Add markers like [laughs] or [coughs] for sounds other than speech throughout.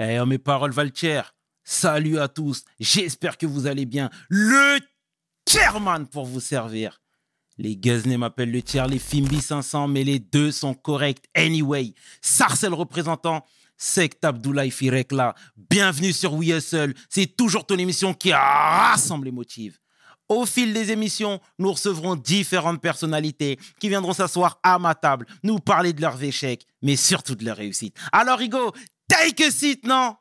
Eh, mes paroles Valtier, salut à tous, j'espère que vous allez bien. Le chairman pour vous servir. Les Guzney m'appellent le tiers, les Fimbi 500, mais les deux sont corrects anyway. Sarcel représentant, Sect Abdoulaye Firek là. Bienvenue sur We Hustle. C'est toujours ton émission qui rassemble les motifs. Au fil des émissions, nous recevrons différentes personnalités qui viendront s'asseoir à ma table, nous parler de leurs échecs, mais surtout de leurs réussites. Alors, Rigo, take a seat, non?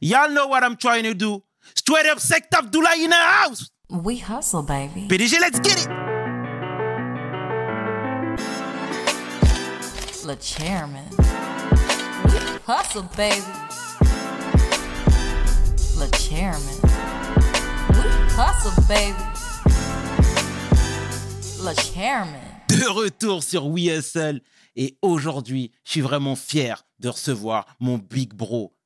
Y'all know what I'm trying to do. Straight up Sect Abdoulaye in the house. We hustle, baby. PDG, let's get it. The chairman. Hustle, baby. The chairman. Hustle, baby. The chairman. de retour sur Hustle. Et aujourd'hui, je suis vraiment fier de recevoir mon big bro,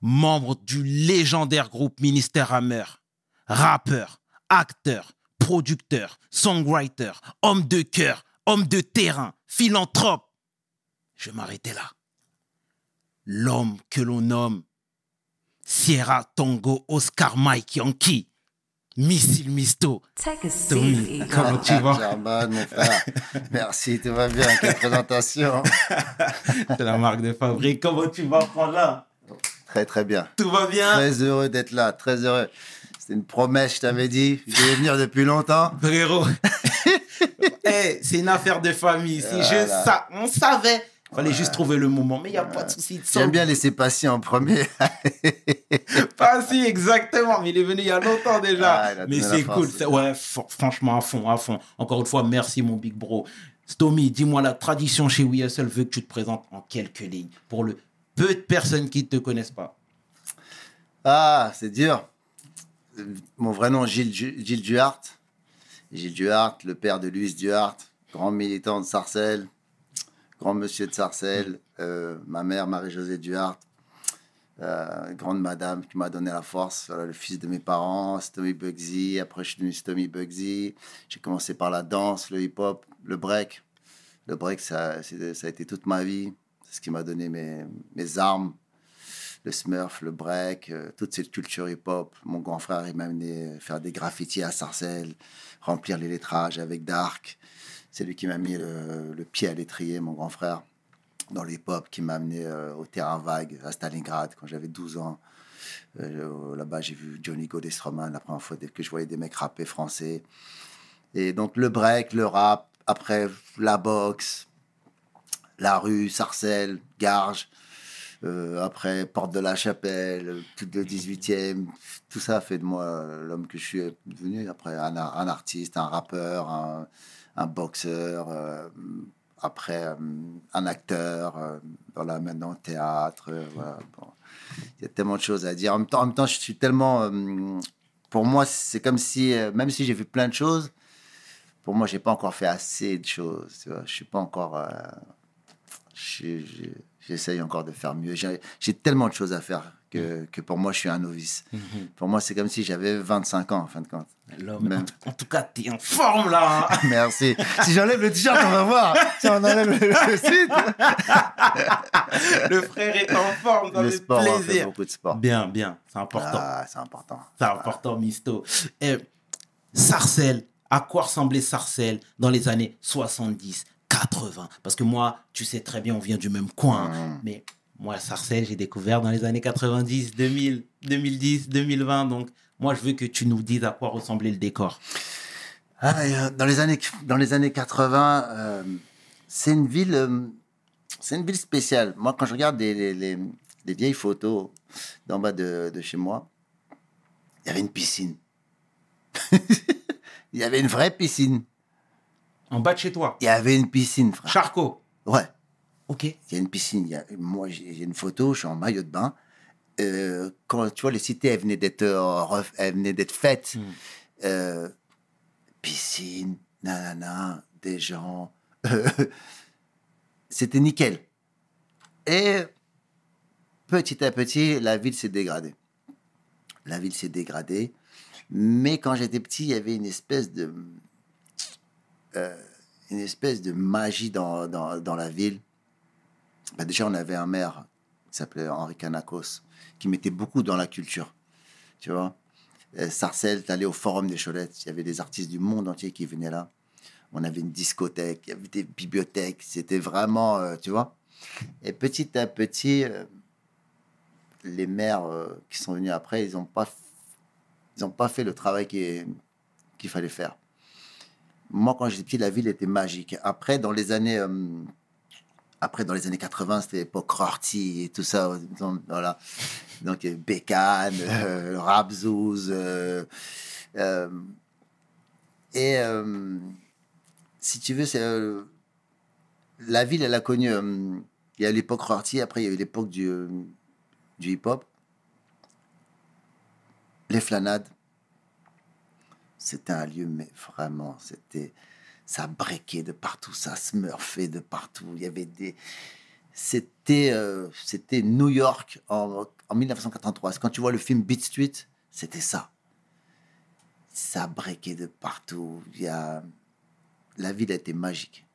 membre du légendaire groupe Ministère Hammer, rappeur, acteur, producteur, songwriter, homme de cœur, homme de terrain, philanthrope. Je m'arrêtais là. L'homme que l'on nomme Sierra Tongo Oscar Mike Yankee, Missile Misto. Take a seat, Tommy, comment tu vas? German, mon frère. [laughs] Merci, tout va bien. Quelle présentation. [laughs] C'est la marque de fabrique. Comment tu vas, Frangin Très, très bien. Tout va bien? Très heureux d'être là, très heureux. C'était une promesse, je t'avais dit. Je devais venir depuis longtemps. Frérot, [laughs] Eh, c'est une affaire de famille. Si je sa- on savait. Fallait juste trouver le moment, mais il n'y a pas de souci. de J'aime bien laisser passer en premier. [laughs] Pas si, exactement. Mais il est venu il y a longtemps déjà. Ah, mais c'est cool. Ouais, fr- franchement, à fond, à fond. Encore une fois, merci, mon big bro. Stomy, dis-moi, la tradition chez We Hustle veut que tu te présentes en quelques lignes pour le peu de personnes qui ne te connaissent pas. Ah, c'est dur. Mon vrai nom, Gilles, Gilles Duhart. Gilles Duhart, le père de Louis Duhart, grand militant de Sarcelles, grand monsieur de Sarcelles. Euh, ma mère, Marie-Josée Duhart, euh, grande madame qui m'a donné la force. Le fils de mes parents, Stomy Bugsy. Après, je suis devenu Stomy Bugsy. J'ai commencé par la danse, le hip-hop, le break. Le break, ça, ça a été toute ma vie. C'est ce qui m'a donné mes, mes armes le smurf, le break, euh, toute cette culture hip-hop. Mon grand frère, il m'a amené faire des graffitis à Sarcelles, remplir les lettrages avec Dark. C'est lui qui m'a mis le, pied à l'étrier, mon grand frère, dans le hip-hop, qui m'a amené euh, au terrain vague à Stalingrad quand j'avais 12 ans. Euh, Là-bas, j'ai vu Johnny Godestroman la première fois que je voyais des mecs rapper français. Et donc, le break, le rap, après la boxe, la rue, Sarcelles, Garges. Euh, après, Porte de la Chapelle, tout le 18e, tout ça fait de moi l'homme que je suis devenu. Après, un, un artiste, un rappeur, un, boxeur, euh, après, euh, un acteur, voilà, maintenant, théâtre. Il y a tellement de choses à dire. En même temps, je suis tellement. pour moi, c'est comme si, même si j'ai vu plein de choses, pour moi, j'ai pas encore fait assez de choses. Tu vois. Je suis pas encore. J'essaye encore de faire mieux. J'ai tellement de choses à faire que, que pour moi, je suis un novice. Pour moi, c'est comme si j'avais 25 ans, en fin de compte. Même. en, en tout cas, t'es en forme là. hein. [laughs] Merci. si j'enlève le t-shirt, on va voir. Si on enlève le, le [laughs] site. Le frère est en forme, ça Le sport, on fait beaucoup de sport. Bien, bien, c'est important. Ah, c'est important. C'est important, Misto. Et Sarcelles, à quoi ressemblait Sarcelles dans les années 70, 80 Parce que moi, tu sais très bien, on vient du même coin. Mm. Mais moi, Sarcelles, j'ai découvert dans les années 90, 2000, 2010, 2020. Donc, moi, je veux que tu nous dises à quoi ressemblait le décor. Ah, euh, dans, les années, dans les années 80, euh, c'est une ville, euh, c'est une ville spéciale. Moi, quand je regarde les, les, les- les vieilles photos d'en bas de, de chez moi, il y avait une piscine. [laughs] il y avait une vraie piscine. En bas de chez toi, Il y avait une piscine, frère. Charcot. Ouais. Ok. Il y a une piscine. il y a- moi, j'ai une photo, je suis en maillot de bain. Euh, quand tu vois, les cités, elles venaient d'être, euh, faites. Mm. Euh, piscine, nanana, des gens. [laughs] C'était nickel. Et petit à petit, la ville s'est dégradée. La ville s'est dégradée. Mais quand j'étais petit, il y avait une espèce de. euh, une espèce de magie dans, dans, la ville. bah, déjà, on avait un maire qui s'appelait Henri Canacos, qui mettait beaucoup dans la culture. Tu vois Euh, Sarcelles, t'allais au Forum des Cholettes, il y avait des artistes du monde entier qui venaient là. On avait une discothèque, il y avait des bibliothèques, c'était vraiment, euh, tu vois. Et petit à petit, euh, les maires qui sont venus après, ils n'ont pas, pas fait le travail qui- qu'il fallait faire. Moi, quand j'étais petit, la ville était magique. Après, dans les années, euh, après, dans les années 80, c'était l'époque Rorty et tout ça. Donc, Voilà. Donc, Bécane, euh, [laughs] Rabzouz. euh, euh, et si tu veux, c'est, la ville, elle a connu. il y a l'époque Rorty, après, il y a eu l'époque du, du hip-hop. Les flanades. C'était un lieu, mais vraiment, c'était. Ça breakait de partout, ça smurfait de partout. Il y avait des. C'était euh, c'était New York en, en 1983. Quand tu vois le film Beat Street, c'était ça. Ça breakait de partout. Il y a... La ville a été magique.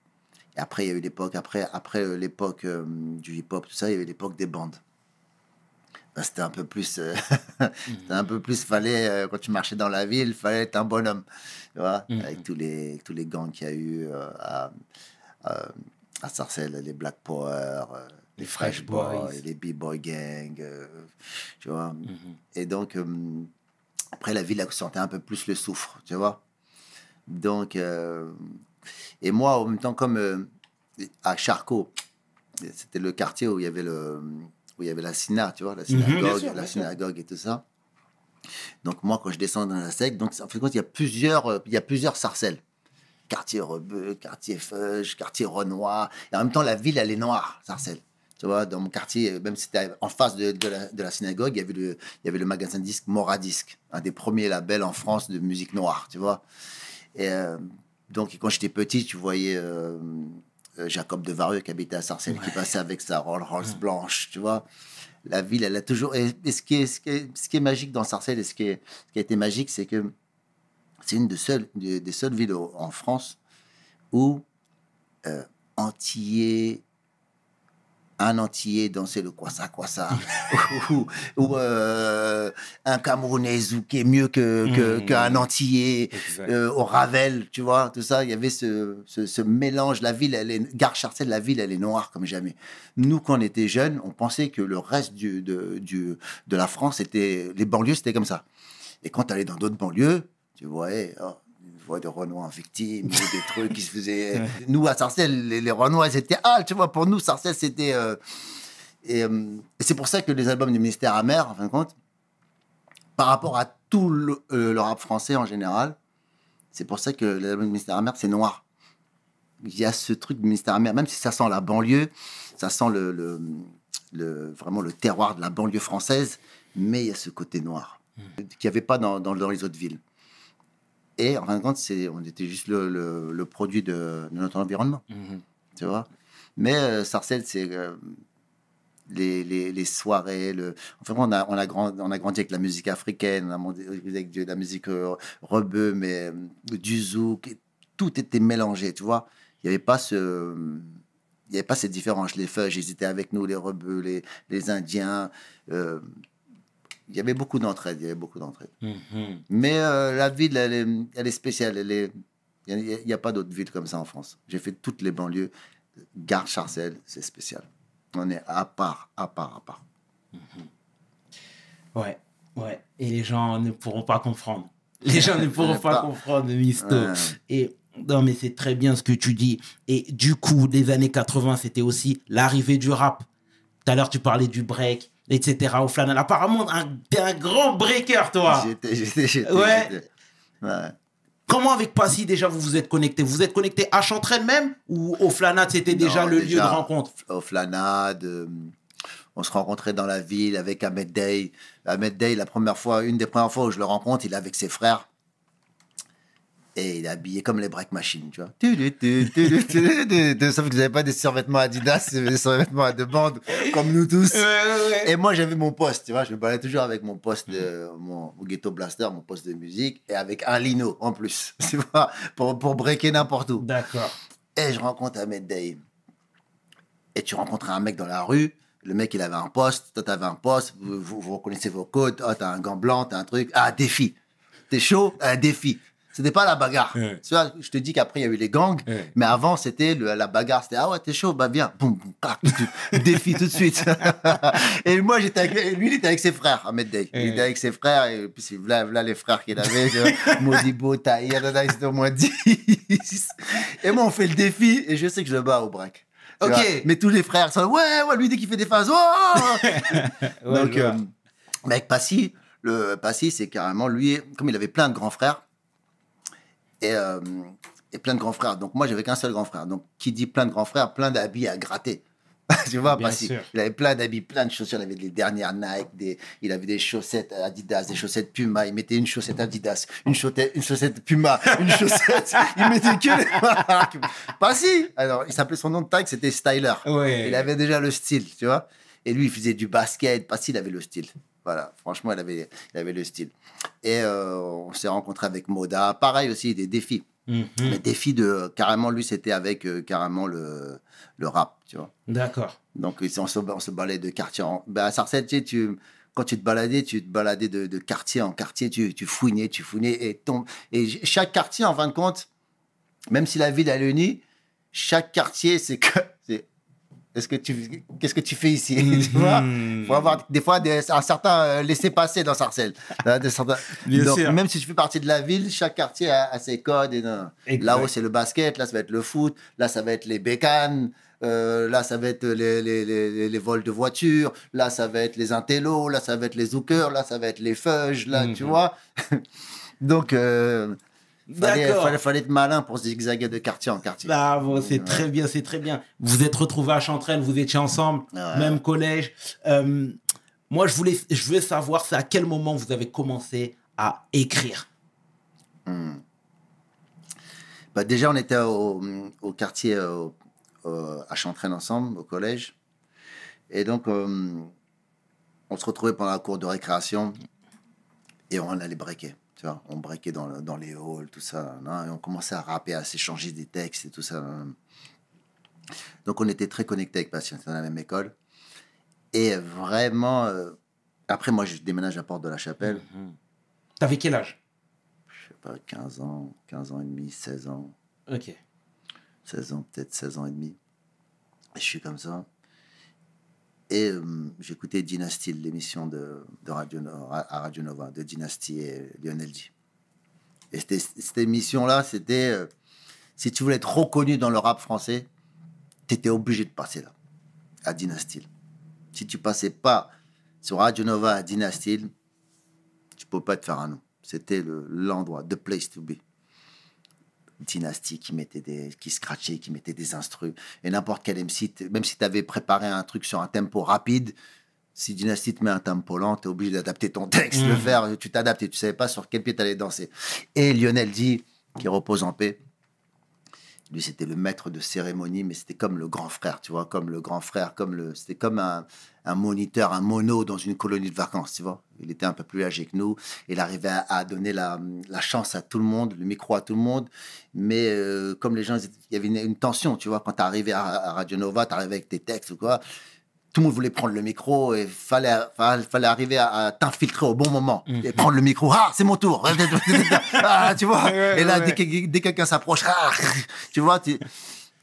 Et après, il y a eu l'époque, après, après euh, l'époque euh, du hip-hop, tout ça, il y avait l'époque des bandes. C'était un peu plus, euh, [laughs] c'était un peu plus, fallait, euh, quand tu marchais dans la ville, fallait être un bonhomme, tu vois, Mhm. avec tous les, tous les gangs qu'il y a eu euh, à, à, à Sarcelles, les Black Power, les Fresh Boys, Boys. les B-Boy Gang, euh, tu vois. Mhm. Et donc, euh, après, la ville, sentait un peu plus le soufre, tu vois. Donc, euh, et moi, en même temps, comme à Charcot, c'était le quartier où il y avait le où il y avait la syna, tu vois, la synagogue, Mhm. Sûr, la synagogue et tout ça. Donc moi, quand je descends dans la sec, donc en fait, il y a plusieurs, euh, il y a plusieurs sarcelles. Quartier Rebeu, quartier Feuge, quartier Renoir. Et en même temps, la ville, elle est noire, Sarcelles. Tu vois, dans mon quartier, même si c'était en face de, de la, de la synagogue, il y avait le, il y avait le magasin de disques Moradisque, un des premiers labels en France de musique noire, tu vois. Et euh, donc, quand j'étais petit, tu voyais euh, Jacob de Varieux qui habitait à Sarcelles, qui passait avec sa Rolls Royce blanche, tu vois. La ville, elle a toujours. Et, et ce, qui est, ce, qui est, ce qui est magique dans Sarcelles, et ce qui, est, ce qui a été magique, c'est que c'est une de seules, des, des seules villes au- en France où euh, Antillais, un Antillais dansait le kwasa kwasa, [laughs] ou, ou, euh, un Camerounais qui est mieux que, que- Mhm. qu'un Antillais, euh, au Ravel, tu vois, tout ça. Il y avait ce, ce, ce mélange. La ville, elle est, Gare Charcel, la ville, elle est noire comme jamais. Nous, quand on était jeunes, on pensait que le reste du, de, du, de la France, était, les banlieues, c'était comme ça. Et quand tu allais dans d'autres banlieues, tu voyais oh, voix de Renoir victime, ou des [laughs] trucs qui se faisaient. Nous, à Sarcelles, les, les Renois, c'était Ah, tu vois, pour nous, Sarcelles, c'était. euh, Et, euh, et c'est pour ça que les albums du ministère amer, en fin de compte, par rapport à tout le, euh, le rap français en général, c'est pour ça que l'album du ministère amer, c'est noir. Il y a ce truc du ministère amer, même si ça sent la banlieue, ça sent le, le, le- vraiment le terroir de la banlieue française, mais il y a ce côté noir qu'il n'y avait pas dans, dans, dans les autres villes. Et en fin de compte, c'est, on était juste le, le, le produit de, de notre environnement, Mhm. tu vois? Mais euh, Sarcelles, c'est euh, les, les, les soirées. Le... Enfin, on a, on, a grand, on a grandi avec la musique africaine, on a grandi avec de la musique euh, rebeu, mais euh, du zouk. et Tout était mélangé, tu vois? Il n'y avait pas ce. Il n'y avait pas ces différences. Les feuilles, ils étaient avec nous, les rebeux, les, les Indiens. euh, il y avait beaucoup d'entraide. Il y avait beaucoup d'entraide. Mhm. Mais euh, la ville, elle est, elle est spéciale. Elle est, il n'y a, pas d'autre ville comme ça en France. J'ai fait toutes les banlieues. Gare Charcel, c'est spécial. On est à part, à part, à part. Ouais, ouais. Et les gens ne pourront pas comprendre. Les gens ne [laughs] pourront Ouais, pas pas. comprendre, Misto. Ouais. Et non, mais c'est très bien ce que tu dis. Et du coup, les années 80, c'était aussi l'arrivée du rap. Tout à l'heure, tu parlais du break, etc. Au Flanel. Apparemment, un- t'es un grand breaker, toi. J'étais, j'étais, j'étais. Ouais. Comment avec Passy, déjà, vous vous êtes connecté Vous êtes connecté à Chantraine même? Ou au Flanat, c'était déjà Non, le lieu de rencontre? Au Flanade, euh, on se rencontrait dans la ville avec Ahmed Day. Ahmed Day, la première fois, une des premières fois où je le rencontre, il est avec ses frères. Et il est habillé comme les break machines, tu vois. Tu, tu, tu, tu, tu, tu, tu. Sauf que vous n'avez pas des survêtements Adidas, c'est des survêtements à deux bandes, comme nous tous. Et moi, j'avais mon poste, tu vois. Je me baladais toujours avec mon poste, de, mon, mon ghetto blaster, mon poste de musique, et avec un lino en plus, [laughs] tu vois, pour, pour breaker n'importe où. D'accord. Et je rencontre Ahmed Day. et tu rencontres un mec dans la rue. Le mec, il avait un poste, toi, t'avais un poste, vous, vous, vous reconnaissez vos codes. Oh, t'as un gant blanc, t'as un truc. Ah, défi. T'es chaud, un défi. C'était pas la bagarre. Ouais. Tu vois, je te dis qu'après, il y a eu les gangs, Ouais. mais avant, c'était la bagarre. C'était, ah ouais, t'es chaud, bah viens. Boum, boum, clac, tu- [laughs] défi tout de suite. [laughs] et moi, j'étais avec, lui, il était avec ses frères, Ahmed Day. Il était avec ses frères, et puis c'est là, là les frères qu'il avait, [laughs] Modibo, Tahir, étaient au moins 10. Et moi, on fait le défi, et je sais que je le bats au break. Tu Ok. vois. Mais tous les frères sont, ouais, ouais, lui, dès qu'il fait des phases, oh donc, euh, mais avec Passy, le Passy, c'est carrément lui, comme il avait plein de grands frères, et, euh, et plein de grands frères. Donc, moi, j'avais qu'un seul grand frère. Donc, qui dit plein de grands frères, plein d'habits à gratter. [laughs] tu vois, Bien sûr. Il avait plein d'habits, plein de chaussures. Il avait les dernières Nike, des, il avait des chaussettes Adidas, des chaussettes Puma. Il mettait une chaussette Adidas, une chaussette, une chaussette Puma, [laughs] une chaussette. il mettait que les marques. Passy Alors, il s'appelait son nom de tag, c'était Styler. Ouais. Il avait déjà le style, tu vois. Et lui, il faisait du basket. Pas s'il avait le style. Voilà, franchement, il avait, avait le style. Et euh, on s'est rencontré avec Moda. Pareil aussi, des défis. Mhm. Les défis de. Carrément, lui, c'était avec euh, carrément le, le rap, tu vois. D'accord. Donc, on se, on se baladait de quartier en. Ben, à Sarcelles, tu sais, tu- quand tu te baladais, tu te baladais de, de quartier en quartier, tu, tu fouinais, tu fouinais. Et, et chaque quartier, en fin de compte, même si la ville elle unie, chaque quartier, c'est que. C'est- Est-ce que tu, qu'est-ce que tu fais ici? [laughs] Tu vois? Mhm. faut avoir des fois des, un certain euh, laisser-passer dans Sarcelles. [laughs] Hein, certains- Donc, même si tu fais partie de la ville, chaque quartier a, a ses codes. Et. Là-haut, c'est le basket, là, ça va être le foot, là, ça va être les bécanes, euh, là, ça va être les, les, les, vols de voitures, là, ça va être les intellos, là, ça va être les zookers, là, ça va être les fudges, là, tu Mhm. vois? [laughs] Donc, euh, fallait, fallait, fallait être malin pour zigzaguer de quartier en quartier. Ah bon, c'est Ouais. très bien, c'est très bien. Vous êtes retrouvés à Chantraine, vous étiez ensemble, Ouais. même collège. Euh, moi, je voulais, je veux savoir, c'est à quel moment vous avez commencé à écrire? Bah, déjà, on était au, au quartier euh, au- à Chantraine ensemble, au collège. Et donc, euh, on se retrouvait pendant la cour de récréation et on allait breaker. Tu vois, on breakait dans, le- dans les halls, tout ça. et on commençait à rapper, à s'échanger des textes et tout ça. Donc, on était très connectés avec Patient, dans la même école. Et vraiment, euh, après, moi, je déménage à Porte de la Chapelle. T'avais quel âge? Je sais pas, 15 ans, 15 ans et demi, 16 ans. Ok. 16 ans, peut-être 16 ans et demi. Et je suis comme ça. Et euh, j'écoutais Dynasty, l'émission de, de Radio, Nova, de Dynasty et Lionel G. Et cette émission-là, c'était. euh, si tu voulais être reconnu dans le rap français, tu étais obligé de passer là, à Dynasty. Si tu passais pas sur Radio Nova à Dynasty, tu peux pas te faire un nom. C'était le- l'endroit, the place to be. Dynasty qui mettait des qui scratchait qui mettait des instrus et n'importe quel MC même si tu avais préparé un truc sur un tempo rapide si Dynasty te met un tempo lent tu es obligé d'adapter ton texte le Mhm. faire tu t'adaptes et tu savais pas sur quel pied tu allais danser et Lionel dit qui repose en paix lui c'était le maître de cérémonie mais c'était comme le grand frère tu vois comme le grand frère comme le c'était comme un, moniteur un mono dans une colonie de vacances tu vois. Il était un peu plus âgé que nous. Il arrivait à, donner la, chance à tout le monde le micro à tout le monde. Mais euh, comme les gens il y avait une, une tension tu vois. Quand tu arrivais à, à Radio Nova tu arrivais avec tes textes ou quoi tout le monde voulait prendre le micro et fallait fallait, fallait arriver à, à t'infiltrer au bon moment et prendre le micro ah c'est mon tour [laughs] [laughs] ah, tu vois Ouais, et là ouais. dès que dès quelqu'un s'approche ah, tu vois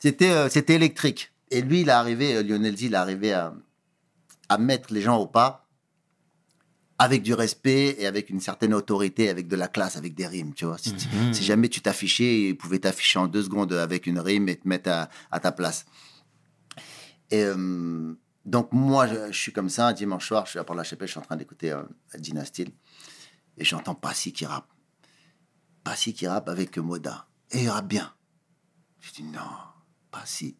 c'était euh, c'était électrique et lui il est arrivé euh, Lionel Z il est arrivé à, à mettre les gens au pas avec du respect et avec une certaine autorité, avec de la classe, avec des rimes, tu vois. Si, Mhm. si jamais tu t'affichais, il pouvait t'afficher en deux secondes avec une rime et te mettre à, à ta place. Et euh, donc, moi, je, je suis comme ça, dimanche soir, je suis à Port-la-Chapelle, je suis en train d'écouter euh, Dynasty, et j'entends Passy qui rappe. Passy qui rappe avec Moda. Et il rappe bien. Je dis, non, Passy.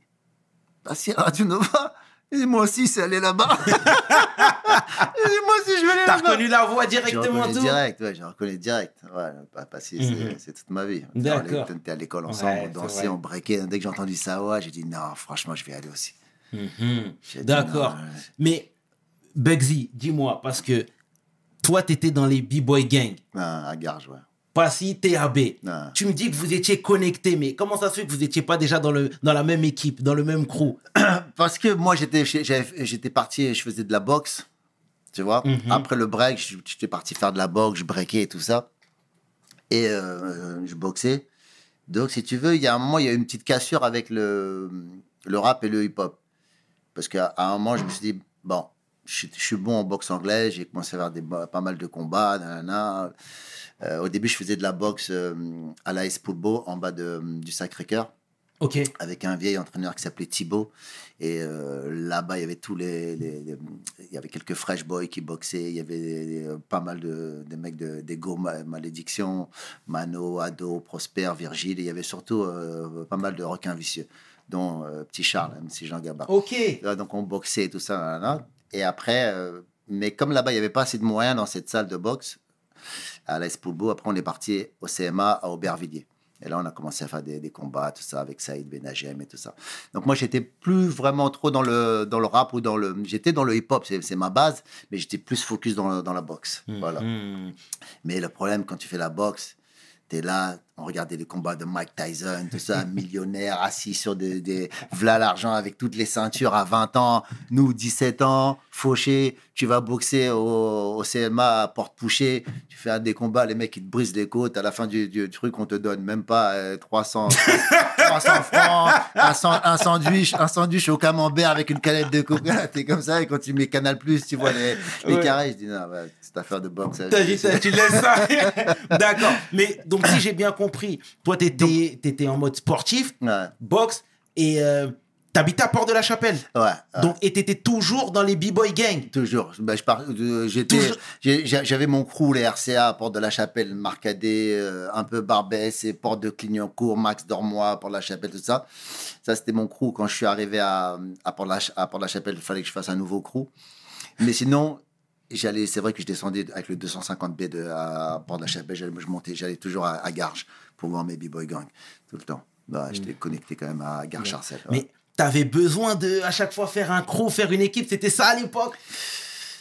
Passy à Radio Nova Et moi aussi, c'est aller là-bas. [laughs] Et moi aussi, je vais aller T'as là-bas. reconnu la voix Je directement tout direct, ouais, je reconnais direct. Ouais, pas- parce que c'est- Mhm. c'est toute ma vie. On D'accord. était à l'école ensemble, Ouais, on dansait, on breakait. Dès que j'ai entendu ça, ouais, j'ai dit non, franchement, je vais aller aussi. Mhm. D'accord. Mais, Bugsy, dis-moi, parce que toi, t'étais dans les B-Boy Gang. Ah, à Garges, ouais. Passy, TAB. Ah. Tu me dis que vous étiez connectés, mais comment ça se fait que vous n'étiez pas déjà dans, le, dans la même équipe, dans le même crew? [coughs] Parce que moi, j'étais, j'étais parti, je faisais de la boxe, tu vois. Mhm. Après le break, j'étais parti faire de la boxe, je breakais et tout ça. Et euh, je boxais. Donc, si tu veux, il y a un moment, il y a eu une petite cassure avec le, le rap et le hip-hop. Parce qu'à un moment, je me suis dit, bon, je, suis- je suis bon en boxe anglaise, j'ai commencé à faire des, pas mal de combats. nanana. Euh, au début, je faisais de la boxe euh, à la Poulbo, en bas de, du Sacré-Cœur avec un vieil entraîneur qui s'appelait Thibaut. Et euh, là-bas, il y avait tous les, les- les- Il y avait quelques fresh boys qui boxaient. Il y avait des- pas mal de des mecs de, des Go Ma- Malédiction, Mano, Ado, Prosper, Virgile. Et il y avait surtout euh, pas mal de requins vicieux, dont euh, Petit Charles, MC Jean Gabin. Ok. Là, donc on boxait et tout ça. nanana. Et après, euh, mais comme là-bas, il n'y avait pas assez de moyens dans cette salle de boxe, à la Spoulbo, après on est parti au CMA à Aubervilliers. Et là, on a commencé à faire des, des combats, tout ça, avec Saïd Benagem et tout ça. Donc moi, j'étais plus vraiment trop dans le, dans le rap ou dans le... J'étais dans le hip-hop, c'est c'est ma base, mais j'étais plus focus dans, dans la boxe. Voilà. Mhm. Mais le problème, quand tu fais la boxe, t'es là, on regardait les combats de Mike Tyson, tout ça, [laughs] millionnaire, assis sur des, des v'là l'argent avec toutes les ceintures à 20 ans, nous 17 ans, fauché, tu vas boxer au, au CMA à porte pouchée, tu fais un des combats, les mecs ils te brisent les côtes, à la fin du, truc on te donne même pas euh, 300, [laughs] 300 francs, un, san- un sandwich, un sandwich au camembert avec une canette de coca, [laughs] t'es comme ça, et quand tu mets Canal+, tu vois les, les Ouais. carrés, je dis non, bah, cette affaire de boxe, T'as dit ça, tu laisses ça. [laughs] D'accord. Mais donc, si j'ai bien compris, toi, t'étais étais en mode sportif, Ouais, boxe, et euh, t'habitais à Port-de-la-Chapelle. ouais. ouais. Donc, et t'étais toujours dans les B-Boy Gang. Toujours. Ben, je par- euh, j'étais, j'avais mon crew, les RCA, Porte de la Chapelle, Marcadet, euh, un peu Barbès et Porte de Clignancourt, Max Dormois, Porte de la Chapelle, tout ça. Ça, c'était mon crew. Quand je suis arrivé à, à Porte de la, Ch- à Porte de la Chapelle, il fallait que je fasse un nouveau crew. Mais sinon, j'allais, c'est vrai que je descendais avec le 250B de, à Porte de la Chapelle. J'allais, je montais, j'allais toujours à, à Garges pour voir mes B-Boy Gang tout le temps. Ouais, J'étais connecté quand même à Garges-Charcel. ouais. Mais t'avais besoin de, à chaque fois, faire un crew, faire une équipe. C'était ça à l'époque.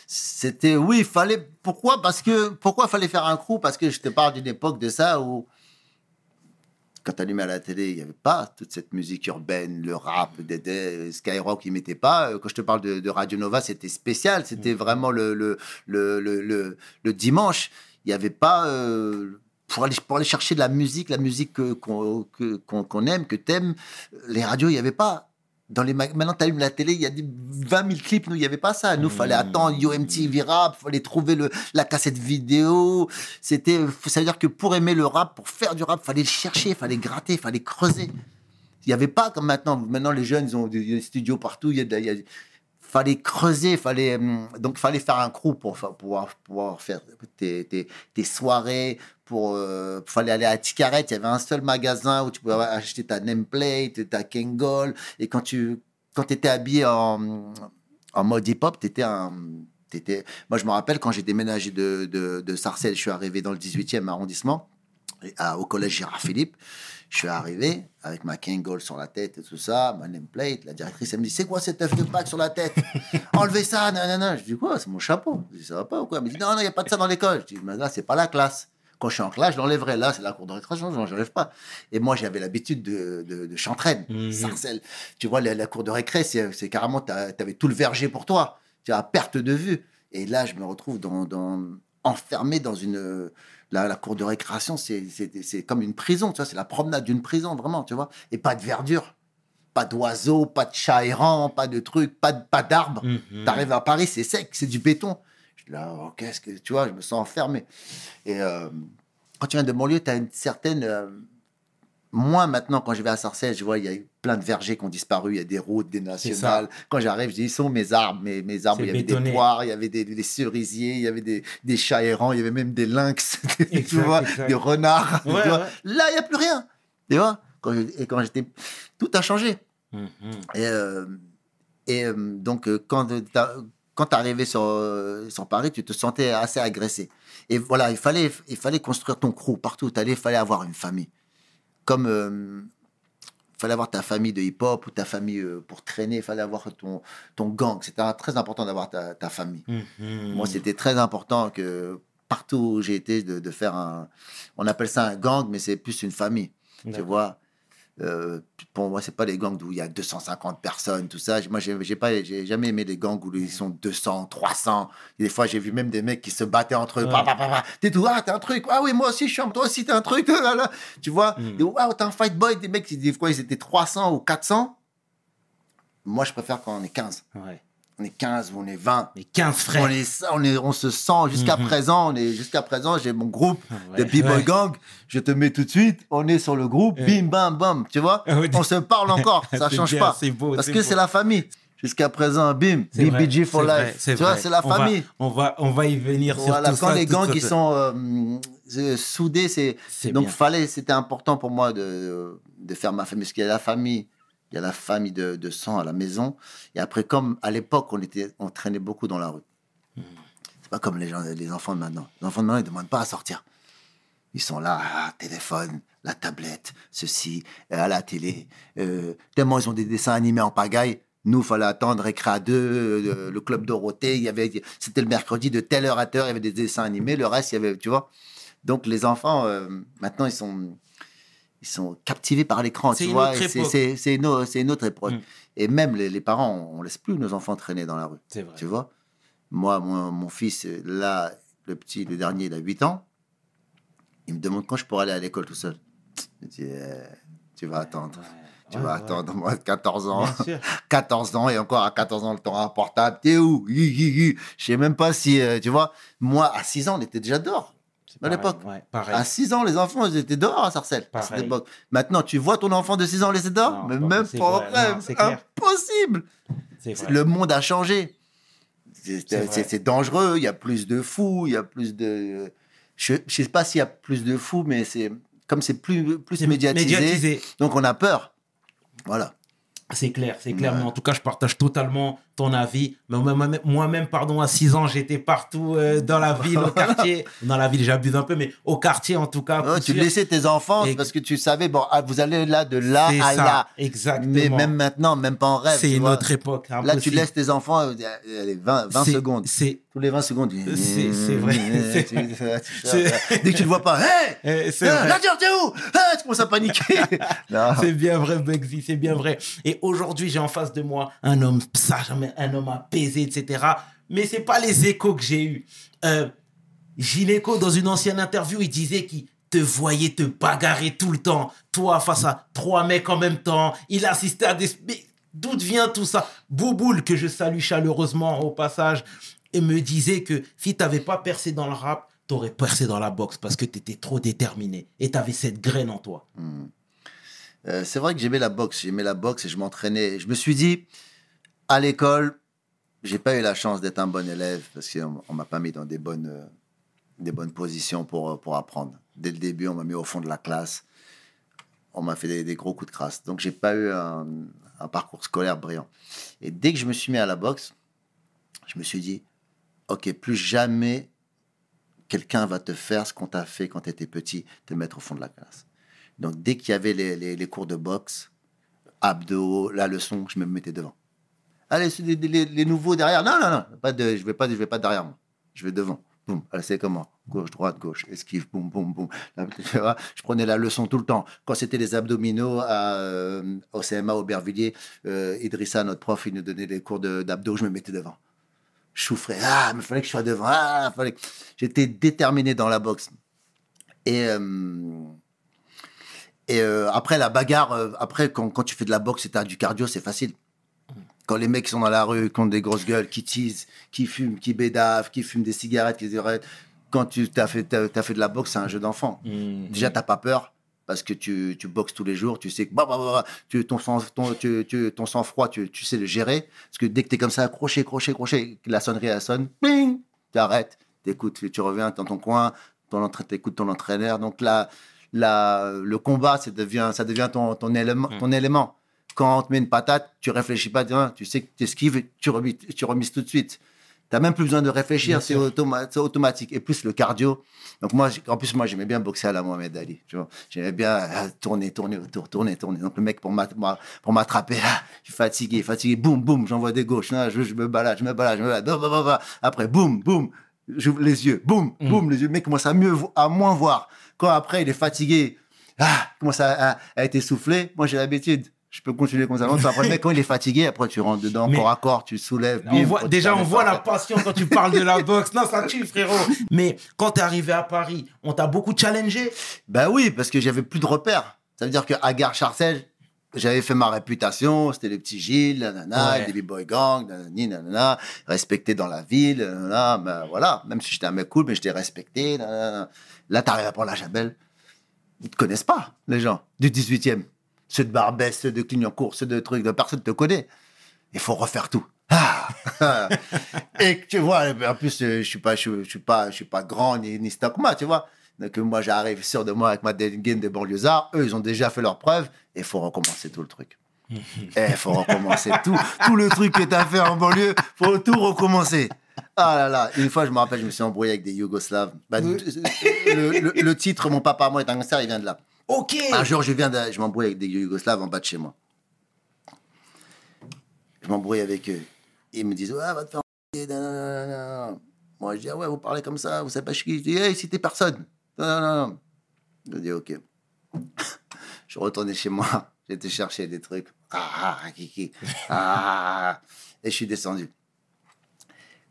C'était oui, il fallait. Pourquoi? Parce que pourquoi fallait faire un crew? Parce que je te parle d'une époque de ça où quand tu allumais à la télé, il n'y avait pas toute cette musique urbaine, le rap, des, des- Skyrock, ils mettaient pas. Euh, Quand je te parle de, de Radio Nova, c'était spécial. C'était vraiment le, le, le, le, dimanche. Il n'y avait pas. euh, pour aller, pour aller chercher de la musique, la musique que- qu'on que- qu'on qu'on aime, que t'aimes, les radios, il n'y avait pas. Dans les mag- Maintenant, tu allumes la télé, il y a des 20 000 clips. Nous, il n'y avait pas ça. Nous, il fallait attendre YoMTV Rap, fallait trouver le, la cassette vidéo. C'était, ça veut dire que pour aimer le rap, pour faire du rap, fallait le chercher, fallait gratter, fallait creuser. Il n'y avait pas comme maintenant. Maintenant, les jeunes, ils ont des, des studios partout. Il y a, de- il y a- fallait creuser, fallait hum, donc fallait faire un crew pour pouvoir pouvoir faire tes, tes, soirées. Pour euh, fallait aller à Ticaret. Il y avait un seul magasin où tu pouvais acheter ta nameplate, ta Kangol. Et quand tu quand étais habillé en en mode hip-hop, t'étais un Moi, je me rappelle quand j'ai déménagé de, de, de Sarcelles, je suis arrivé dans le 18e arrondissement, au collège Gérard Philippe. Je suis arrivé avec ma Kangol sur la tête et tout ça, ma nameplate. La directrice, elle me dit C'est quoi cet œuf de Pâques sur la tête? [laughs] Enlevez ça, non, non, non. Je dis Quoi? C'est mon chapeau. Je dis Ça va pas ou quoi? Elle me dit Non, non, il n'y a pas de ça dans l'école. Je dis Mais là, c'est pas la classe. Quand je suis en classe, je l'enlèverai. Là, c'est la cour de récréation, je n'enlève pas. Et moi, j'avais l'habitude de, de, de chantraine, Mhm. Tu vois, la, la cour de récré, c'est c'est carrément, tu avais tout le verger pour toi. Tu as perte de vue. Et là, je me retrouve dans, dans- enfermé dans une. La, la cour de récréation, c'est c'est- c'est comme une prison, tu vois, c'est la promenade d'une prison, vraiment, tu vois. Et pas de verdure, pas d'oiseaux, pas de chats errants, pas de trucs, pas de- pas d'arbres. Mhm. T'arrives à Paris, c'est sec, c'est du béton. Je suis là, oh, qu'est-ce que. Tu vois, je me sens enfermé. Et euh, quand tu viens de banlieue, tu as une certaine. euh, moi, maintenant, quand je vais à Sarcelles, je vois, il y a eu plein de vergers qui ont disparu. Il y a des routes, des nationales. Quand j'arrive, je dis, ils sont mes arbres, mes, mes arbres. Il y avait bétonné. des poires, il y avait des, des cerisiers, il y avait des, des chats errants, il y avait même des lynx, [laughs] tu Exact, vois, des renards. [laughs] tu Ouais, vois. ouais. Là, il n'y a plus rien. Tu vois quand je- Et quand j'étais. Tout a changé. Mhm. Et, euh, et euh, donc, euh, quand tu quand arrivais sur, euh, sur Paris, tu te sentais assez agressé. Et voilà, il fallait, il fallait construire ton crew partout où tu allais, il fallait avoir une famille. Comme euh, il fallait avoir ta famille de hip-hop ou ta famille euh, pour traîner, il fallait avoir ton, ton gang. C'était très important d'avoir ta, ta famille. Mhm. Moi, c'était très important que partout où j'ai été, de, de faire un. On appelle ça un gang, mais c'est plus une famille. Tu vois euh, pour moi, c'est pas les gangs où il y a 250 personnes, tout ça. Moi, j'ai j'ai pas, j'ai jamais aimé les gangs où ils sont 200, 300. Et des fois, j'ai vu même des mecs qui se battaient entre eux. Ouais. T'es tout, ah, t'as un truc. Ah oui, moi aussi, je suis toi aussi, t'as un truc. [laughs] Là, là. Tu vois, Mm. T'as un fight boy. Des mecs, des fois, ils étaient 300 ou 400. Moi, je préfère quand on est 15. Ouais. On est 15 ou on est 20. Les 15 frères. On, est, on, est, on se sent jusqu'à Mhm. présent. On est jusqu'à présent. J'ai mon groupe Ouais, de B-Boy ouais. Gang. Je te mets tout de suite. On est sur le groupe. Ouais. Bim, bam, bam. Tu vois? Ah. On se parle encore. [laughs] Ça change bien, pas. Beau. Parce que c'est la famille. Jusqu'à présent, bim. Vrai, BBG for vrai, life. c'est Tu vois, vrai. c'est la On va- famille. On va, on va y venir sur Voilà, tout quand ça, les gangs ça. sont euh, euh, soudés, c'est C'est donc bien. fallait, c'était important pour moi de, de faire ma famille, parce qu'il y a la famille, il y a la famille de, de sang à la maison, et après comme à l'époque on était, on traînait beaucoup dans la rue. Hmm. C'est pas comme les gens, les enfants de maintenant. Les enfants de maintenant ils demandent pas à sortir. Ils sont là, ah, téléphone, la tablette, ceci, euh, à la télé. Euh, tellement ils ont des dessins animés en pagaille. Nous, fallait attendre Récréa 2, euh, le Club Dorothée. Il y avait, c'était le mercredi de telle heure à telle heure, il y avait des dessins animés. Le reste, il y avait, tu vois. Donc les enfants, euh, maintenant, ils sont, ils sont captivés par l'écran, tu vois. C'est, une, une autre époque. Mm. Et même les, les parents, on, laisse plus nos enfants traîner dans la rue. Vrai. Tu vois Moi, mon, mon fils, là, le petit, le dernier, il a 8 ans. Il me demande quand je pourrais aller à l'école tout seul. Je dis, eh, tu vas attendre. Tu Ouais, vas ouais. attendre, moi, 14 ans. Bien sûr. [laughs] 14 ans et encore à 14 ans, le temps un portable. T'es où? Je sais même pas si, euh, tu vois, moi, à 6 ans, on était déjà dehors. À l'époque. Ouais. À 6 ans, les enfants, ils étaient dehors à Sarcelles. à cette époque. Maintenant, tu vois ton enfant de 6 ans laissé dehors Non, Mais pas- même c'est pas en vrai, rêve. non, c'est. Impossible C'est vrai. Le monde a changé. C'est- dangereux, il y a plus de fous, il y a plus de... Je ne sais pas s'il y a plus de fous, mais c'est comme c'est plus, plus médiatisé, médiatisé. donc on a peur. Voilà. C'est clair, c'est clair. Ouais. Mais en tout cas, je partage totalement ton avis. Moi-même, pardon, à 6 ans, j'étais partout euh, dans la ville, au quartier. [laughs] Dans la ville, j'abuse un peu, mais au quartier, en tout cas. Tu sûr. laissais tes enfants Et- parce que tu savais, bon, ah, vous allez là de là à ça, là. exactement. Mais même maintenant, même pas en rêve. c'est une vois. autre époque. Là, tu laisses tes enfants, euh, allez, 20, 20 C'est- secondes. C'est Tous les 20 secondes. C'est- c'est vrai. [laughs] C'est- Dès que tu le vois pas, [laughs] hé euh, c'est Ah, t'es où? Ah, Tu commences à paniquer. C'est bien vrai, Bugsy, c'est bien vrai. Et aujourd'hui, j'ai en face de moi un homme sage, un homme apaisé, etc. Mais c'est pas les échos que j'ai eus. Euh, Gineco, dans une ancienne interview, il disait qu'il te voyait te bagarrer tout le temps. Toi, face à trois mecs en même temps. Il assistait à des... D'où vient tout ça? Bouboule, que je salue chaleureusement au passage, et me disait que si t'avais pas percé dans le rap, t'aurais percé dans la boxe parce que t'étais trop déterminé. Et t'avais cette graine en toi. Euh, c'est vrai que j'aimais la boxe. J'aimais la boxe et je m'entraînais. Je me suis dit, à l'école, j'ai pas eu la chance d'être un bon élève parce qu'on on m'a pas mis dans des bonnes, des bonnes positions pour, pour apprendre. Dès le début, on m'a mis au fond de la classe. On m'a fait des, gros coups de crasse. Donc, j'ai pas eu un, parcours scolaire brillant. Et dès que je me suis mis à la boxe, je me suis dit, OK, plus jamais quelqu'un va te faire ce qu'on t'a fait quand tu étais petit, te mettre au fond de la classe. Donc, dès qu'il y avait les, les- les cours de boxe, abdos, la leçon, je me mettais devant. Allez, les, nouveaux derrière. Non, non, non, je ne vais, pas- vais pas derrière moi. Je vais devant. Boum. C'est comment? Gauche, droite, gauche, esquive, boum, boum, boum. Je prenais la leçon tout le temps. Quand c'était les abdominaux euh, au CMA, au Bervilliers, euh, Idrissa, notre prof, il nous donnait des cours d'abdos, je me mettais devant. Je souffrais. Ah, mais fallait que je sois devant. Ah, fallait. J'étais déterminé dans la boxe. Et, euh, et euh, après, la bagarre, après, quand, quand tu fais de la boxe et tu as du cardio, c'est facile. Quand les mecs sont dans la rue, qui ont des grosses gueules, qui teasent, qui fument, qui bédavent, qui fument des cigarettes, qui arrêtent. Quand tu as fait, t'as fait de la boxe, c'est un jeu d'enfant. Déjà, t'as pas peur parce que tu, tu boxes tous les jours, tu sais que bah, bah, bah, bah, tu, ton sang, ton, tu, tu- ton sang froid, tu, tu sais le gérer. Parce que dès que tu es comme ça, crochet, crochet, crochet, la sonnerie elle sonne, bing, tu arrêtes, t'écoutes, tu reviens dans ton coin, ton t'écoutes ton entraîneur. Donc là, la, le combat, ça devient, ça devient ton, ton, élément, ton élément. Quand on te met une patate, tu réfléchis pas, tiens, tu sais que tu esquives, tu remises, tu remises tout de suite. Tu même plus besoin de réfléchir, c'est automa- automatique. Et plus le cardio. Donc moi, en plus, moi, j'aimais bien boxer à la Mohamed Ali. J'aimais bien euh, tourner, tourner autour, tourner, tourner. Donc le mec pour m'attraper, ah, je suis fatigué, fatigué, boum, boum, j'envoie des gauches, Ah, je, je me balade, je me balade, je me balade. bah, bah, bah, bah. Après, boum, boum, j'ouvre les yeux, boum, Mm. boum, les yeux. Le mec commence à mieux, à moins voir. Quand après il est fatigué, ah, commence à, à, à être essoufflé. Moi, j'ai l'habitude. Je peux continuer comme ça. longtemps. Après, mec, quand il est fatigué, après, tu rentres dedans, Mais- corps à corps, tu soulèves. On bim, voit- quand tu déjà, on voit la passion quand tu parles de la boxe. Non, ça tue, frérot. Mais quand t'es arrivé à Paris, on t'a beaucoup challengé? Ben oui, parce que j'avais plus de repères. Ça veut dire qu'à Gare Charcel, j'avais fait ma réputation. C'était le petit Gilles, nanana, Ouais. des B-Boy Gang, nanani, nanana, respecté dans la ville, nanana. Ben voilà, même si j'étais un mec cool, mais j'étais respecté. nanana. Là, t'arrives à prendre la Chabelle. Ils te connaissent pas, les gens du 18e. Ceux de Barbès, ceux de Clignancourt, ceux de trucs, de personne te connaît. Il faut refaire tout. Ah [laughs] et tu vois, en plus, euh, je suis pas, je, je suis pas, je suis pas grand ni, ni stockma, tu vois. Donc moi, j'arrive sûr de moi avec ma dégaine de banlieusards. Eux, ils ont déjà fait leur preuve. Et il faut recommencer tout le truc. [laughs] Et il faut recommencer tout, tout le truc que tu as fait en banlieue. faut tout recommencer. Ah là là, une fois, je me rappelle, je me suis embrouillé avec des Yougoslaves. Bah, Oui. le, le- le titre, Mon papa, moi, est un gangster, il vient de là. Ok. Un jour, je viens de, je m'embrouille avec des Yougoslaves en bas de chez moi. Je m'embrouille avec eux. Ils me disent, ouais, va te faire. Moi, je dis, ah ouais, vous parlez comme ça, vous savez pas qui. Je dis, hey, si t'es personne. Je dis, ok. [laughs] je retourné chez moi. [laughs] Été chercher des trucs. Ah, ah, kiki. Ah. Et je suis descendu.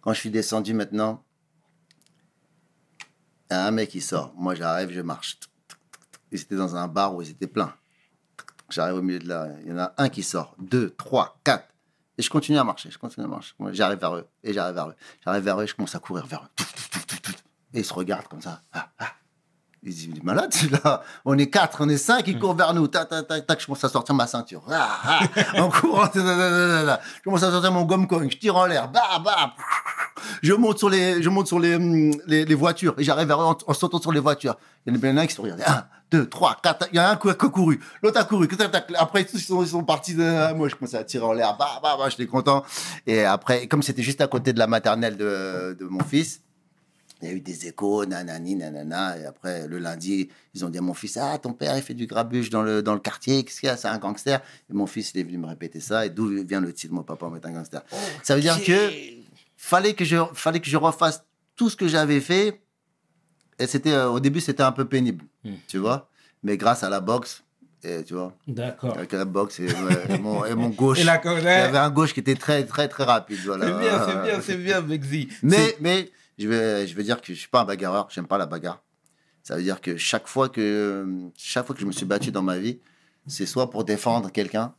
Quand je suis descendu maintenant, un mec qui sort. Moi, j'arrive, je marche. Ils étaient dans un bar où ils étaient pleins. J'arrive au milieu de là. Il y en a un qui sort. Deux, trois, quatre. Et je continue à marcher. Je continue à marcher. J'arrive vers eux. Et j'arrive vers eux. J'arrive vers eux et je commence à courir vers eux. Et ils se regardent comme ça. Ah, ah. Ils disent, il est malade celui-là. On est quatre, on est cinq, ils courent vers nous. Tac, tac, tac. Je commence à sortir ma ceinture. Ah. En courant. Je commence à sortir mon gomme coin. Je tire en l'air. Bah, bah. Je monte sur les, je monte sur les, hum, les, les voitures. Et j'arrive en, en sautant sur les voitures. Il y en a bien un qui se regarde. Un, deux, trois, quatre. Il y en a un qui a couru. L'autre a couru. Après, tous, ils sont, ils sont partis. De... Moi, je commençais à tirer en l'air. Bah, bah, bah. J'étais content. Et après, comme c'était juste à côté de la maternelle de, de mon fils, il y a eu des échos, nanani, nanana. Et après, le lundi, ils ont dit à mon fils Ah, ton père, il fait du grabuge dans le, dans le quartier. Qu'est-ce qu'il y a? C'est un gangster. Et mon fils, il est venu me répéter ça. Et d'où vient le titre Mon papa est un gangster Ça veut dire que fallait que je, fallait que je refasse tout ce que j'avais fait. Et c'était, euh, au début, c'était un peu pénible, Hmm. tu vois. Mais grâce à la boxe, et, tu vois, D'accord. avec la boxe et, ouais, et mon, et mon [laughs] gauche, Et la il y avait C'est un gauche qui était très, très, très rapide. Voilà. bien, c'est bien, c'est bien, [laughs] Bexy. Mais, mais je, vais, je vais dire que je suis pas un bagarreur, j'aime pas la bagarre. Ça veut dire que chaque fois que, chaque fois que je me suis battu dans ma vie, c'est soit pour défendre quelqu'un,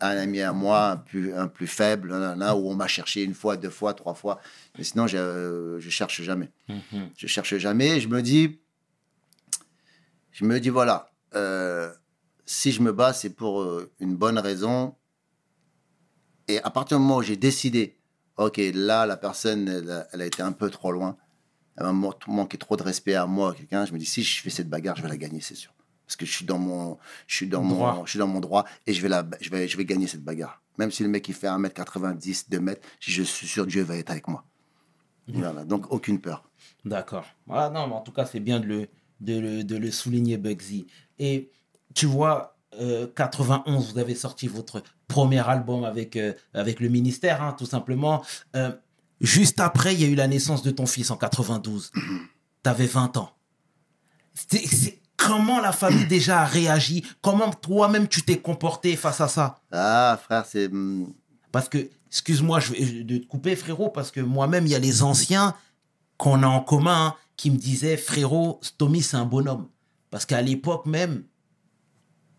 un ami à moi, un plus, un plus faible, nanana, où on m'a cherché une fois, deux fois, trois fois. Mais sinon, je, euh, je cherche jamais. Mhm. Je cherche jamais. Je me dis, je me dis voilà, euh, si je me bats, c'est pour euh, une bonne raison. Et à partir du moment où j'ai décidé, ok, là, la personne, elle, a- elle a été un peu trop loin, elle m'a man- manqué trop de respect à moi, à quelqu'un, je me dis, si je fais cette bagarre, je vais la gagner, c'est sûr. Parce que je suis dans mon, je suis dans Droit. mon, je suis dans mon droit et je vais, la, je, vais, je vais gagner cette bagarre. Même si le mec il fait 1m90, 2m, je suis sûr que Dieu va être avec moi. Voilà, donc aucune peur. D'accord. Ah non, mais en tout cas, c'est bien de le, de le, de le souligner, Bugsy. Et tu vois, euh, 91, vous avez sorti votre premier album avec, euh, avec le ministère, hein, tout simplement. Euh, juste après, il y a eu la naissance de ton fils en 92. tu avais 20 ans. C'est- comment la famille [clears throat] déjà a réagi? Comment toi-même tu t'es comporté face à ça? Ah, frère, c'est. hum, Parce que, excuse-moi je vais- de te couper, frérot, parce que moi-même, il y a les anciens qu'on a en commun hein, qui me disaient, frérot, Tommy, c'est un bonhomme. Parce qu'à l'époque même,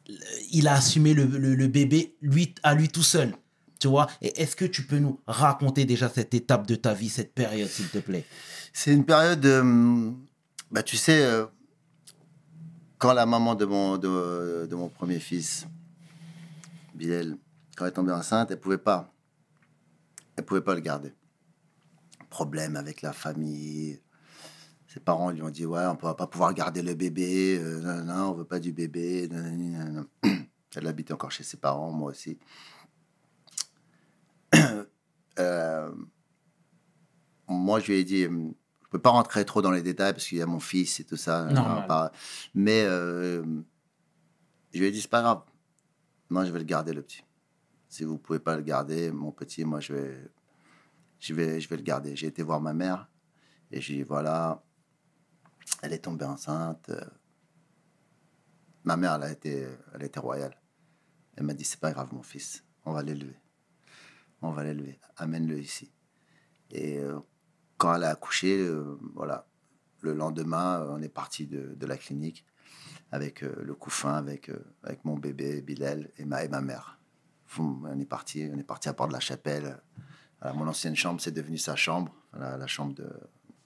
euh, il a assumé le, le- le bébé lui, à lui tout seul. Tu vois? Et est-ce que tu peux nous raconter déjà cette étape de ta vie, cette période, s'il te plaît? C'est une période. hum, bah, tu sais, euh, quand la maman de mon, de, mon premier fils, Bilal, quand elle est tombée enceinte, elle pouvait pas. Elle pouvait pas le garder. Problème avec la famille. Ses parents lui ont dit Ouais, on ne va pas pouvoir garder le bébé. euh, non, non, on veut pas du bébé. [clears throat] Elle habitait encore chez ses parents, moi aussi. [clears throat] Euh, moi, je lui ai dit, je peux pas rentrer trop dans les détails parce qu'il y a mon fils et tout ça. Pas- Mais euh, je lui ai dit, c'est pas grave. Moi, je vais le garder, le petit. Si vous pouvez pas le garder, mon petit, moi, je vais, je vais, je vais le garder. J'ai été voir ma mère et j'ai dit, voilà, elle est tombée enceinte. euh, ma mère, elle a été, elle a été royale. Elle m'a dit c'est pas grave, mon fils, on va l'élever. On va l'élever. Amène-le ici. Et euh, quand elle a accouché, euh, voilà, le lendemain, euh, on est parti de, la clinique avec euh, le couffin, avec, mon bébé Bilal et ma, et ma mère. On est parti, on est parti à Port de la Chapelle. Mon ancienne chambre, c'est devenu sa chambre, la chambre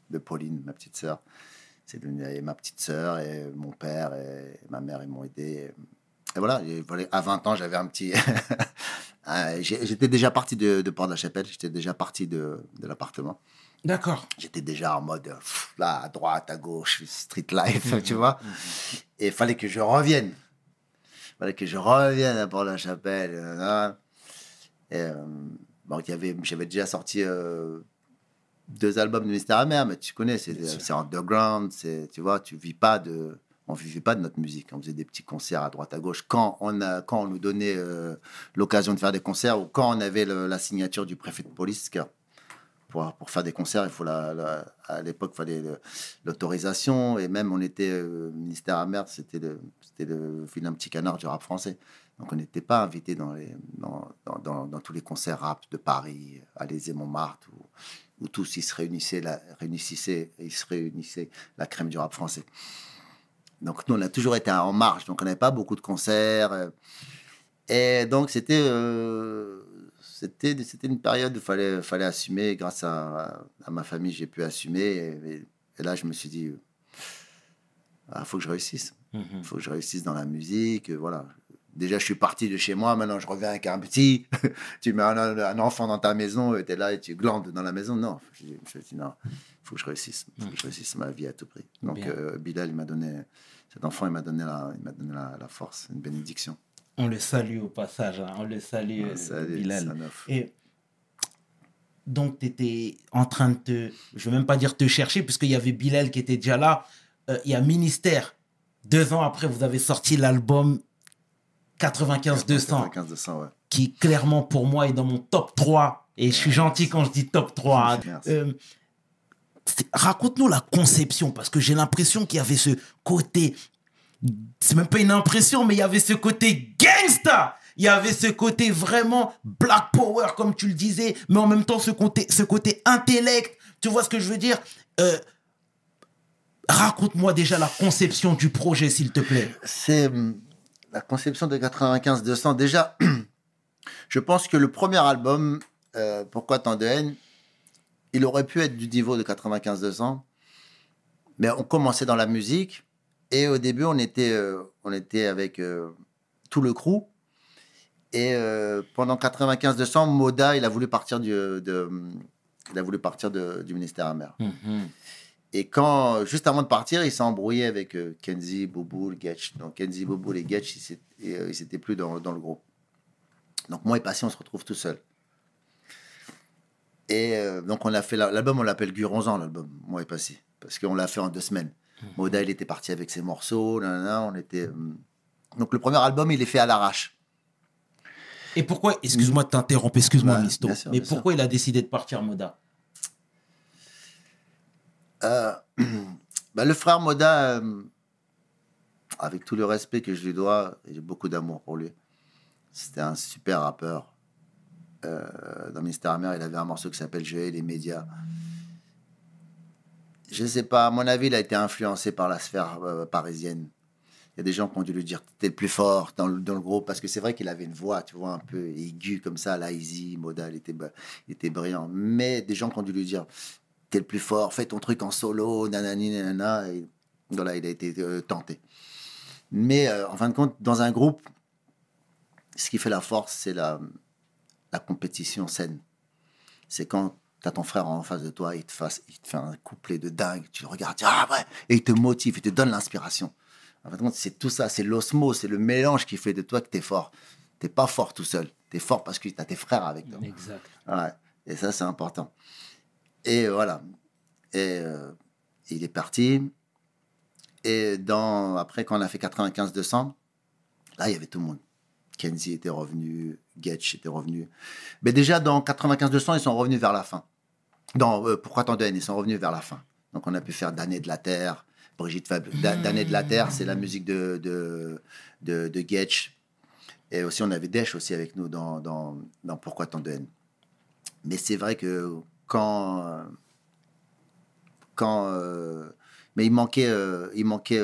de, Pauline, ma petite sœur. C'est devenu et ma petite sœur et mon père et ma mère ils m'ont aidé. Et voilà, à 20 ans, j'avais un petit. [laughs] J'étais déjà parti de, de Port de la Chapelle, j'étais déjà parti de l'appartement. D'accord. J'étais déjà en mode euh, pff, là, à droite, à gauche, street life, [laughs] tu vois. Et il fallait que je revienne. Il fallait que je revienne à Port-la-Chapelle. euh. Et, euh, bon, j'avais déjà sorti euh, deux albums de Mystère Amer, mais tu connais, c'est, underground, tu vois, tu vis pas de. On vivait pas de notre musique. On faisait des petits concerts à droite, à gauche. Quand on, a, quand on nous donnait euh, l'occasion de faire des concerts ou quand on avait le- la signature du préfet de police, pour, faire des concerts, il faut la, à l'époque, fallait l'autorisation. Et même, on était euh, ministère à merde, c'était le, c'était le vilain petit canard du rap français. Donc, on n'était pas invité dans, les, dans, dans, dans- tous les concerts rap de Paris, à Montmartre, où, où tous ils se réunissaient, la, réunissaient, ils se réunissaient la crème du rap français. Donc, nous, on a toujours été en marge. Donc, on n'avait pas beaucoup de concerts. et donc, c'était euh, c'était c'était une période où il fallait, fallait assumer. Grâce à, à ma famille, j'ai pu assumer. Et, et là, je me suis dit, il faut que je réussisse. Mhm. Il faut que je réussisse dans la musique. euh, Voilà. Déjà, je suis parti de chez moi. Maintenant, je reviens avec un petit. [laughs] tu mets un, un enfant dans ta maison, tu es là et tu glandes dans la maison. Non, je, me suis dit, non, il faut que je réussisse. Il faut que je réussisse ma vie à tout prix. Donc, euh, Bilal, il m'a donné, cet enfant, il m'a donné, la, il m'a donné la, la force, une bénédiction. On le salue au passage. hein. On le salue, euh, Ça, Bilal. Et donc, tu étais en train de te. Je ne veux même pas dire te chercher, puisqu'il y avait Bilal qui était déjà là. Euh, Il y a Ministère. Deux ans après, vous avez sorti l'album 95-200, 95-200, ouais. qui clairement pour moi est dans mon top 3. Et je suis gentil quand je dis top 3. hein. Merci. Euh, Raconte-nous la conception, parce que j'ai l'impression qu'il y avait ce côté. C'est même pas une impression, mais il y avait ce côté gangsta. Il y avait ce côté vraiment black power, comme tu le disais, mais en même temps ce côté, ce côté intellect. Tu vois ce que je veux dire? Euh, Raconte-moi déjà la conception du projet, s'il te plaît. C'est hum, la conception de 95-200. Déjà, [clears throat] je pense que le premier album, euh, Pourquoi tant de haine, il aurait pu être du niveau de 95-200, mais on commençait dans la musique et au début, on était, euh, on était avec euh, tout le crew. Et euh, pendant 95-200, Moda, il a voulu partir du, de, il a voulu partir de- du ministère amer. Et quand, juste avant de partir, il s'est embrouillé avec Kenzie, Bouboul, Getch. Donc Kenzie, Bouboul et Getch, ils n'étaient plus dans, dans le groupe. Donc moi et Passy, on se retrouve tout seul. Et donc on a fait la- l'album, on l'appelle Guronzan, l'album, moi et Passy. Parce qu'on l'a fait en deux semaines. Moda, il était parti avec ses morceaux, nanana, on était... hum. Donc le premier album, il est fait à l'arrache. Et pourquoi, excuse-moi de t'interrompre, excuse-moi, Ouais, Misto, sûr, mais sûr. pourquoi il a décidé de partir, Moda? Euh, [clears throat] bah, le frère Moda, euh, avec tout le respect que je lui dois, j'ai beaucoup d'amour pour lui. C'était un super rappeur. Euh, dans Mister Hammer, il avait un morceau qui s'appelle Je hais les médias. Je sais pas, à mon avis, il a été influencé par la sphère euh, parisienne. Il y a des gens qui ont dû lui dire T'es le plus fort dans le, groupe, parce que c'est vrai qu'il avait une voix, tu vois, un peu aiguë comme ça, là, easy, Moda, il était, il était brillant. Mais des gens qui ont dû lui dire T'es le plus fort, fais ton truc en solo, nanani, nanana. Voilà, il a été euh, tenté. Mais euh, en fin de compte, dans un groupe, ce qui fait la force, c'est la, la compétition saine. C'est quand tu as ton frère en face de toi, il te, fasse, il te fait un couplet de dingue, tu le regardes, tu dis, ah ouais, et il te motive, il te donne l'inspiration. En compte, c'est tout ça, c'est l'osmose, c'est le mélange qui fait de toi que tu es fort. Tu pas fort tout seul, tu es fort parce que tu as tes frères avec toi. Exact. Ouais. Et ça, c'est important. Et voilà. Et euh, il est parti. Et dans, après, quand on a fait 95-200, là, il y avait tout le monde. Kenzie était revenu, Getch était revenu. Mais déjà, dans 95-200, ils sont revenus vers la fin. Dans euh, Pourquoi tant de haine Ils sont revenus vers la fin. Donc, on a pu faire Damné de la Terre, Brigitte Fab, Da- Danette de la Terre, c'est la musique de, de, de, de Getch. Et aussi, on avait Desch aussi avec nous dans, dans, dans Pourquoi tant de haine. Mais c'est vrai que quand. quand euh, mais il manquait. euh, il manquait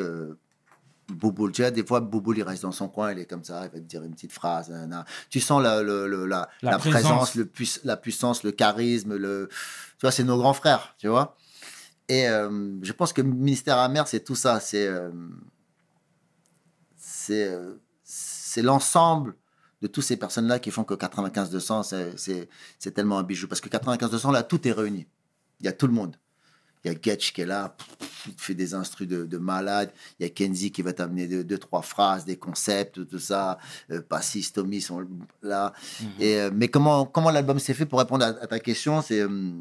Bouboule. Tu vois, des fois, Bouboule, il reste dans son coin, il est comme ça, il va te dire une petite phrase. Tu sens la, le- le- la, La la présence, présence. le pui- la puissance, le charisme. Le, tu vois, c'est nos grands frères, tu vois. Et euh, je pense que Ministère amer, c'est tout ça. C'est euh, c'est euh, l'ensemble de toutes ces personnes-là qui font que 95-200, c'est- c'est c'est tellement un bijou. Parce que 95-200, là, tout est réuni. Il y a tout le monde. Il y a Getch qui est là, te fait des instrus de, de malade. Il y a Kenzie qui va t'amener deux, deux, trois phrases, des concepts, tout ça. Euh, Passis, Tommy sont là. Et, euh, mais comment, comment l'album s'est fait pour répondre à, à ta question? C'est euh,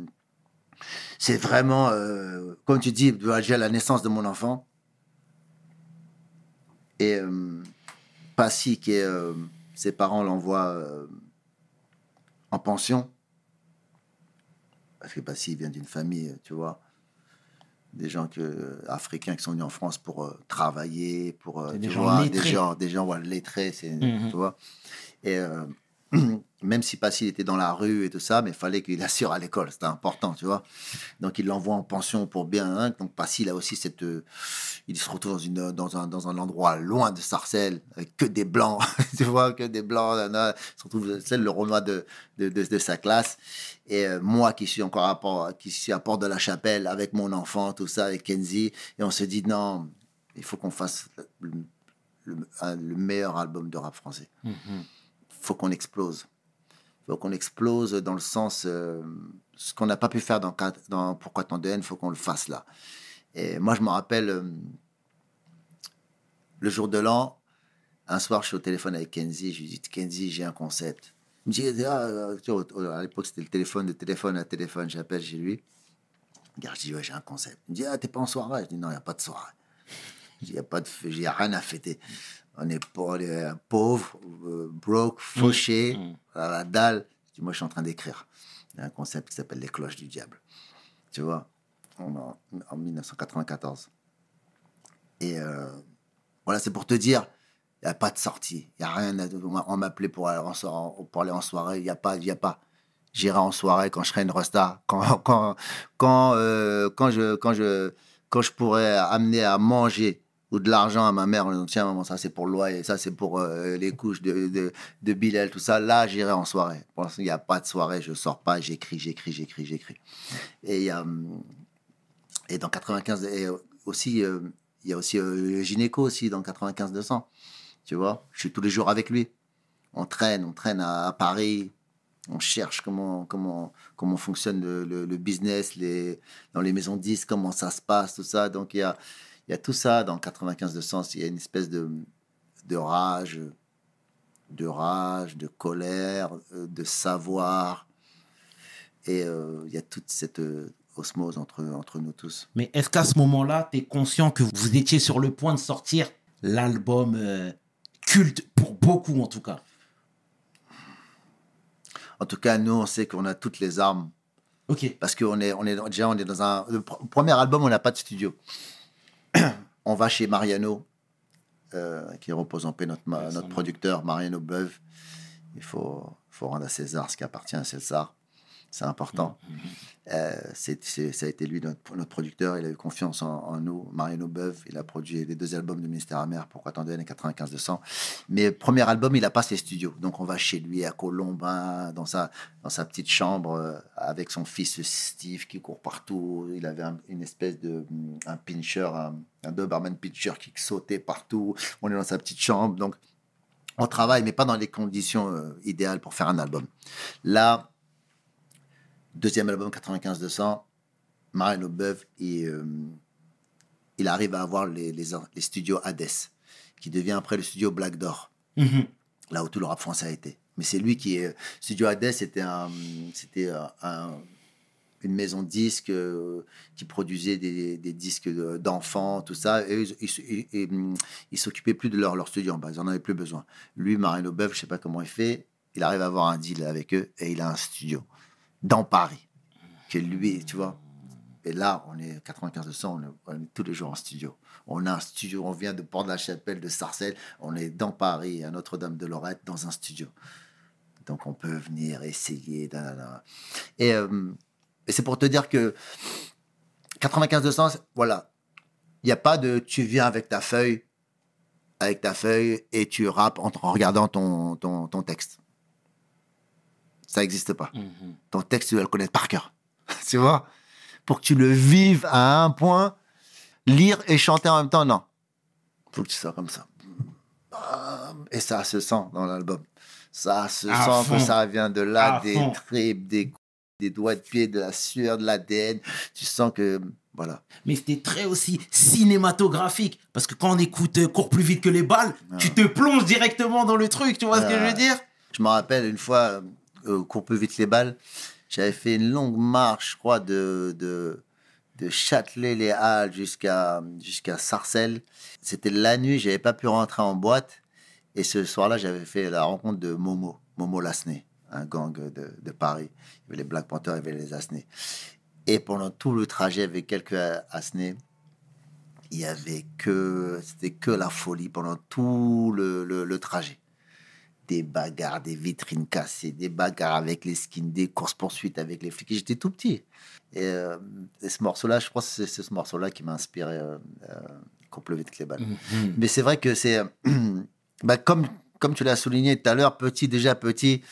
c'est vraiment, euh, comme tu dis, de à la naissance de mon enfant. Et euh, Passy, qui est, euh, ses parents l'envoient en pension. Parce que Passy vient d'une famille, tu vois, des gens que, africains qui sont venus en France pour euh, travailler, pour, euh, des tu gens vois, des gens, des gens ouais, lettrés, c'est, Mhm. tu vois. Et euh, [clears throat] même si Passy était dans la rue et tout ça, mais il fallait qu'il assure à l'école, c'était important, tu vois. Donc il l'envoie en pension pour bien. hein. Donc Passy, il a aussi cette. euh, il se retrouve dans, une, dans, un, dans un endroit loin de Sarcelles, avec que des blancs, [laughs] tu vois, que des blancs. nana. Il se retrouve, c'est le Renoir de, de, de, sa classe. Et euh, moi qui suis encore à Port, qui suis à Port de la Chapelle avec mon enfant, tout ça, avec Kenzie. Et on se dit, non, il faut qu'on fasse le, meilleur album de rap français Mhm. Faut qu'on explose. faut qu'on explose dans le sens. euh, ce qu'on n'a pas pu faire dans, dans Pourquoi tant de haine, faut qu'on le fasse là. Et moi, je me rappelle, euh, le jour de l'an, un soir, je suis au téléphone avec Kenzie. Je lui dis Kenzie, j'ai un concept. Il me dit ah, au- à l'époque, c'était le téléphone de téléphone à téléphone. J'appelle chez lui. Regarde, je dis ouais, j'ai un concept. Il me dit ah, t'es pas en soirée? Je dis non, il n'y a pas de soirée. Il n'y a pas de, il a rien à fêter. On est, pau- on est pauvre, euh, broke, fauché, Mm. à la dalle. Moi, je suis en train d'écrire. Il y a un concept qui s'appelle les cloches du diable. Tu vois, en, en 1994. Et euh, voilà, c'est pour te dire, il n'y a pas de sortie. Il n'y a rien. À, on m'a- on m'appelait pour, aller en soirée- pour aller en soirée. Il n'y a pas. Il y a pas. J'irai en soirée quand je serai une resta. Quand, quand, quand, euh, quand, je, quand, je, quand je pourrais amener à manger ou de l'argent à ma mère en disant tiens maman ça c'est pour le loyer ça c'est pour euh, les couches de, de, de Bilal tout ça. Là j'irai en soirée. Pour l'instant il n'y a pas de soirée je sors pas j'écris j'écris j'écris j'écris. Et hum, et dans 95 et aussi euh, il y a aussi euh, le gynéco aussi dans 95 200 tu vois? Je suis tous les jours avec lui. On traîne on traîne à, Paris. On cherche comment comment comment fonctionne le, le- business les dans les maisons de disques comment ça se passe tout ça. Donc il y a il y a tout ça dans 95 de sens. Il y a une espèce de, de rage, de rage, de colère, euh, de savoir. Et euh, il y a toute cette euh, osmose entre, entre nous tous. Mais est-ce qu'à ce moment-là, tu es conscient que vous étiez sur le point de sortir l'album euh, culte pour beaucoup en tout cas? En tout cas, nous, on sait qu'on a toutes les armes. Ok. Parce qu'on est, on est, déjà, on est dans un. Le pr- premier album, on n'a pas de studio. [clears throat] on va chez Mariano, euh, qui repose en paix, notre, producteur, Mariano Beuve. Il faut, faut rendre à César ce qui appartient à César. C'est important. Euh, c'est, c'est- ça a été lui, notre, notre producteur. Il a eu confiance en, en nous. Mariano Beuve, il a produit les deux albums de Ministère Amer, Pourquoi tant de haine et 95 200. Mais premier album, il n'a pas ses studios. Donc on va chez lui à Colombin, dans sa, dans sa petite chambre, euh, avec son fils Steve qui court partout. Il avait un- une espèce de un pincher, un, un Doberman pincher qui sautait partout. On est dans sa petite chambre. Donc on travaille, mais pas dans les conditions euh, idéales pour faire un album. Là, deuxième album 95-200, Mariano Beuve, il, euh, il arrive à avoir les, les, les studios Hades, qui devient après le studio Black Door, Mhm. là où tout le rap français a été. Mais c'est lui qui est. Studio Hades, c'était un, c'était un- un- une maison euh, qui produisait des, des disques de- d'enfants, tout ça. Et ils- s'occupaient plus de leur, leur studio ils n'en avaient plus besoin. Lui, Mariano Beuve, je sais pas comment il fait, il arrive à avoir un deal avec eux et il a un studio dans Paris. Que lui, tu vois. Et là, on est 95 de 100, on est, on est tous les jours en studio. On a un studio, on vient de Port-de-la-Chapelle, de Sarcelles, on est dans Paris, à Notre-Dame-de-Lorette, dans un studio. Donc on peut venir essayer. euh, et c'est pour te dire que 95 de 100, voilà. Il n'y a pas de tu viens avec ta feuille, avec ta feuille et tu rappes en, en regardant ton, ton, ton texte. Ça n'existe pas. Mhm. Ton texte, tu dois le connaître par cœur. [laughs] tu vois? Pour que tu le vives à un point, lire et chanter en même temps, non. faut que tu sois comme ça. Et ça se sent dans l'album. Ça se À sent que ça vient de là, À des fond. tripes, des, des doigts de pied, de la sueur, de l'ADN. Tu sens que, voilà. Mais c'était très aussi cinématographique. Parce que quand on écoute euh, Cours plus vite que les balles, tu te plonges directement dans le truc. Tu vois ce que je veux dire? Je me rappelle une fois, euh, plus vite les balles, j'avais fait une longue marche, je crois, de, de, de Châtelet-les-Halles jusqu'à Sarcelles. C'était la nuit, j'avais pas pu rentrer en boîte. Et ce soir-là, j'avais fait la rencontre de Momo, Momo Lasné, un gang de, de Paris. Il y avait les Black Panthers, il y avait les Asnés. Et pendant tout le trajet avec quelques Asnés, il y avait que, c'était que la folie pendant tout le- le trajet des bagarres, des vitrines cassées, des bagarres avec les skins, des courses-poursuites avec les flics. J'étais tout petit. Et, euh, et ce morceau-là, je crois que c'est ce morceau-là qui m'a inspiré euh, euh, qu'on pleuvait de les balles. Mhm. Mais c'est vrai que c'est. [clears throat] bah, comme, comme tu l'as souligné tout à l'heure, petit, déjà petit,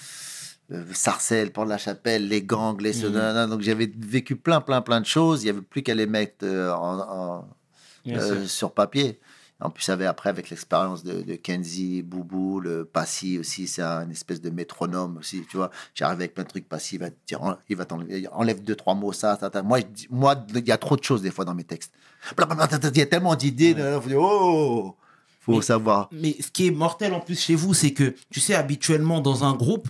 euh, Sarcelles, Port-de-la-Chapelle, les gangs, les. Mhm. Donc j'avais vécu plein, plein, plein de choses. Il n'y avait plus qu'à les mettre euh, en- en, euh, sur papier. En plus, avec, après, avec l'expérience de, de Kenzie, Boubou, le Passy aussi, c'est un espèce de métronome aussi, tu vois. J'arrive avec plein de trucs, Passy, il va te dire, il va t'enlever, enlève deux, trois mots, ça, ça, ça. Moi, il y a trop de choses des fois dans mes textes. Il y a tellement d'idées, Ouais. il faut oh, faut Mais- savoir. Mais ce qui est mortel en plus chez vous, c'est que, tu sais, habituellement dans un groupe,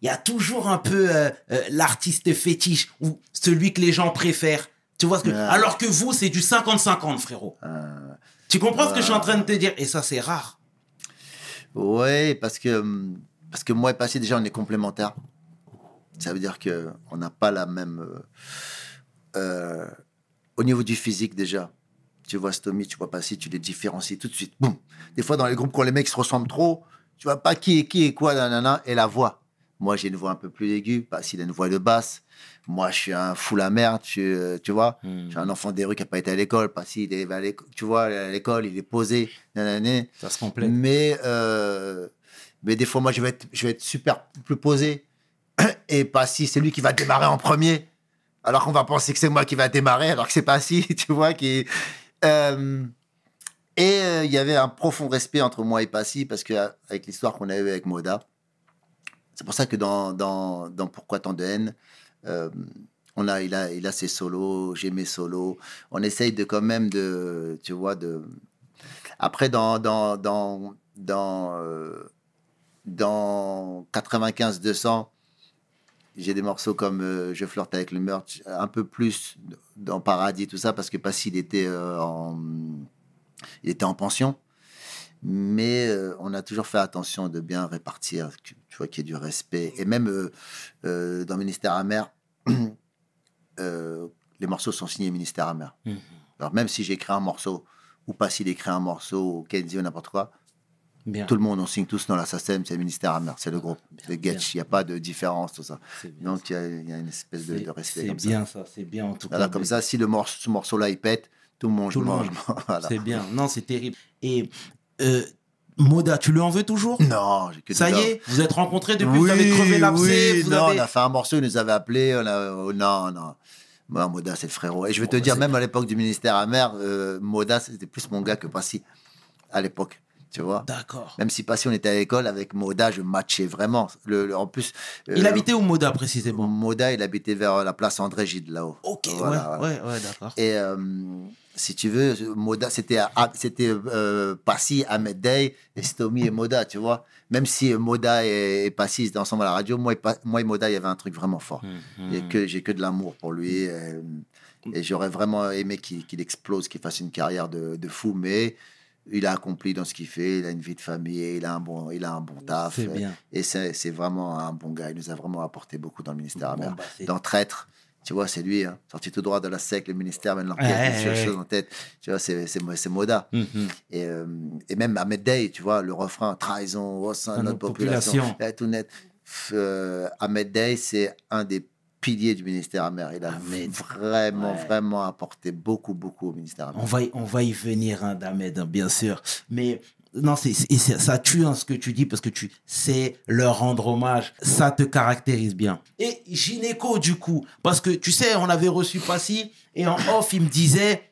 il y a toujours un peu euh, euh, l'artiste fétiche ou celui que les gens préfèrent. Tu vois ce que... Ouais. Alors que vous, c'est du 50-50, frérot. Tu comprends ce que je suis en train de te dire? Et ça, c'est rare. Ouais, parce que, parce que moi et Passy, déjà, on est complémentaires. Ça veut dire que on n'a pas la même. euh, euh, au niveau du physique, déjà. Tu vois Stomy, tu vois Passy, tu les différencies tout de suite. Boum. Des fois, dans les groupes, quand les mecs se ressemblent trop, tu vois pas qui est qui et quoi, nanana, et la voix. Moi, j'ai une voix un peu plus aiguë. Passy, il a une voix de basse. Moi, je suis un fou la merde, tu, tu vois. Je suis un enfant des rues qui n'a pas été à l'école. Passy, il est à l'école, tu vois, à l'école, il est posé, nanana. Ça se complète. Mais, euh, mais des fois, moi, je vais être, je vais être super plus posé. [clears throat] Et pas si c'est lui qui va démarrer en premier. Alors qu'on va penser que c'est moi qui va démarrer, alors que c'est pas si, [laughs] tu vois. Qui, euh, et euh, il y avait un profond respect entre moi et Passy, parce que avec l'histoire qu'on a eue avec Moda, c'est pour ça que dans, dans, dans Pourquoi tant de haine, euh, on a, il, a, il a ses solos, j'ai mes solos. On essaye de quand même de, tu vois, de. Après, dans, dans, dans, dans, euh, dans 95-200, j'ai des morceaux comme euh, Je flirte avec le meurtre, un peu plus dans Paradis, tout ça, parce que Passy, il était, en, il était en pension. Mais euh, on a toujours fait attention de bien répartir, tu vois, qu'il y ait du respect. Et même euh, euh, dans Ministère Amer, [clears throat] euh, les morceaux sont signés Ministère Amer. Mhm. Alors même si j'écris un morceau, ou pas s'il écrit un morceau, ou Kenzie ou n'importe quoi, Bien. tout le monde, on signe tous dans la SACEM, c'est Ministère Amer, c'est le groupe, c'est. Getch, il n'y a pas de différence, tout ça. Donc il y, a- il y a une espèce de, de respect C'est ça. bien ça, c'est bien en tout Voilà, cas. comme mais- ça, si le morceau, ce morceau-là, il pète, tout le monde Tout le mange. monde. [laughs] voilà. C'est bien. Non, c'est terrible. Et euh, Moda, tu lui en veux toujours? Non, j'ai que Ça y est, vous êtes rencontrés depuis, oui, vous avez crevé l'abcès, oui, vous non, avez... on a fait un morceau, il nous avait appelé, on a, oh, non, non. Moi, Moda, c'est le frérot. Et je vais te Bon, dire, même à l'époque du ministère amer, euh, Moda, c'était plus mon gars que Passy, à l'époque, tu vois. D'accord. Même si Passy, on était à l'école, avec Moda, je matchais vraiment. Le, le- en plus... Il euh, habitait où Moda précisément? Moda, il habitait vers la place André Gide, là-haut. Ok, Voilà, ouais, voilà. ouais, ouais, d'accord. Et euh, si tu veux, Moda, c'était c'était euh, Passy, Ahmed Day, et Stomy et Moda, tu vois. Même si Moda et, et Passy étaient ensemble à la radio, moi et, moi et Moda, il y avait un truc vraiment fort. Et que j'ai que de l'amour pour lui. euh, et j'aurais vraiment aimé qu'il qu'il explose, qu'il fasse une carrière de, de fou, mais il a accompli dans ce qu'il fait. Il a une vie de famille, il a un bon, il a un bon taf. Bien. Et c'est c'est vraiment un bon gars. Il nous a vraiment apporté beaucoup dans le ministère Bon, bah, dans Traître, Tu vois, c'est lui, hein, sorti tout droit de la SEC, le ministère, mène l'enquête, Ouais, il a ouais. chose en tête. Tu vois, c'est c'est Mo- c'est Moda. Mhm. Et, euh, et même Ahmed Day, tu vois, le refrain trahison au sein de notre population. population. Eh, tout net. Euh, Ahmed Day, c'est un des piliers du ministère amer. Il a Ahmed. vraiment, Ouais. vraiment apporté beaucoup, beaucoup au ministère amer. On va, y- on va y venir, hein, d'Ahmed, hein, bien sûr. Mais non, c'est- ça tue hein, ce que tu dis parce que tu sais leur rendre hommage. Ça te caractérise bien. Et Gynéco, du coup, parce que tu sais, on avait reçu Passy et en off, il me disait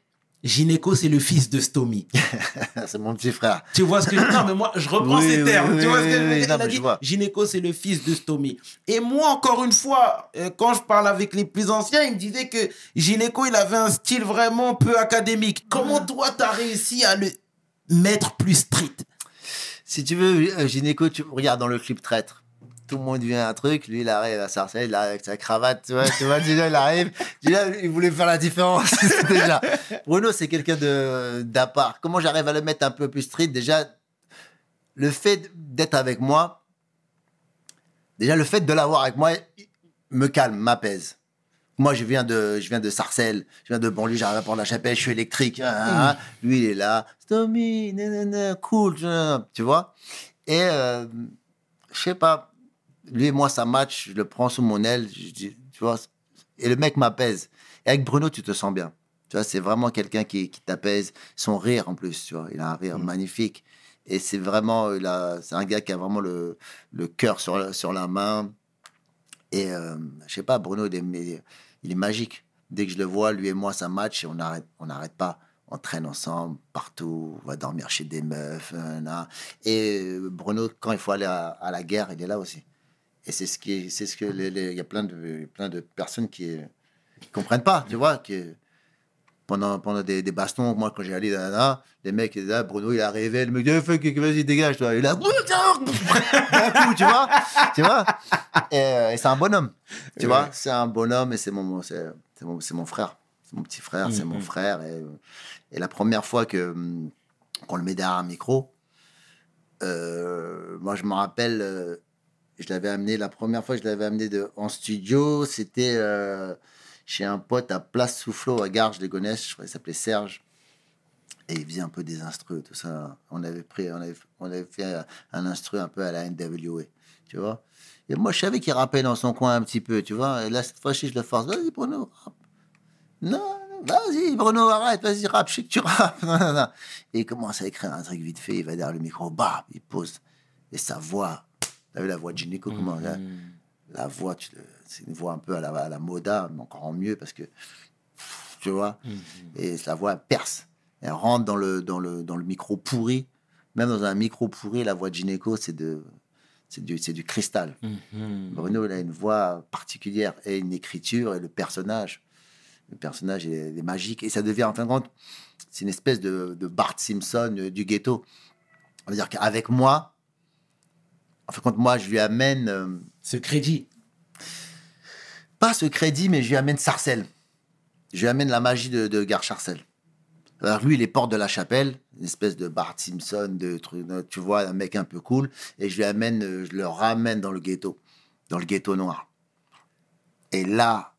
Gynéco, c'est le fils de Stomy. [laughs] c'est mon petit frère. Tu vois ce que je Non, mais moi, je reprends Oui, ces oui, termes. oui, tu vois ce que je veux dire? Gynéco, c'est le fils de Stomy. Et moi, encore une fois, euh, quand je parle avec les plus anciens, ils me disaient que Gynéco, il avait un style vraiment peu académique. Comment toi, t'as réussi à le mettre plus street Si tu veux, euh, Gynéco, tu regardes dans le clip traître. Tout le monde vient un truc, lui il arrive à Sarcelles, il arrive avec sa cravate, tu vois, tu vois, déjà il arrive, [laughs] déjà il voulait faire la différence [laughs] déjà. Bruno c'est quelqu'un de d'à part. Comment j'arrive à le mettre un peu plus street? Déjà, le fait d'être avec moi, déjà le fait de l'avoir avec moi me calme, m'apaise. Moi, je viens de, je viens de Sarcelles, je viens de banlieue, j'arrive à prendre la chapelle, je suis électrique. hein, hein, hein. Lui, il est là, Tommy, nanana, cool, tu vois. Et euh, je sais pas, lui et moi, ça match, je le prends sous mon aile, je dis, tu vois. Et le mec m'apaise. Et avec Bruno, tu te sens bien. Tu vois, c'est vraiment quelqu'un qui, qui t'apaise. Son rire, en plus, tu vois, il a un rire magnifique. Et c'est vraiment, c'est un gars qui a vraiment le, le cœur sur, la- sur la main. Et euh, je sais pas, Bruno, il est, il est magique. Dès que je le vois, lui et moi, ça match et on n'arrête on n'arrête pas. On traîne ensemble partout, on va dormir chez des meufs. Et Bruno, quand il faut aller à, à la guerre, il est là aussi. Et c'est ce qui, c'est ce que il y a plein de, plein de personnes qui, qui comprennent pas, tu vois, qui pendant, pendant des, des bastons, moi quand j'ai allé nanana, les mecs ils disaient, ah, Bruno il arrivé, le mec dit, vas-y dégage, toi. Il a, d'un coup, tu vois, tu vois. Et, euh, et c'est un bonhomme, tu vois, c'est un bonhomme et c'est mon, c'est, c'est mon, c'est mon frère, c'est mon petit frère, c'est mon Mhm. frère. Et, et la première fois que hum, qu'on le met derrière un micro, euh, moi je me rappelle, euh, je l'avais amené, la première fois que je l'avais amené de, en studio, c'était euh, chez un pote à Place Soufflot à Garges les Gonesse, je crois qu'il s'appelait Serge. Et il faisait un peu des instrus, tout ça. On avait pris, on avait, fait un instru un peu à la NWA, tu vois. Et moi, je savais qu'il rappait dans son coin un petit peu, tu vois. Et là, cette fois-ci, je le force. Vas-y, Bruno. Non, vas-y, Bruno, arrête, vas-y, rappe, je sais que tu rappes. [laughs] Et il commence à écrire un truc vite fait. Il va derrière le micro, bah, il pose. Et sa voix, vu la voix de Gynéco, comment là, La voix, c'est une voix un peu à la, à la Moda, mais encore mieux parce que, tu vois, et la voix elle perce. Elle rentre dans le, dans le, dans le micro pourri. Même dans un micro pourri, la voix de Gynéco, c'est de, c'est du, du cristal. Bruno, il a une voix particulière et une écriture et le personnage. Le personnage est, est magique et ça devient, en fin de compte, c'est une espèce de, de Bart Simpson euh, du ghetto. Ça veut dire qu'avec moi, en fin de compte, moi, je lui amène, euh, Ce crédit. pas ce crédit, mais je lui amène Sarcelles. Je lui amène la magie de, de Gare Sarcelles. Alors lui, il est porte de la chapelle, une espèce de Bart Simpson, de truc, tu vois, un mec un peu cool, et je lui amène, euh, je le ramène dans le ghetto, dans le ghetto noir. Et là,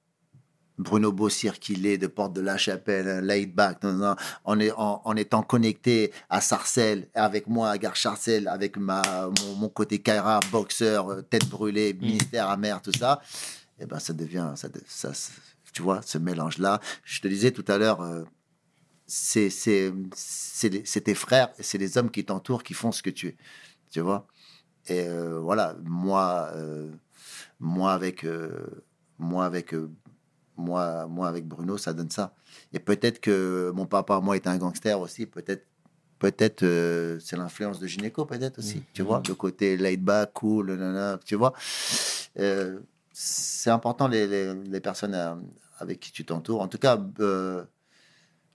Bruno Bossir qu'il est de porte de la chapelle, un laid back, non, non, en, est- en- en étant connecté à Sarcelles, avec moi à Gare Sarcelles, avec ma, mon, mon côté Kaira, boxeur, euh, tête brûlée, ministère amer, tout ça, et ben ça devient, ça, ça, tu vois, ce mélange-là. Je te disais tout à l'heure, euh, c'est tes frères c'est les hommes qui t'entourent qui font ce que tu es, tu vois. Et euh, voilà, moi, euh, moi avec moi avec moi moi avec Bruno, ça donne ça. Et peut-être que mon papa moi était un gangster aussi, peut-être peut-être euh, c'est l'influence de Gynéco peut-être aussi, tu vois, le côté laid back, cool, nanana, tu vois. Euh, c'est important les, les, les personnes euh, avec qui tu t'entoures. En tout cas, euh,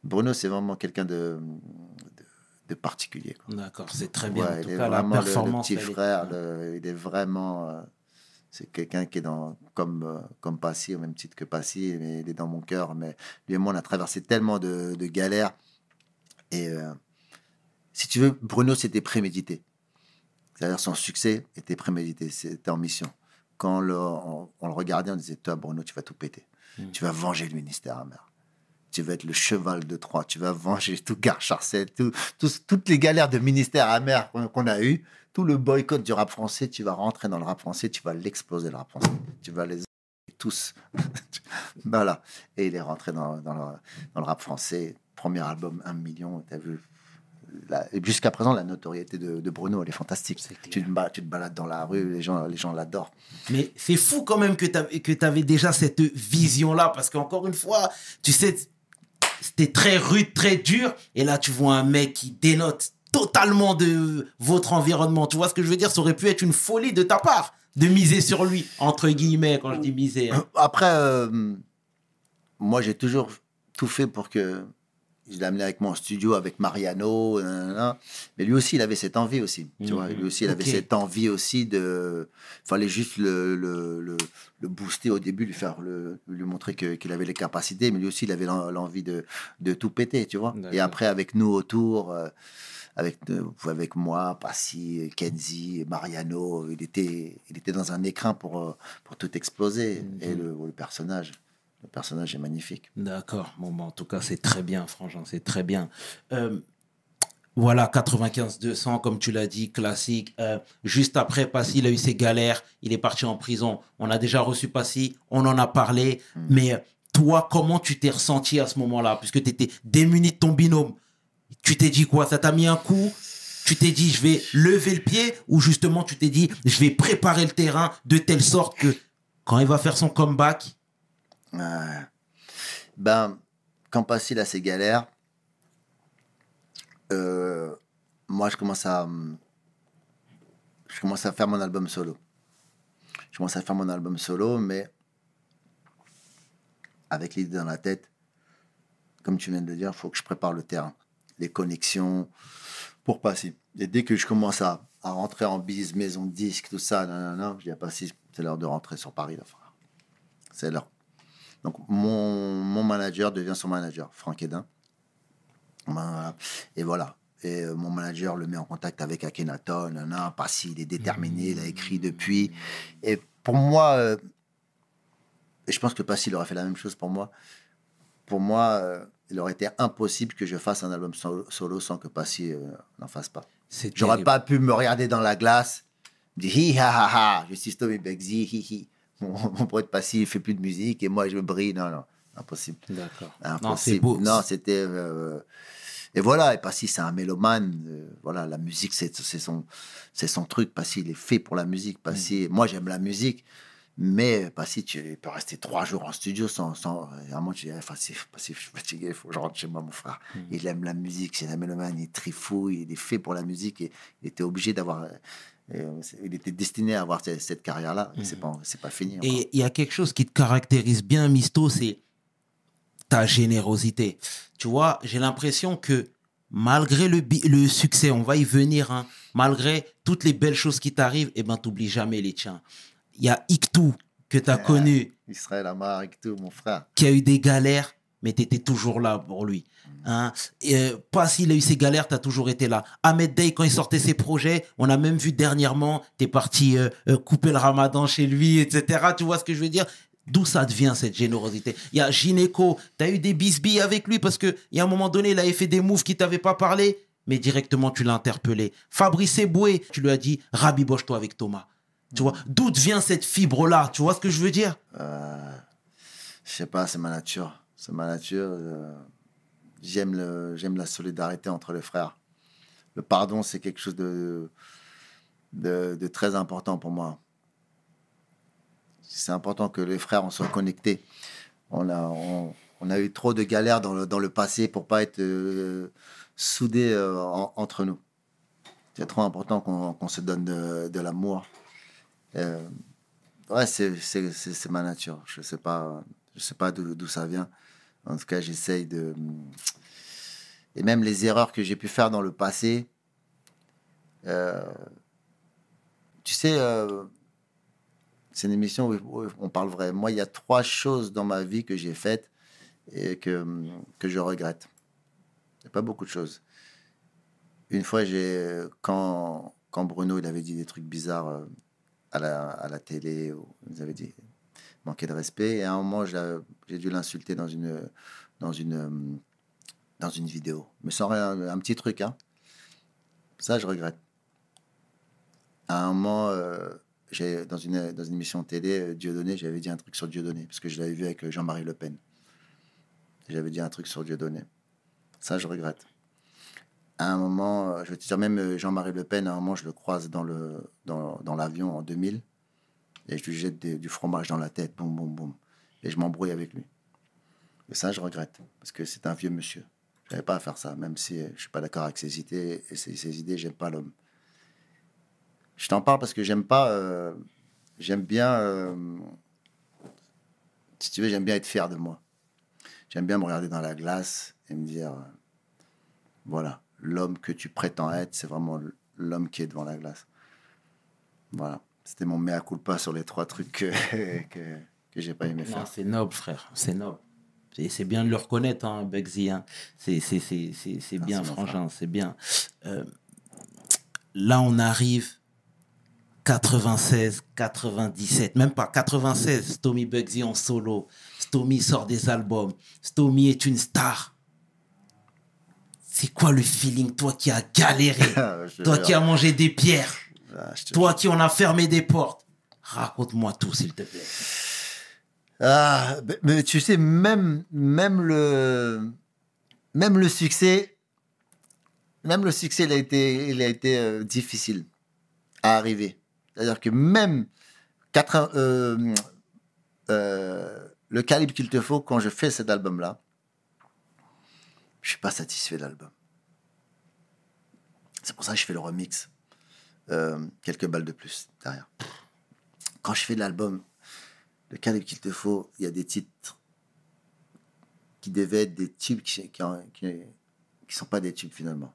Bruno, c'est vraiment quelqu'un de, de, de particulier. D'accord, c'est très bien. Ouais, en il tout est cas, la vraiment le- petit est- frère. le- il est vraiment. C'est quelqu'un qui est dans, comme, euh, comme Passy, au même titre que Passy, mais il est dans mon cœur. Mais lui et moi, on a traversé tellement de, de galères. Et euh, si tu veux, Bruno, c'était prémédité. C'est-à-dire son succès était prémédité, c'était en mission. Quand le- on, on le regardait, on disait, toi, Bruno, tu vas tout péter. Tu vas venger le ministère amer. Tu vas être le cheval de Troie. Tu vas venger tout Gare Charcel, tout, tous- toutes les galères de ministère amer qu'on qu'on a eu, tout le boycott du rap français. Tu vas rentrer dans le rap français, tu vas l'exploser le rap français. Tu vas les tous. [laughs] voilà. Et il est rentré dans, dans le, dans le rap français. Premier album, 1 million. Tu as vu Jusqu'à présent, la notoriété de, de Bruno, elle est fantastique. Te, tu te balades dans la rue, les gens les gens l'adorent. Mais c'est fou quand même que tu avais déjà cette vision-là, parce qu'encore une fois, tu sais, c'était très rude, très dur, et là tu vois un mec qui dénote totalement de votre environnement. Tu vois ce que je veux dire? Ça aurait pu être une folie de ta part de miser sur lui, entre guillemets, quand je dis miser. hein. Après, euh, moi, j'ai toujours tout fait pour que. Je l'ai amené avec moi en studio, avec Mariano. nanana. Mais lui aussi, il avait cette envie aussi. Tu vois, Mhm. lui aussi, il avait cette envie aussi de. Il fallait juste le, le, le, le booster au début, lui faire le, lui montrer qu'il avait les capacités. Mais lui aussi, il avait l'en- l'envie de, de tout péter, tu vois. Et après, avec nous autour. euh, avec, euh, avec moi, Passy, Kenzie, Mariano, il était, il était dans un écrin pour, euh, pour tout exploser. Mhm. Et le, le personnage, le personnage est magnifique. D'accord. Bon, bah, en tout cas, c'est très bien, Frangin, c'est très bien. Euh, voilà, 95-200, comme tu l'as dit, classique. Euh, juste après, Passy, il a eu ses galères. Il est parti en prison. On a déjà reçu Passy. On en a parlé. Mais euh, toi, comment tu t'es ressenti à ce moment-là? Puisque tu étais démuni de ton binôme. Tu t'es dit quoi? Ça t'a mis un coup? Tu t'es dit, je vais lever le pied? Ou justement, tu t'es dit, je vais préparer le terrain de telle sorte que quand il va faire son comeback? Ben, quand Passy il a ses galères, euh, moi je commence à je commence à faire mon album solo. Je commence à faire mon album solo, mais avec l'idée dans la tête, comme tu viens de le dire, faut que je prépare le terrain, les connexions pour Passy. Et dès que je commence à, à rentrer en bise, maison de disque, tout ça, non, non, non, je dis à Passy, c'est l'heure de rentrer sur Paris, là, frère. C'est l'heure. Donc, mon, mon manager devient son manager, Franck Edin. Et voilà. Et euh, mon manager le met en contact avec Akhenaton. Non, Passy, il est déterminé, il a écrit depuis. Et pour moi, euh, et je pense que Passy il aurait fait la même chose pour moi. Pour moi, euh, il aurait été impossible que je fasse un album solo, solo sans que Passy euh, n'en fasse pas. J'aurais pas pu me regarder dans la glace, me dire hi ha ha ha, je suis Stomy Begzi, hi hi. Mon, mon pote Passy, il fait plus de musique et moi je brille. Non, non, impossible. D'accord. Impossible. Non, c'était. euh, et voilà, et Passy, c'est un mélomane. euh, voilà, la musique, c'est son, son truc. Passy, il est fait pour la musique. Passy, moi, j'aime la musique. Mais Passy, tu peux rester trois jours en studio sans. sans à un moment, tu dis, ah, Passy, Passy, je suis fatigué, il faut que je rentre chez moi, mon frère. Il aime la musique, c'est un mélomane, il est très fou, il est fait pour la musique. Et il était obligé d'avoir. euh, euh, il était destiné à avoir cette, carrière-là. et C'est pas, c'est pas fini. encore. Et il y a quelque chose qui te caractérise bien, Misto, c'est ta générosité. Tu vois, j'ai l'impression que malgré le, le succès, on va y venir, hein, malgré toutes les belles choses qui t'arrivent, eh ben, t'oublies jamais les tiens. Il y a Iktou que tu as Ouais. connu, Israël Amar et tout, mon frère. qui a eu des galères, mais tu étais toujours là pour lui. Hein. Et, euh, pas s'il a eu ses galères, tu as toujours été là. Ahmed Day, quand il sortait ses projets, on a même vu dernièrement, tu es parti euh, euh, couper le ramadan chez lui, etc. Tu vois ce que je veux dire? D'où ça devient cette générosité? Il y a Gineco, tu as eu des bisbilles avec lui parce qu'il y a un moment donné, il avait fait des moves qui t'avaient pas parlé, mais directement tu l'as interpellé. Fabrice Eboué, tu lui as dit, rabiboche-toi avec Thomas. Tu vois, d'où vient cette fibre-là Tu vois ce que je veux dire? Euh, je sais pas, c'est ma nature. C'est ma nature. euh, j'aime la solidarité entre les frères. Le pardon, c'est quelque chose de, de, très important pour moi. C'est important que les frères on soit connectés. On a, on, a eu trop de galères dans le, dans le passé pour pas être euh, soudés euh, en- entre nous. C'est trop important qu'on qu'on se donne de, de l'amour. Euh, Ouais, c'est ma nature. Je sais pas, je sais pas d'où ça vient. En tout cas, j'essaye de. Et même les erreurs que j'ai pu faire dans le passé. euh, tu sais, euh, c'est une émission où, on parle vrai. Moi, il y a trois choses dans ma vie que j'ai faites et que, que je regrette. Il a pas beaucoup de choses. Une fois, j'ai quand, quand Bruno il avait dit des trucs bizarres. À la, télé. ou- Vous avez dit manqué de respect. Et à un moment, j'ai dû l'insulter dans une, dans, une, euh, dans une vidéo. Mais sans rien, un petit truc, hein. Ça, je regrette. À un moment, euh, dans, une, dans une émission de télé, euh, Dieudonné, j'avais dit un truc sur Dieudonné, parce que je l'avais vu avec euh, Jean-Marie Le Pen. J'avais dit un truc sur Dieudonné. Ça, je regrette. À un moment, euh, je te dire, même euh, Jean-Marie Le Pen, à un moment, je le croise dans, le, dans, dans l'avion en 2000, et je lui jette du fromage dans la tête, boum, boum, boum. Et je m'embrouille avec lui. Et ça, je regrette, parce que c'est un vieux monsieur. Je n'avais pas à faire ça, même si euh, je suis pas d'accord avec ses idées. Et ses, idées, j'aime pas l'homme. Je t'en parle parce que j'aime pas. j'aime bien. si tu veux, j'aime bien être fier de moi. J'aime bien me regarder dans la glace et me dire voilà, l'homme que tu prétends être, c'est vraiment l'homme qui est devant la glace. Voilà. C'était mon mea culpa sur les trois trucs que, [laughs] que, que j'ai pas aimé Non, faire. c'est noble, frère. C'est noble. Et c'est bien de le reconnaître, hein, Bugsy. hein. C'est, c'est, c'est, c'est, c'est bien, frangin, c'est bien. Euh, là, on arrive 96, 97, même pas 96. Stomy Bugsy en solo. Stomy sort des albums. Stomy est une star. C'est quoi le feeling, toi qui as galéré, [laughs] toi qui as mangé des pierres, Ah, toi qui en as fermé des portes Raconte-moi tout, s'il te plaît. Ah, mais- mais tu sais, même, même, le, même le succès, même le succès, il a été, il a été euh, difficile à arriver. C'est-à-dire que même 80, euh, euh, le calibre qu'il te faut, quand je fais cet album-là, je suis pas satisfait de l'album. C'est pour ça que je fais le remix. Euh, quelques balles de plus derrière. Quand je fais l'album, le calibre qu'il te faut, il y a des titres qui devaient être des tubes qui, qui sont pas des tubes finalement,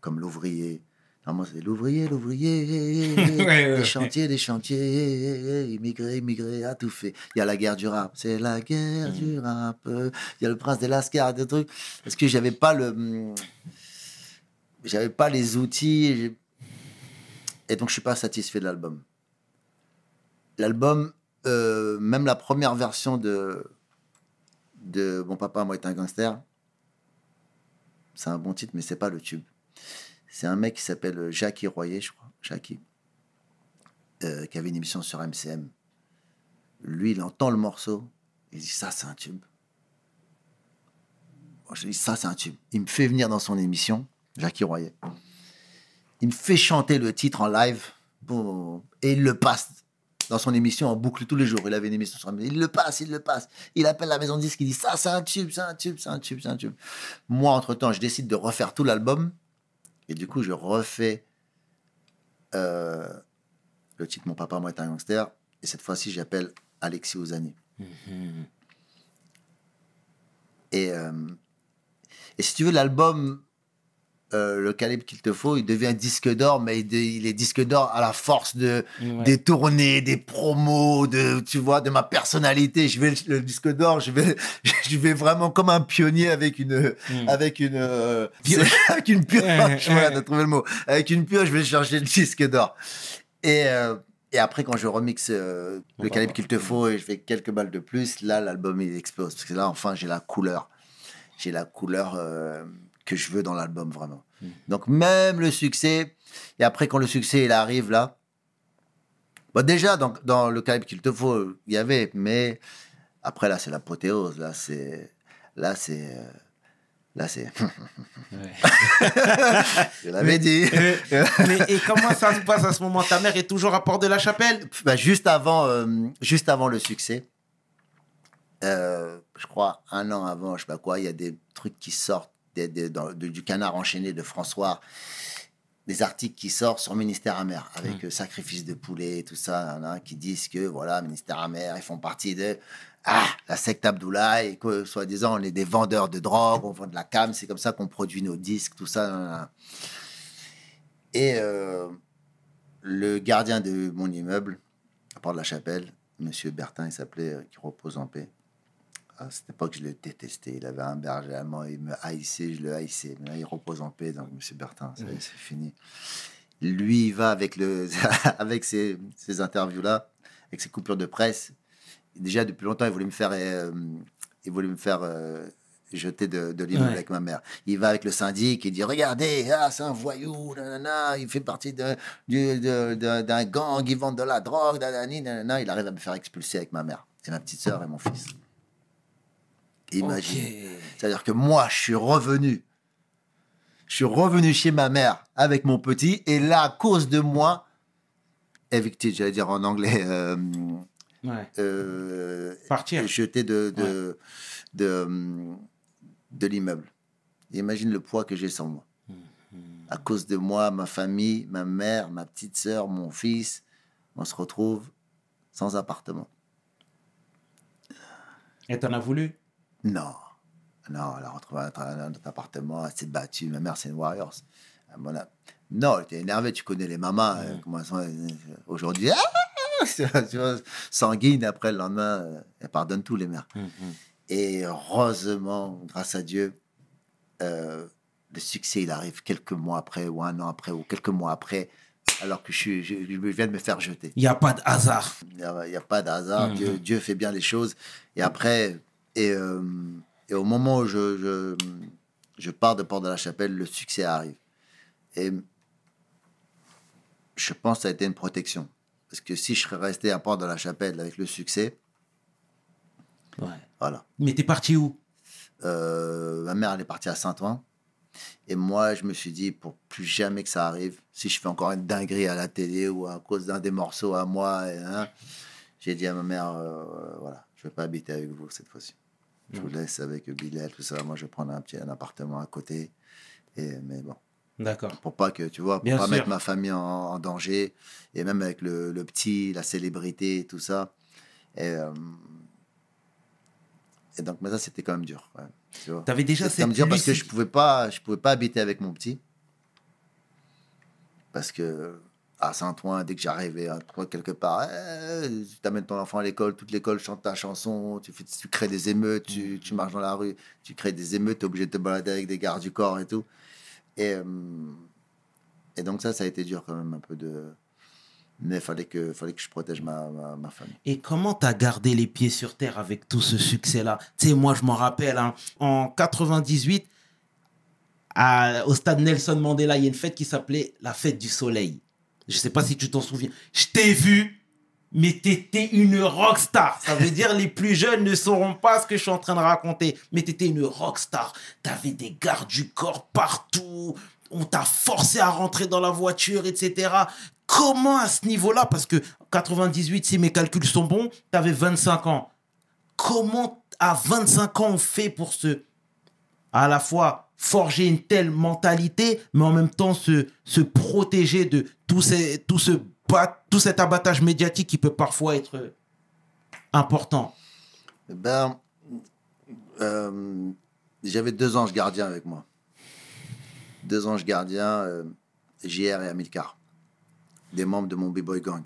comme l'ouvrier. Normalement, c'est l'ouvrier, l'ouvrier, [laughs] ouais. les chantiers, les chantiers, immigré, immigré, a tout fait. Il y a la guerre du rap, c'est la guerre du rap. Il y a le prince de Lascar, des trucs. Parce que j'avais pas le, hum, j'avais pas les outils, et donc je suis pas satisfait de l'album. L'album, euh, même la première version de de Mon papa moi est un gangster, c'est un bon titre, mais c'est pas le tube. C'est un mec qui s'appelle Jackie Royer, je crois, Jackie, euh, qui avait une émission sur MCM. Lui, il entend le morceau, il dit ça, c'est un tube. Moi, je dis ça, c'est un tube. Il me fait venir dans son émission, Jackie Royer. Il me fait chanter le titre en live, et il le passe dans son émission en boucle tous les jours. Il avait une émission sur MCM. Il le passe, il le passe. Il appelle la maison de disque, il dit ça, c'est un tube, c'est un tube, c'est un tube, c'est un tube. Moi, entre-temps, je décide de refaire tout l'album. Et du coup, je refais euh, le titre Mon papa, moi, est un gangster. Et cette fois-ci, j'appelle Alexis Ozani. Et, euh, et si tu veux, l'album, euh, le calibre qu'il te faut, il devient disque d'or, mais il, il est disque d'or à la force de, Ouais. des tournées, des promos, de, tu vois, de ma personnalité. Je vais le, le disque d'or, je vais, [laughs] je vais vraiment comme un pionnier avec une, Mm. avec une, euh, [laughs] avec une pioche. [laughs] Voilà, ouais. t'as trouvé le mot. Avec une pioche, je vais chercher le disque d'or. Et, euh, et après, quand je remixe le calibre qu'il te faut et je fais quelques balles de plus, là, l'album, il explose. Parce que là, enfin, j'ai la couleur. J'ai la couleur que je veux dans l'album, vraiment. Mm. Donc, même le succès, et après, quand le succès, il arrive, là, Bon, déjà, dans, dans le calibre qu'il te faut, il y avait, mais après, là, c'est l'apothéose. Là, c'est. Là, c'est. euh, Là, c'est. [laughs] Je l'avais dit. Mais et comment ça se passe à ce moment? Ta mère est toujours à Port de la Chapelle? Bah, juste, avant, euh, juste avant le succès, euh, je crois un an avant, je sais pas quoi, il y a des trucs qui sortent des- des- dans- de- du canard enchaîné de François, des articles qui sortent sur Ministère amer, avec euh, sacrifice de poulet et tout ça, qui disent que voilà, Ministère amer, ils font partie de ah, la secte Abdoulaye, et que soi-disant on est des vendeurs de drogue, on vend de la cam, c'est comme ça qu'on produit nos disques, tout ça. nan, nan. Et euh, le gardien de mon immeuble, à Port de la Chapelle, Monsieur Bertin, il s'appelait, euh, qui repose en paix. À cette époque, je le détestais. Il avait un berger allemand, il me haïssait, je le haïssais. Mais là, il repose en paix, donc Monsieur Bertin, c'est fini. Lui, il va avec, le, [laughs] avec ces, ces interviews-là, avec ses coupures de presse. déjà depuis longtemps, il voulait me faire, euh, il voulait me faire euh, jeter de, de l'immeuble Ouais. avec ma mère. Il va avec le syndic, il dit Regardez, ah, c'est un voyou, nanana, il fait partie de- du- de- de- d'un gang, il vend de la drogue, nanana. Il arrive à me faire expulser avec ma mère, et ma petite sœur et mon fils. Imagine. C'est-à-dire que moi, je suis revenu. Je suis revenu chez ma mère avec mon petit, et là, à cause de moi, evicted, j'allais dire en anglais, euh, Ouais. euh, Partir. jeté de, de, de, de l'immeuble. Imagine le poids que j'ai sur moi. À cause de moi, ma famille, ma mère, ma petite sœur, mon fils, on se retrouve sans appartement. Et t'en as voulu? Non, non, elle a retrouvé un, appartement, elle s'est battue. Ma mère, c'est une Warriors. Ah, voilà. Non, elle était énervée, tu connais les mamans. euh, comment euh, Aujourd'hui, ah, [laughs] tu vois, sanguine, après le lendemain, elle pardonne tous les mères. Et heureusement, grâce à Dieu, euh, le succès, il arrive quelques mois après, ou un an après, ou quelques mois après, alors que je, suis, je, je viens de me faire jeter. Il n'y a pas de hasard. Il n'y a, pas d'hasard. Mhm. Dieu, Dieu fait bien les choses. Et après, et, euh, et au moment où je, je, je pars de Port de la Chapelle, le succès arrive. Et je pense que ça a été une protection. Parce que si je serais resté à Port de la Chapelle avec le succès, Ouais. voilà. Mais t'es parti où? Euh, ma mère, elle est partie à Saint-Ouen. Et moi, je me suis dit, pour plus jamais que ça arrive, si je fais encore une dinguerie à la télé ou à cause d'un des morceaux à moi, hein, j'ai dit à ma mère, euh, voilà, je ne vais pas habiter avec vous cette fois-ci. Je vous laisse avec Bilal, tout ça. Moi, je vais prendre un petit un appartement à côté. Et, mais bon, D'accord. pour pas que, tu vois, pour Bien pas sûr. mettre ma famille en, en danger. Et même avec le, le petit, la célébrité tout ça. Et, euh, et donc, mais ça, c'était quand même dur. ouais, tu vois. T'avais déjà cette dur parce que je pouvais pas, je pouvais pas habiter avec mon petit. Parce que à Saint-Ouen, dès que j'arrivais à trouver quelque part, eh, tu amènes ton enfant à l'école, toute l'école chante ta chanson, tu, fais, tu crées des émeutes, tu, tu marches dans la rue, tu crées des émeutes, tu es obligé de te balader avec des gardes du corps et tout. Et, euh, et donc ça, ça a été dur quand même un peu de... Mais il fallait que, fallait que je protège ma, ma, ma famille. Et comment t'as gardé les pieds sur terre avec tout ce succès-là? Tu sais, moi, je m'en rappelle, hein, en 98, à- au stade Nelson Mandela, il y a une fête qui s'appelait la fête du soleil. Je sais pas si tu t'en souviens. Je t'ai vu, mais t'étais une rockstar. Ça veut dire les plus jeunes ne sauront pas ce que je suis en train de raconter. Mais t'étais une rockstar. T'avais des gardes du corps partout. On t'a forcé à rentrer dans la voiture, etc. Comment à ce niveau-là Parce que 98, si mes calculs sont bons, t'avais 25 ans. Comment à 25 ans on fait pour se à la fois forger une telle mentalité, mais en même temps se, se protéger de tout, ces, tout, ce tout cet abattage médiatique qui peut parfois être important. Eh Ben, euh, j'avais deux anges gardiens avec moi. Deux anges gardiens, euh, JR et Amilcar, des membres de mon B-Boy Gang.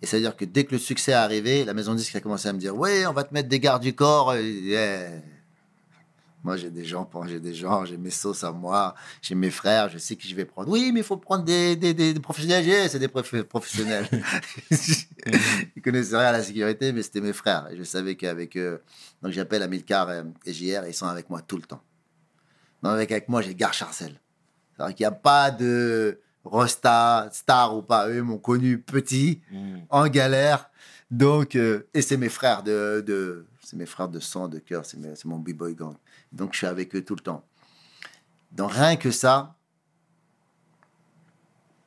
Et c'est-à-dire que dès que le succès est arrivé, la maison disque a commencé à me dire Ouais, on va te mettre des gardes du corps. Moi, j'ai des gens, j'ai des gens, j'ai mes sauces à moi, j'ai mes frères, je sais qui je vais prendre. Oui, mais il faut prendre des, des, des- des professionnels. J'ai, C'est des prof- professionnels. [laughs] Ils connaissaient rien à la sécurité, mais c'était mes frères. Et je savais qu'avec eux, donc j'appelle Amilcar et, et JR, et ils sont avec moi tout le temps. Non, avec, avec moi, j'ai Gare Charcel. C'est-à-dire qu'il n'y a pas de Rosta, star ou pas. Eux ils m'ont connu petit, en galère. Donc, euh, et c'est mes frères de, de c'est mes frères de sang, de cœur, c'est mon b-boy gang. Donc, je suis avec eux tout le temps. Donc, rien que ça,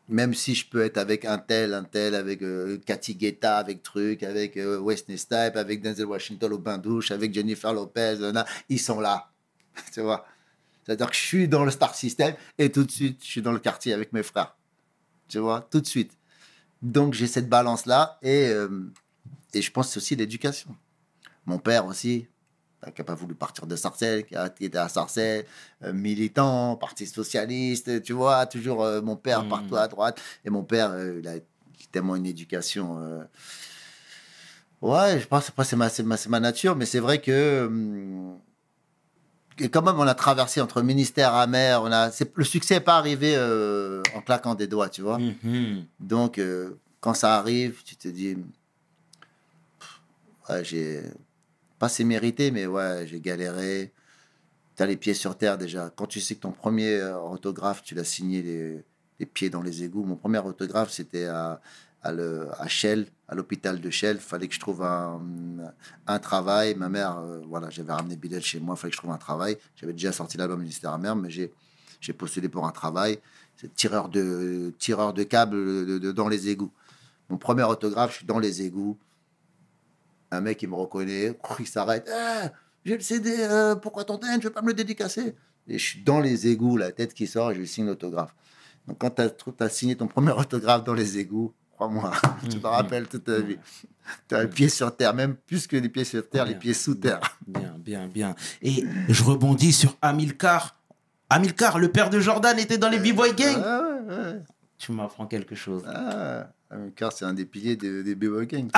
même si je peux être avec un tel, un tel, avec euh, Cathy Guetta, avec truc, avec euh, Wesley avec Denzel Washington au bain douche, avec Jennifer Lopez, ils sont là. [laughs] tu vois? C'est-à-dire que je suis dans le star system et tout de suite, je suis dans le quartier avec mes frères. Tu vois? Tout de suite. Donc, j'ai cette balance-là et, euh, et je pense aussi l'éducation. Mon père aussi, qui n'a pas voulu partir de Sarcelles, qui a été à Sarcelles, euh, militant, parti socialiste, tu vois, toujours euh, mon père Mhm. partout à droite. Et mon père, euh, il a tellement une éducation. Ouais, je pense après, c'est ma, nature, mais c'est vrai que. hum, et quand même, on a traversé entre ministère amer, on a, le succès n'est pas arrivé en claquant des doigts, tu vois. Mhm. Donc, quand ça arrive, tu te dis, ouais, j'ai c'est mérité, mais ouais, j'ai galéré. T'as les pieds sur terre déjà. Quand tu sais que ton premier euh, autographe, tu l'as signé les, pieds dans les égouts. Mon premier autographe, c'était à, à, à l'hôpital de Shell. Fallait que je trouve un, un travail. Ma mère, euh, voilà, j'avais ramené Bilal chez moi. Fallait que je trouve un travail. J'avais déjà sorti l'album Ministère à mère, mais j'ai j'ai postulé pour un travail. Tireur de tireur de câbles de- de- dans les égouts. Mon premier autographe, je suis dans les égouts. Un mec, il me reconnaît, [laughs] il s'arrête. Ah, j'ai le CD, euh, pourquoi t'entends Je veux pas me le dédicacer. Et je suis dans les égouts, la tête qui sort, et je lui signe l'autographe. Donc, quand tu as, signé ton premier [laughs] autographe dans les égouts, crois-moi, [laughs] tu t'en rappelles toute ta vie. Tu as les pieds sur terre, même plus que les pieds sur terre, les Bien. pieds sous terre. Bien, bien, bien. Et je rebondis sur Amilcar. Amilcar, le père de Jordan, était dans les B-Boy Gang. Ah, ouais, ouais. Tu m'apprends quelque chose. Ah, Amilcar, c'est un des piliers des, des B-Boy Gang.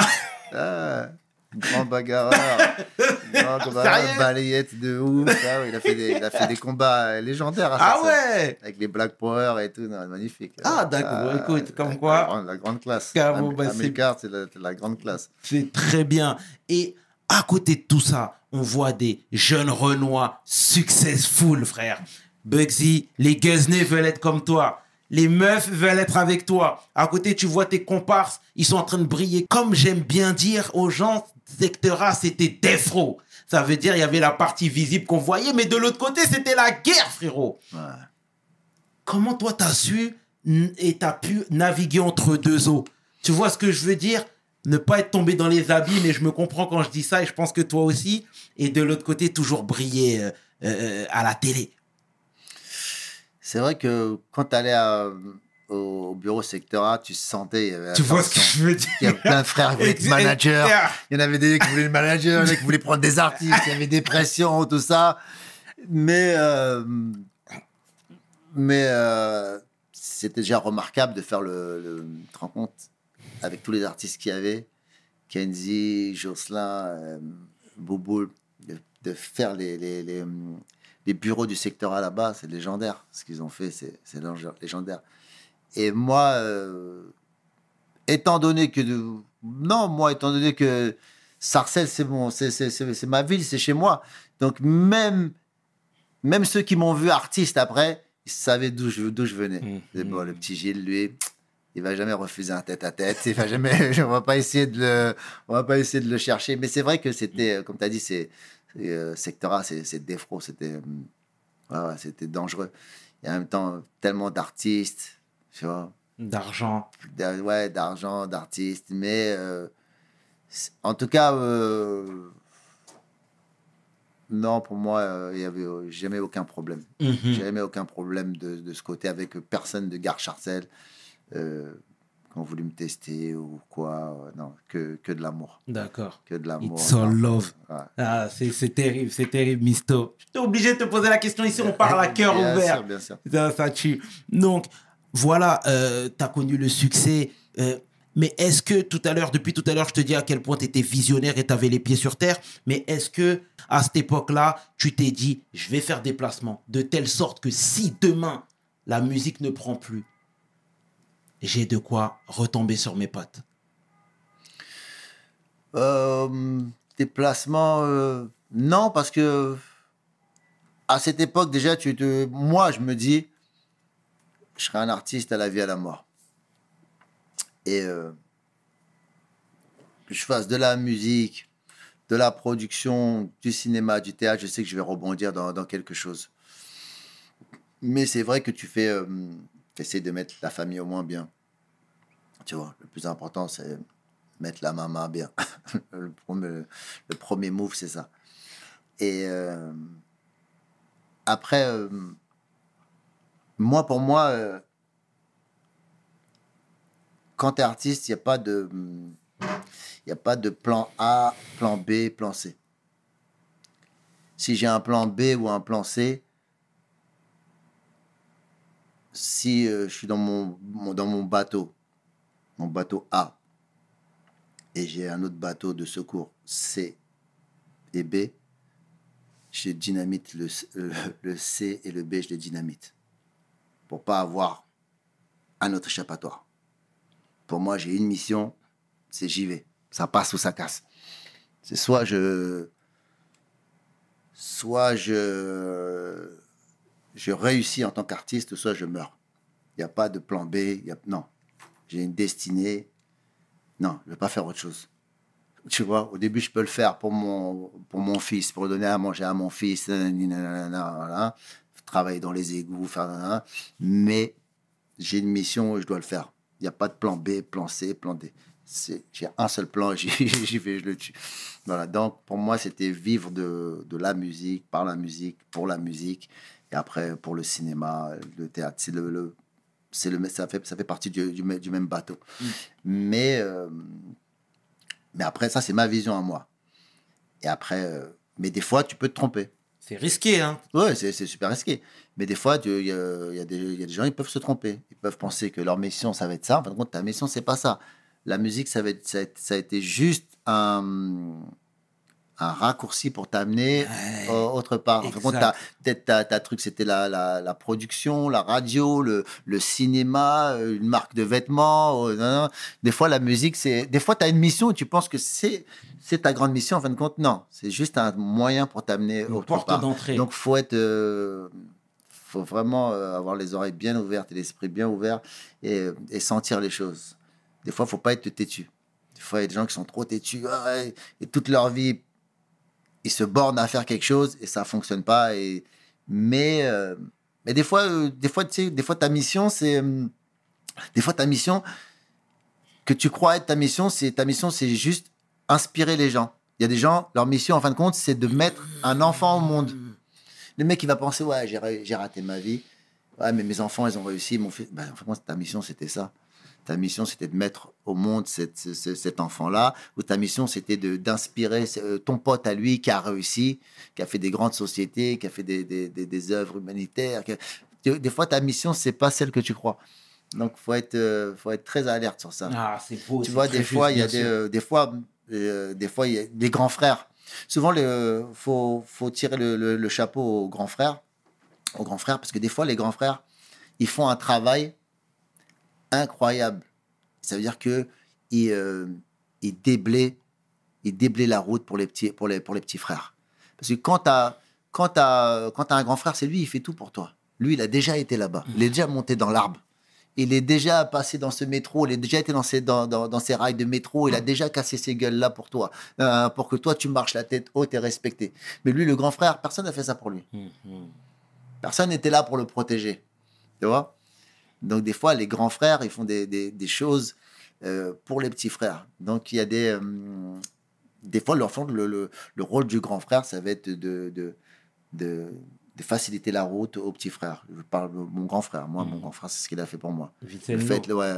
Ah, grand bagarreur. [laughs] grand combat, balayette de ouf. Ah il, a fait des, il a fait des combats légendaires. à Ah ouais Avec les Black Power et tout, non, magnifique. Ah, d'accord, écoute, comme quoi- La, grande- la grande classe. Am- bah, c'est- la, grande classe. C'est très bien. Et à côté de tout ça, on voit des jeunes Renois successful, frère. Bugsy, les Guzney veulent être comme toi. Les meufs veulent être avec toi. À côté, tu vois tes comparses, ils sont en train de briller. Comme j'aime bien dire aux gens, secteur A, c'était Defro. Ça veut dire il y avait la partie visible qu'on voyait, mais de l'autre côté, c'était la guerre, frérot. Ouais. Comment toi, t'as su et t'as pu naviguer entre deux eaux? Tu vois ce que je veux dire? Ne pas être tombé dans les habits, mais je me comprends quand je dis ça, et je pense que toi aussi. Et de l'autre côté, toujours briller euh, euh, à la télé. C'est vrai que quand tu allais à- au bureau secteur A, tu sentais. avait Tu vois ce que je veux dire Il y a plein de frères qui voulaient être managers. Il y en avait des qui voulaient le manager, des qui voulaient prendre des artistes, il y avait des pressions, tout ça. Mais, euh, mais euh, c'était déjà remarquable de faire le, le te rends compte, avec tous les artistes qu'il y avait, Kenzie, Jocelyn, euh, Bouboul, de, de faire les, les, les, les bureaux du secteur A là-bas, c'est légendaire. Ce qu'ils ont fait, c'est c'est lég- légendaire. Et moi, euh, étant donné que non moi étant donné que Sarcelles c'est bon c'est ma ville c'est chez moi. Donc même même ceux qui m'ont vu artiste après ils savaient d'où je je venais. Et bon le petit Gilles lui il va jamais refuser un tête à tête il va jamais [laughs] on va pas essayer de le on va pas essayer de le chercher. Mais c'est vrai que c'était euh, comme tu as dit c'est euh, secteur A c'est défro c'était euh, ouais, c'était dangereux. Et en même temps tellement d'artistes tu vois D'argent. d'a- ouais, d'argent, d'artistes, mais euh, en tout cas, euh, non, pour moi, euh, il y avait euh, jamais aucun problème. Mhm. Jamais aucun problème de, de ce côté avec personne de Gare Charcel euh, qui ont voulu me tester ou quoi. euh, non, que, que de l'amour. D'accord. Que de l'amour. It's all love. ouais. Ah, c'est c'est terrible, c'est terrible, Misto. J'étais obligé de te poser la question ici, on parle à cœur Bien ouvert. sûr, bien sûr. Ça, ça tue. Donc, voilà, tu as connu le succès. euh, mais est-ce que tout à l'heure, depuis tout à l'heure, je te dis à quel point tu étais visionnaire et tu avais les pieds sur terre. Mais est-ce que à cette époque-là, tu t'es dit, je vais faire des placements de telle sorte que si demain la musique ne prend plus, j'ai de quoi retomber sur mes pattes? Euh, déplacement, euh, non, parce que à cette époque, déjà, tu moi, je me dis, je serai un artiste à la vie, à la mort. Et euh, que je fasse de la musique, de la production, du cinéma, du théâtre, je sais que je vais rebondir dans, dans quelque chose. Mais c'est vrai que tu fais, euh, essaies de mettre la famille au moins bien. Tu vois, le plus important, c'est mettre la maman bien. [laughs] le, premier, le premier move, c'est ça. Et euh, après, euh, moi, pour moi, euh, quand tu es artiste, il n'y a pas de. A pas de plan A, plan B, plan C. Si j'ai un plan B ou un plan C, si euh, je suis dans mon, bateau, mon bateau A, et j'ai un autre bateau de secours C et B, je dynamite le, C- le, le C et le B, je les dynamite. Pour pas avoir un autre échappatoire. Pour moi, j'ai une mission, c'est j'y vais. Ça passe ou ça casse. C'est soit je. Soit je. Je réussis en tant qu'artiste, soit je meurs. Il n'y a pas de plan B. non. J'ai une destinée. Non, je ne vais pas faire autre chose. Tu vois, au début, je peux le faire pour mon, pour mon fils, pour donner à manger à mon fils. Travailler dans les égouts, faire nanana. mais j'ai une mission et je dois le faire. Il n'y a pas de plan B, plan C, plan D. J'ai un seul plan, [laughs] j'y j'y vais, je le tue. Voilà, donc pour moi, c'était vivre de, de la musique, par la musique, pour la musique, et après pour le cinéma, le théâtre. C'est le, le- c'est le, ça, fait, ça fait partie du, du, même- du même bateau. Mais, euh, mais après, ça, c'est ma vision à moi. Et après, euh, mais des fois, tu peux te tromper. C'est risqué, hein. Ouais, c'est super risqué. Mais des fois, il y, y a des gens, ils peuvent se tromper. Ils peuvent penser que leur mission, ça va être ça. En fin de ta mission, c'est pas ça. La musique, ça, va être, ça, ça a été juste un, un raccourci pour t'amener Ouais. euh, autre part. En peut-être ta, ta truc, c'était la, la, la production, la radio, le, le cinéma, euh, une marque de vêtements. euh. Des fois, la musique, c'est. Des fois, tu as une mission et tu penses que c'est c'est ta grande mission. En fin de compte, non. C'est juste un moyen pour t'amener autre porte part. d'entrée. Donc, faut être, euh, faut vraiment euh, avoir les oreilles bien ouvertes et l'esprit bien ouvert et, et sentir les choses. Des fois, faut pas être têtu. Des fois, il y a des gens qui sont trop têtus ah et toute leur vie, se bornent à faire quelque chose et ça fonctionne pas. Et mais euh, mais des fois, euh, des fois, tu sais, des fois ta mission, c'est euh, des fois ta mission que tu crois être ta mission, c'est ta mission, c'est juste inspirer les gens. Il y a des gens, leur mission, en fin de compte, c'est de mettre un enfant au monde. Le mec, il va penser, ouais, j'ai raté ma vie. Ouais, mais mes enfants, ils ont réussi. Mon fils, ben, en fin de compte, ta mission, c'était ça. Ta mission, c'était de mettre au monde cette- ce- ce- cet enfant-là. Ou ta mission, c'était d'inspirer euh, ton pote à lui qui a réussi, qui a fait des grandes sociétés, qui a fait des, des, des- des œuvres humanitaires. Des, des fois, ta mission, c'est pas celle que tu crois. Donc, faut être, euh, faut être très alerte sur ça. Ah, c'est beau. Tu vois, des fois, il y a des, euh, des fois, euh, des fois, il y a des grands frères. Souvent, il faut, faut tirer le, le- le chapeau aux grands frères, aux grands frères, parce que des fois, les grands frères, ils font un travail incroyable. Ça veut dire que ils, euh, ils déblaient la route pour les petits, pour les, pour les petits frères. Parce que quand tu as, quand quand un grand frère, c'est lui, il fait tout pour toi. Lui, il a déjà été là-bas. Il est déjà monté dans l'arbre. Il est déjà passé dans ce métro, il a déjà été dans ces, dans, dans, dans ces rails de métro, il a déjà cassé ces gueules-là pour toi, euh, pour que toi, tu marches la tête haute et respecté. Mais lui, le grand frère, personne n'a fait ça pour lui. Mhm. Personne n'était là pour le protéger. Tu vois? Donc, des fois, les grands frères, ils font des, des, des choses euh, pour les petits frères. Donc, il y a des. euh, des fois, leur fond, le, le, le rôle du grand frère, ça va être de, de, de, de faciliter la route aux petits frères. Je parle de mon grand frère. Moi, mon grand frère, c'est ce qu'il a fait pour moi. Le Vincenzo. fait, ouais,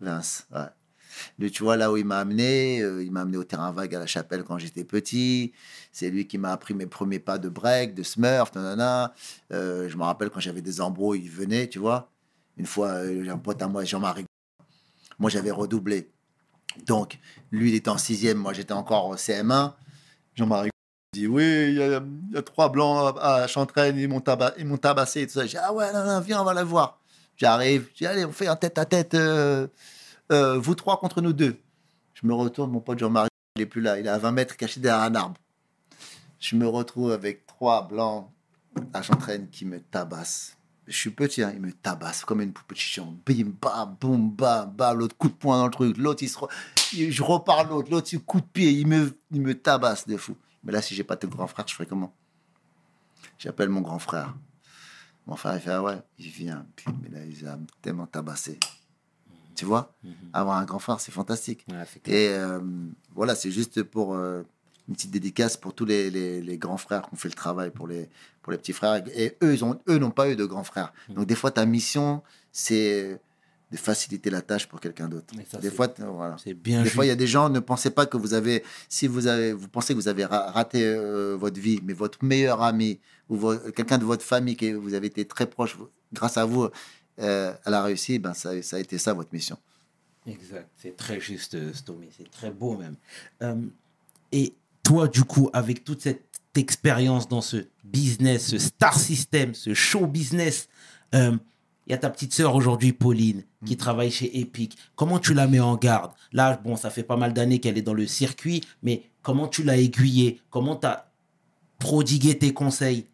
Vince, ouais. Tu vois, là où il m'a amené, euh, il m'a amené au terrain vague à la chapelle quand j'étais petit. C'est lui qui m'a appris mes premiers pas de break, de smurf, nanana. Euh, je me rappelle quand j'avais des embrouilles, il venait, tu vois. Une fois, euh, j'ai un pote à moi, Jean-Marie. Moi, j'avais redoublé. Donc, lui, il était en sixième, moi, j'étais encore au CM1. Jean-Marie dit Oui, il y, a- trois blancs à, Chantraine, ils m'ont taba- tabassé et tout ça. Ah ouais, viens, on va la voir. J'arrive, j'ai Allez, on fait un tête à tête, vous trois contre nous deux. Je me retourne, mon pote Jean-Marie, il est plus là, il est à 20 mètres caché derrière un arbre. Je me retrouve avec trois blancs à Chantraine qui me tabassent. Je suis petit, hein, il me tabasse comme une poupée chichon. Bim, bam, boum, bam, bam, l'autre coup de poing dans le truc. L'autre, il se re- je repars l'autre, l'autre, il coup de pied, il me, il me tabasse de fou. Mais là, si j'ai pas de grand frère, je ferais comment? J'appelle mon grand frère. Mon frère, il fait, ah ouais, il vient. Puis, mais là, il a tellement tabassé. Tu vois? Avoir un grand frère, c'est fantastique. Ouais. Et euh, voilà, c'est juste pour euh, une petite dédicace pour tous les, les- les grands frères qui ont fait le travail pour les, pour les petits frères. Et eux, ils ont, eux n'ont pas eu de grands frères. Mm. Donc, des fois, ta mission, c'est de faciliter la tâche pour quelqu'un d'autre. Des fois, voilà. C'est bien Des fois, il y a des gens, ne pensez pas que vous avez, si vous avez, vous pensez que vous avez ra- raté euh, votre vie, mais votre meilleur ami ou quelqu'un de votre famille que vous avez été très proche, grâce à vous, euh, elle a réussi, ben ça, ça a été ça votre mission. Exact, c'est très juste, euh, Stomy, c'est très beau même. Euh, et toi, du coup, avec toute cette expérience dans ce business, ce star system, ce show business, euh, il y a ta petite sœur aujourd'hui, Pauline, qui travaille chez Epic. Comment tu la mets en garde? Là, bon, ça fait pas mal d'années qu'elle est dans le circuit, mais comment tu l'as aiguillée? Comment tu as prodigué tes conseils?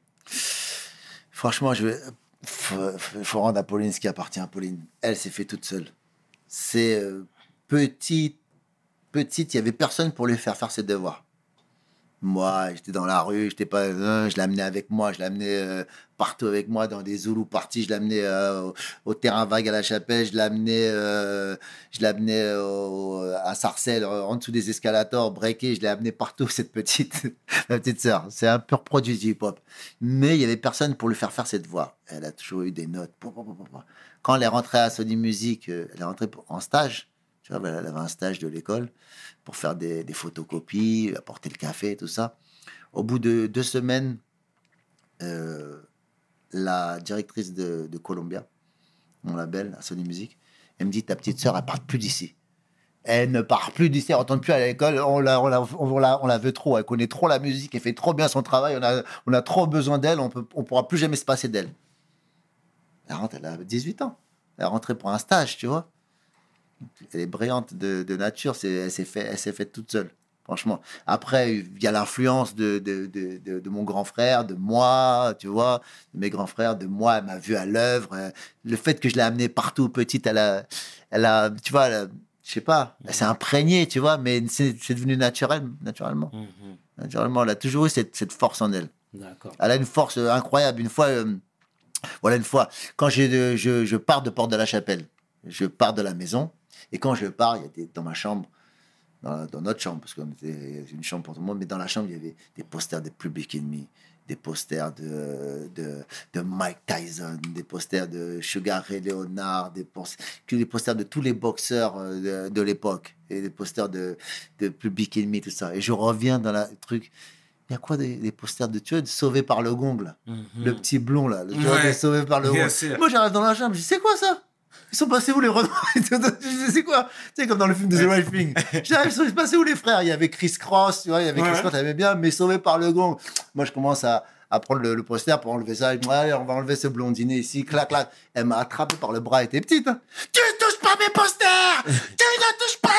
Franchement, je vais. Faut, faut rendre à Pauline ce qui appartient à Pauline. Elle s'est fait toute seule. C'est euh, petite, petite, il y avait personne pour lui faire faire ses devoirs. Moi, j'étais dans la rue, j'étais pas, euh, je l'amenais avec moi, je l'amenais euh, partout avec moi dans des Zoulous parties, je l'amenais euh, au, terrain vague à la chapelle, je l'amenais, je l'amenais à Sarcelles, en dessous des escalators, breaké, je l'ai amené partout [laughs] cette petite, ma petite sœur. C'est un pur produit du hip-hop. Mais il y avait personne pour lui faire faire ses devoirs. Elle a toujours eu des notes. Quand elle est rentrée à Sony Music, elle est rentrée en stage. Tu vois, elle avait un stage de l'école pour faire des, photocopies, apporter le café, tout ça. Au bout de deux semaines, euh, la directrice de, Columbia, mon label, Sony Music, elle me dit Ta petite sœur, elle part plus d'ici. Elle ne part plus d'ici, elle ne retourne plus à l'école. On la, on, la, on, la, on la veut trop. Elle connaît trop la musique, elle fait trop bien son travail. On a, on a trop besoin d'elle, on ne on pourra plus jamais se passer d'elle. Elle rentre, elle a 18 ans. Elle est rentrée pour un stage, tu vois. Elle est brillante de, de nature, c'est- elle s'est fait, faite toute seule. Franchement. Après, il y a l'influence de, mon grand frère, de moi, tu vois, de mes grands frères, de moi. Elle m'a vu à l'œuvre. Euh, Le fait que je l'ai amenée partout petite, elle a, elle a tu vois, elle a- je sais pas, elle s'est imprégnée, tu vois, mais c'est c'est devenu naturel, naturellement. Naturellement, elle a toujours eu cette, cette force en elle. D'accord. Elle a une force euh, incroyable. Une fois, euh, voilà, une fois, quand je pars de Porte de la Chapelle, je pars de la maison, et quand je pars, il y a des, dans ma chambre, dans, dans notre chambre, parce qu'on était une chambre pour tout le monde, mais dans la chambre, il y avait des posters de Public Enemy, des posters de, de, de Mike Tyson, des posters de Sugar Ray Leonard, des, des posters de tous les boxeurs euh, de, de l'époque, et des posters de, de Public Enemy, tout ça. Et je reviens dans la- le truc. Il y a quoi des, des posters de tu vois, de Sauvé par le gong, là? Le petit blond, là. Le. Ouais. de Sauvé par le Bien gong. Moi, j'arrive dans la chambre, je dis, c'est quoi ça? Ils sont passés où les dis, [laughs] C'est quoi Tu sais, comme dans le film de The Right Thing. [laughs] Ils sont passés où les frères? Il y avait Chris Cross, tu vois, il y avait Chris. Cross, t'aimais bien, mais sauvé par le gong. Moi, je commence à, à prendre le, le poster pour enlever ça. Allez, on va enlever ce blondinet ici, clac, clac. Elle m'a attrapé par le bras, elle était petite. hein. Tu ne touches pas mes posters Tu ne touches pas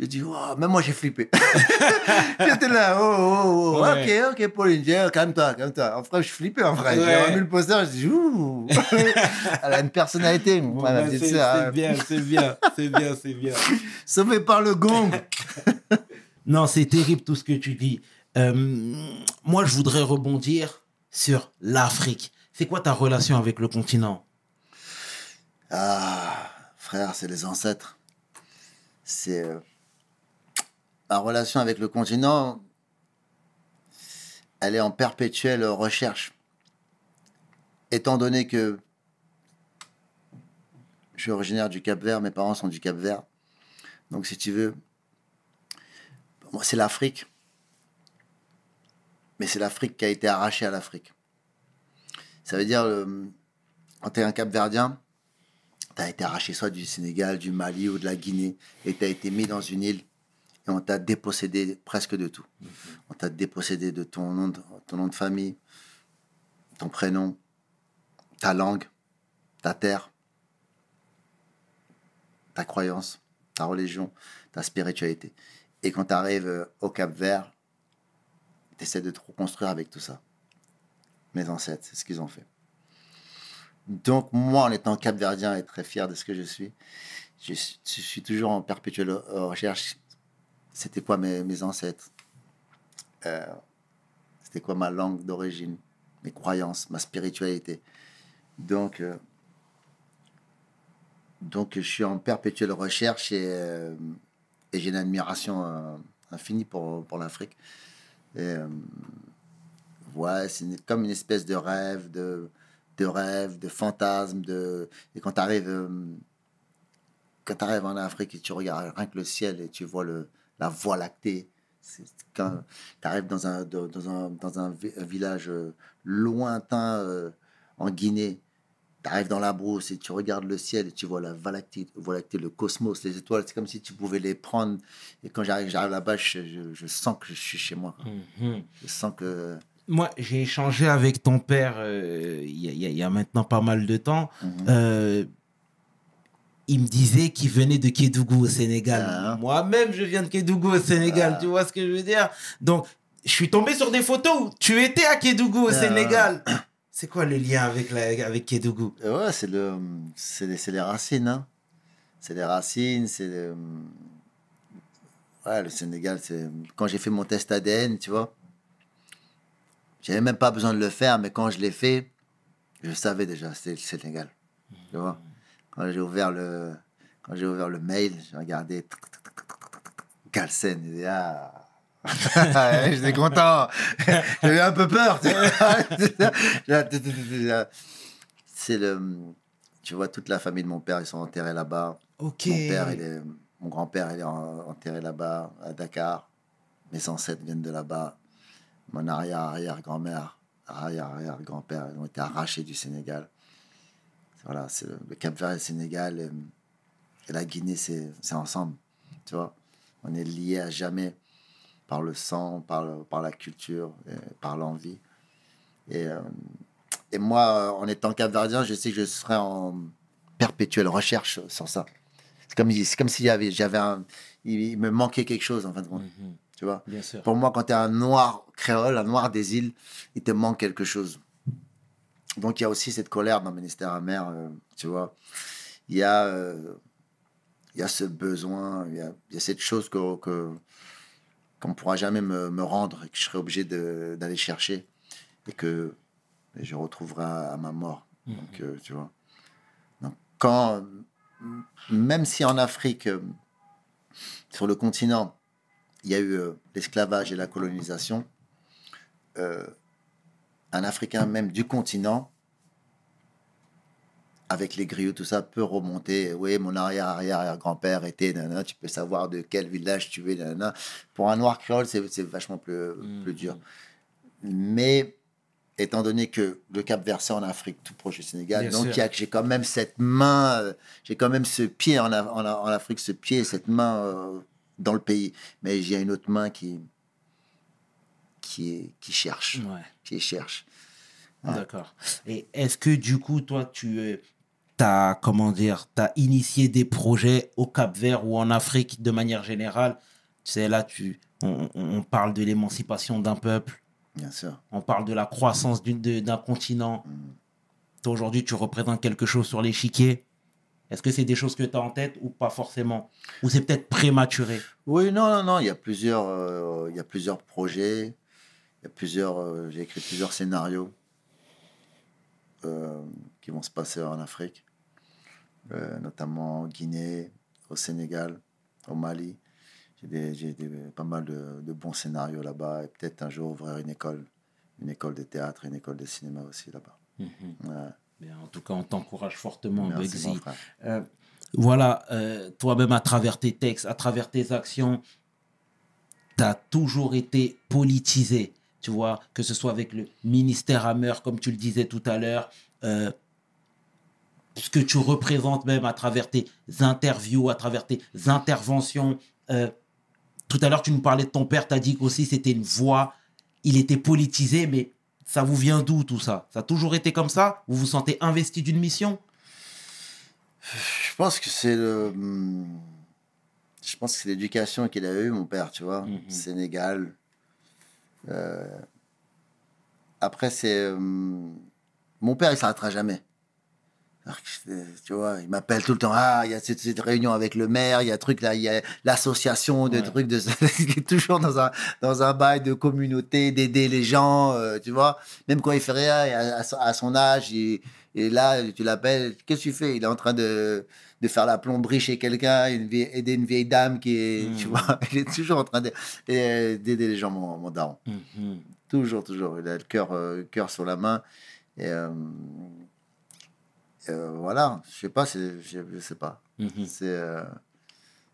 J'ai dit, Wow, même moi, j'ai flippé. [laughs] J'étais là, oh, oh, oh, Ouais. ok, ok, Pauline, calme-toi, calme-toi. En vrai, je flippais, en vrai. J'ai remis le poster, je dis, ouh [laughs] Elle a une personnalité, Bon, ben, petite c'est hein. bien, c'est bien, c'est bien, c'est bien. [laughs] Sauvé par le gong. Non, c'est terrible tout ce que tu dis. Euh, moi, je voudrais rebondir sur l'Afrique. C'est quoi ta relation avec le continent? Ah, frère, c'est les ancêtres. C'est. euh, Ma relation avec le continent, elle est en perpétuelle recherche. Étant donné que je suis originaire du Cap Vert, mes parents sont du Cap Vert. Donc, si tu veux, c'est l'Afrique. Mais c'est l'Afrique qui a été arrachée à l'Afrique. Ça veut dire, euh, quand tu es un Cap-Verdien, tu as été arraché soit du Sénégal, du Mali ou de la Guinée, et tu as été mis dans une île, et on t'a dépossédé presque de tout. On t'a dépossédé de ton nom de, ton nom de famille, ton prénom, ta langue, ta terre, ta croyance, ta religion, ta spiritualité. Et quand tu arrives au Cap Vert, tu essaies de te reconstruire avec tout ça. Mes ancêtres, c'est ce qu'ils ont fait. Donc, moi, en étant capverdien et très fier de ce que je suis, je, suis- toujours en perpétuelle euh, recherche. C'était quoi mes, ancêtres? Euh, C'était quoi ma langue d'origine? Mes croyances, ma spiritualité? Donc, euh, donc je suis en perpétuelle recherche et, euh, j'ai une admiration infinie pour, pour l'Afrique. Ouais, c'est comme une espèce de rêve, de, de rêve, de fantasme. De... Et quand tu arrives, quand tu arrives en Afrique et tu regardes rien que le ciel et tu vois le, la voie lactée, c'est quand tu arrives dans un, dans un, dans un, vi- un village euh, lointain euh, en Guinée, tu arrives dans la brousse et tu regardes le ciel et tu vois la voie lactée, voie lactée, le cosmos, les étoiles, c'est comme si tu pouvais les prendre. Et quand j'arrive j'arrive là-bas, je, je- je sens que je suis chez moi. Mhm. Je sens que Moi, j'ai échangé avec ton père euh, il y, a- y y maintenant pas mal de temps. Mhm. Euh, il me disait qu'il venait de Kédougou au Sénégal. Ah. Moi-même, je viens de Kédougou au Sénégal. Ah. Tu vois ce que je veux dire? Donc, je suis tombé sur des photos où tu étais à Kédougou au Ah. Sénégal. C'est quoi le lien avec, la, avec Kédougou? Et Ouais, c'est le, c'est les, c'est les racines, hein. C'est les racines, c'est le, ouais, le Sénégal. C'est quand j'ai fait mon test ADN, tu vois. J'avais même pas besoin de le faire, mais quand je l'ai fait, je savais déjà c'était le Sénégal, tu vois. Quand j'ai ouvert le, quand j'ai ouvert le mail, j'ai regardé Galsen, [laughs] et ah. J'étais content. [laughs] J'avais un peu peur. tu vois. [laughs] C'est le. Tu vois, toute la famille de mon père, ils sont enterrés là-bas. Ok. Mon père, il est, mon grand-père, il est en- enterré là-bas, à Dakar. Mes ancêtres viennent de là-bas. Mon arrière-arrière-grand-mère, arrière-arrière-grand-père, ils ont été arrachés du Sénégal. Voilà, c'est le, le Cap-Vert et le Sénégal et, et la Guinée, c'est c'est ensemble. Tu vois, on est liés à jamais par le sang, par, le- par la culture, et par l'envie. Et, euh, et moi, en étant capverdien, je sais que je serai en perpétuelle recherche sur ça. C'est comme, c'est comme s'il y avait, j'avais un, il, il me manquait quelque chose en fin de compte. Mhm. Tu vois. Bien sûr. Pour moi, quand tu es un noir créole, un noir des îles, il te manque quelque chose. Donc il y a aussi cette colère dans Ministère amer, euh, tu vois. Il y a, euh, il y a ce besoin, il y a, il y a cette chose que que- qu'on ne pourra jamais me, me rendre et que je serai obligé de- d'aller chercher et que je retrouverai à, à ma mort. Donc, euh, tu vois. Donc, quand, même si en Afrique, euh, sur le continent, il y a eu l'esclavage et la colonisation, un Africain même du continent, avec les griots, tout ça, peut remonter. Oui, mon arrière-arrière-grand-père était, nanana, tu peux savoir de quel village tu es. nanana. Pour un noir créole, c'est vachement plus, plus dur. Mais étant donné que le Cap Vert, c'est en Afrique, tout proche du Sénégal, Bien donc j'ai quand même cette main, euh, j'ai quand même ce pied en, Af- en, en Afrique, ce pied, cette main euh, dans le pays. Mais j'ai une autre main qui, qui, est, qui cherche, Ouais. qui cherche. Ouais. D'accord. Et est-ce que du coup, toi, tu as, comment dire, t'as initié des projets au Cap Vert ou en Afrique de manière générale? Tu sais, là, tu, on, parle de l'émancipation d'un peuple, Bien sûr. on parle de la croissance d'un continent. Mm. Toi, aujourd'hui, tu représentes quelque chose sur l'échiquier. Est-ce que c'est des choses que tu as en tête ou pas forcément? Ou c'est peut-être prématuré? Oui, non, non, non. Il y a plusieurs, euh, il y a plusieurs projets. Il y a plusieurs. euh, j'ai écrit plusieurs scénarios euh, qui vont se passer en Afrique, euh, notamment en Guinée, au Sénégal, au Mali. J'ai pas mal de, de bons scénarios là-bas et peut-être un jour ouvrir une école, une école de théâtre, une école de cinéma aussi là-bas. Ouais. Bien, En tout cas, on t'encourage fortement, Merci, frère. Euh, voilà, euh, toi-même, à travers tes textes, à travers tes actions, tu as toujours été politisé. Tu vois, que ce soit avec le ministère Hammer, comme tu le disais tout à l'heure, euh, ce que tu représentes même à travers tes interviews, à travers tes interventions. Euh, tout à l'heure, tu nous parlais de ton père, tu as dit qu'aussi c'était une voix, il était politisé, mais ça vous vient d'où tout ça? Ça a toujours été comme ça? Vous vous sentez investi d'une mission? Je pense que c'est le. hum, Je pense que c'est l'éducation qu'il a eue, mon père, tu vois. Mhm. Sénégal. Euh, Après, c'est. hum, Mon père, il s'arrêtera jamais. Tu vois, il m'appelle tout le temps. Ah, il y a cette, cette réunion avec le maire, il y a truc là, il y a l'association de Ouais. trucs de. [laughs] il est toujours dans un, dans un bail de communauté, d'aider les gens, euh, tu vois. Même quand il fait rien, à, à son- à son âge, il- et là, tu l'appelles, qu'est-ce que tu fais? Il est en train de, de faire la plomberie chez quelqu'un, aider une vieille dame qui est, Mm. tu vois, [laughs] il est toujours en train d'aider les gens, mon, mon daron. Toujours, toujours. Il a le cœur, euh, cœur sur la main. Et euh, euh, voilà, je sais pas, je, sais pas. Mhm. C'est euh,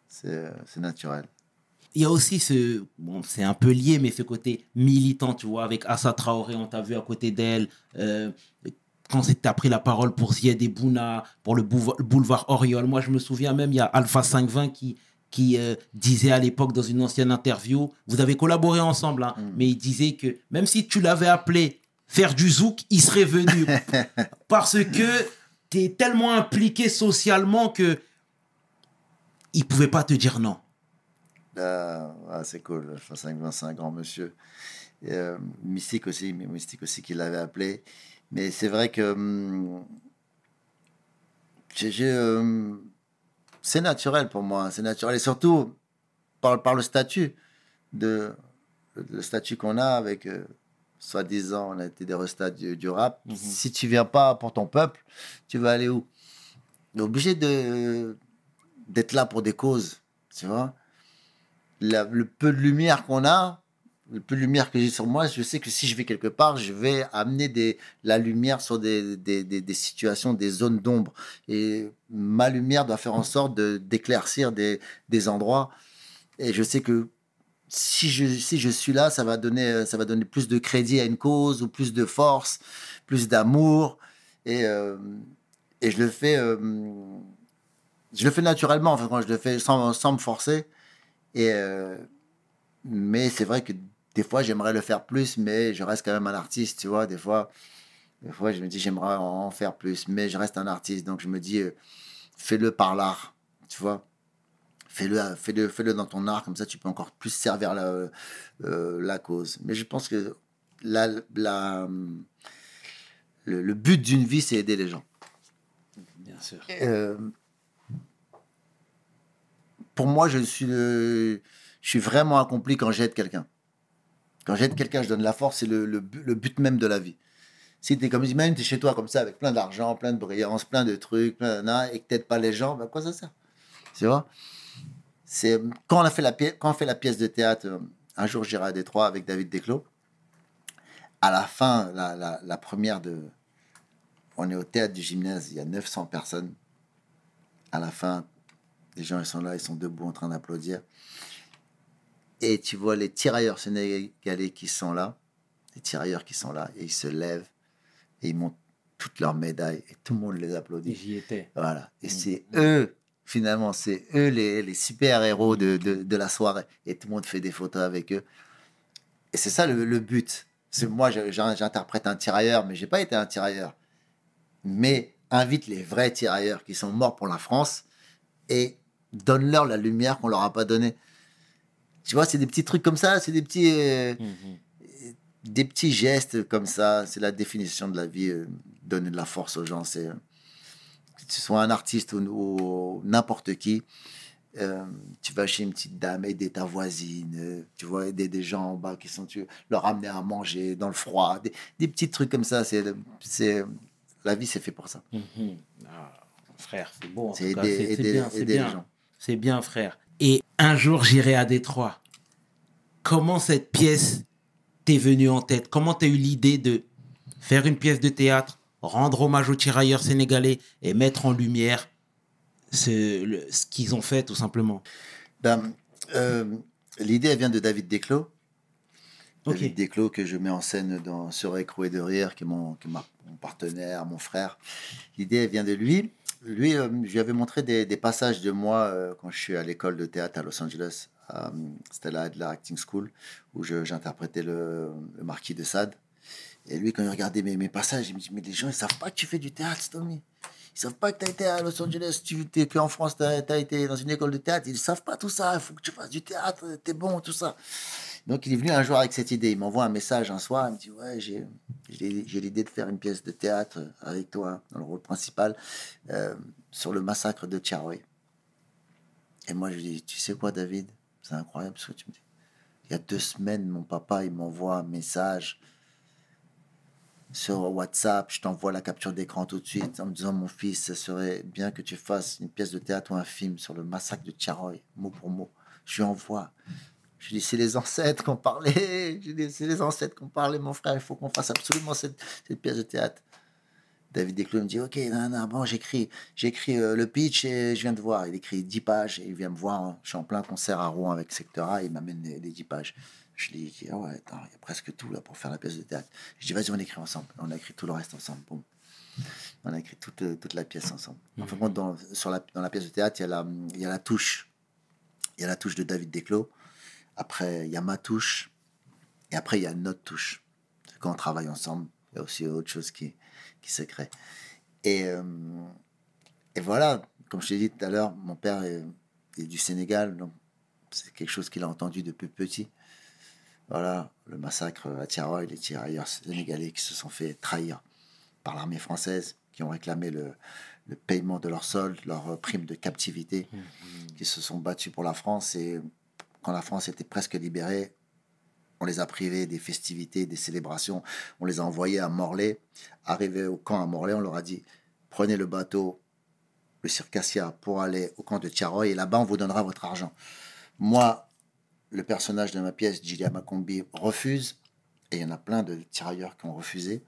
c'est c'est naturel. Il y a aussi ce, bon, c'est un peu lié, mais ce côté militant, tu vois, avec Assa Traoré, on t'a vu à côté d'elle. euh, quand tu as pris la parole pour Zied et Bouna, pour le boulevard, le boulevard Oriol. Moi, je me souviens même, il y a Alpha 520 qui, qui euh, disait à l'époque dans une ancienne interview, vous avez collaboré ensemble, hein, Mm. mais il disait que même si tu l'avais appelé faire du zouk, il serait venu. [laughs] parce que tu es tellement impliqué socialement que il pouvait pas te dire non. Ah, ah, c'est cool. Que c'est un grand monsieur. Euh, Mystique aussi, mais Mystique aussi qui l'avait appelé. Mais c'est vrai que hum, euh, c'est naturel pour moi. C'est naturel. Et surtout par, par le statut de le statut qu'on a avec euh, soi-disant on a été des restats du, du rap. Mhm. Si tu viens pas pour ton peuple, tu vas aller où? Tu es obligé de d'être là pour des causes, tu vois la- le peu de lumière qu'on a, le peu de lumière que j'ai sur moi, je sais que si je vais quelque part, je vais amener des, la lumière sur des, des, des- des situations, des zones d'ombre. Et ma lumière doit faire en sorte de- d'éclaircir des, des endroits. Et je sais que si je, si je suis là, ça va, donner, ça va donner plus de crédit à une cause, ou plus de force, plus d'amour. Et, euh, et je le fais... euh, je le fais naturellement, enfin, quand je le fais sans, sans me forcer. Et euh, mais c'est vrai que des fois, j'aimerais le faire plus, mais je reste quand même un artiste, tu vois. Des fois, des fois je me dis, j'aimerais en faire plus, mais je reste un artiste. Donc, je me dis, euh, fais-le par l'art, tu vois. Fais-le, fais-le, fais-le dans ton art, comme ça, tu peux encore plus servir la, euh, la cause. Mais je pense que la, la, le, le but d'une vie, c'est aider les gens. Bien sûr. Euh, pour moi, je suis, le- je suis vraiment accompli quand j'aide quelqu'un. Quand j'aide quelqu'un, je donne la force, c'est le, le, bu- le but même de la vie. Si tu es comme même tu es chez toi comme ça, avec plein d'argent, plein de brillance, plein de trucs, plein de et que tu pas les gens, ben, quoi ça sert? Tu vois? C'est quand on a fait la pièce, quand on fait la pièce de théâtre, euh, un jour j'irai à Détroit avec David Desclos. À la fin, la, la, la première de, on est au théâtre du gymnase, il y a 900 personnes. À la fin, les gens ils sont là, ils sont debout en train d'applaudir. Et tu vois les tirailleurs sénégalais qui sont là, les tirailleurs qui sont là, et ils se lèvent et ils montent toutes leurs médailles et tout le monde les applaudit. J'y étais. Voilà. Et c'est eux, finalement, c'est eux les, les super-héros de, de, de la soirée. Et tout le monde fait des photos avec eux. Et c'est ça le, le but. C'est moi, j'interprète un tirailleur, mais j'ai pas été un tirailleur. Mais invite les vrais tirailleurs qui sont morts pour la France et donne-leur la lumière qu'on leur a pas donnée. Tu vois, c'est des petits trucs comme ça, c'est des petits, euh, des petits gestes comme ça. C'est la définition de la vie. euh, donner de la force aux gens, c'est euh, que tu sois un artiste ou, ou n'importe qui, euh, tu vas chez une petite dame, aider ta voisine, tu vois, aider des gens en bas qui sont, tu leur amener à manger dans le froid, des, des petits trucs comme ça. C'est, c'est, la vie, c'est fait pour ça. Mhm. Ah, frère, c'est bon. en C'est aider, aider, bien, c'est aider les bien. gens. C'est bien, frère. Et un jour, j'irai à Détroit. Comment cette pièce t'est venue en tête? Comment t'as eu l'idée de faire une pièce de théâtre, rendre hommage aux tirailleurs sénégalais et mettre en lumière ce, le- ce qu'ils ont fait, tout simplement Ben, euh, l'idée, vient de David Desclos. David Desclos, que je mets en scène dans, sur Écroué de rire, qui est, mon, qui est ma- mon partenaire, mon frère. L'idée, vient de lui. Lui, euh, je lui avais montré des, des passages de moi euh, quand je suis à l'école de théâtre à Los Angeles. Euh, C'était la Adler Acting School, où j'interprétais le, le marquis de Sade. Et lui, quand il regardait mes, mes passages, il me dit Mais les gens, ils savent pas que tu fais du théâtre, Tommy. Ils savent pas que tu as été à Los Angeles, tu es qu'en France, tu as, été dans une école de théâtre. Ils savent pas tout ça. Il faut que tu fasses du théâtre, tu es bon, tout ça. Donc, il est venu un jour avec cette idée. Il m'envoie un message un soir. Il me dit Ouais, j'ai l'idée de faire une pièce de théâtre avec toi dans le rôle principal euh, sur le massacre de Tcharoy. Et moi, je lui dis Tu sais quoi, David? C'est incroyable ce que tu me dis. Il y a deux semaines, mon papa, il m'envoie un message sur WhatsApp, je t'envoie la capture d'écran tout de suite en me disant mon fils, ce serait bien que tu fasses une pièce de théâtre ou un film sur le massacre de Tcharoy, mot pour mot. Je lui envoie. Je lui dis, c'est les ancêtres qu'on parlait. Je lui dis, c'est les ancêtres qu'on parlait, mon frère. Il faut qu'on fasse absolument cette, cette pièce de théâtre. David Desclos me dit, ok, non, non, bon, j'écris, j'écris euh, le pitch et je viens de voir. Il écrit 10 pages et il vient me voir. Je suis en plein concert à Rouen avec Secteur A. Il m'amène les, les 10 pages. Je lui dis, ah ouais, attends, il y a presque tout là pour faire la pièce de théâtre. Je dis, vas-y, on écrit ensemble. On a écrit tout le reste ensemble. Boum. On a écrit toute, toute la pièce ensemble. En fin de compte, dans, sur la, dans la pièce de théâtre, il y a la, il y a la touche. Il y a la touche de David Desclos. Après, il y a ma touche. Et après, il y a notre touche. Quand on travaille ensemble, il y a aussi autre chose qui, qui se crée. Et, euh, et voilà, comme je t'ai dit tout à l'heure, mon père est, est du Sénégal, donc c'est quelque chose qu'il a entendu depuis petit. Voilà, le massacre à Tiaroy, les tirailleurs sénégalais qui se sont fait trahir par l'armée française, qui ont réclamé le, le paiement de leur solde, leur prime de captivité, qui se sont battus pour la France. Et quand la France était presque libérée, on les a privés des festivités, des célébrations. On les a envoyés à Morlaix. Arrivés au camp à Morlaix, on leur a dit prenez le bateau, le Circassia, pour aller au camp de Tiaroy, et là-bas, on vous donnera votre argent. Moi, le personnage de ma pièce, Gilia Macombi, refuse, et il y en a plein de tirailleurs qui ont refusé.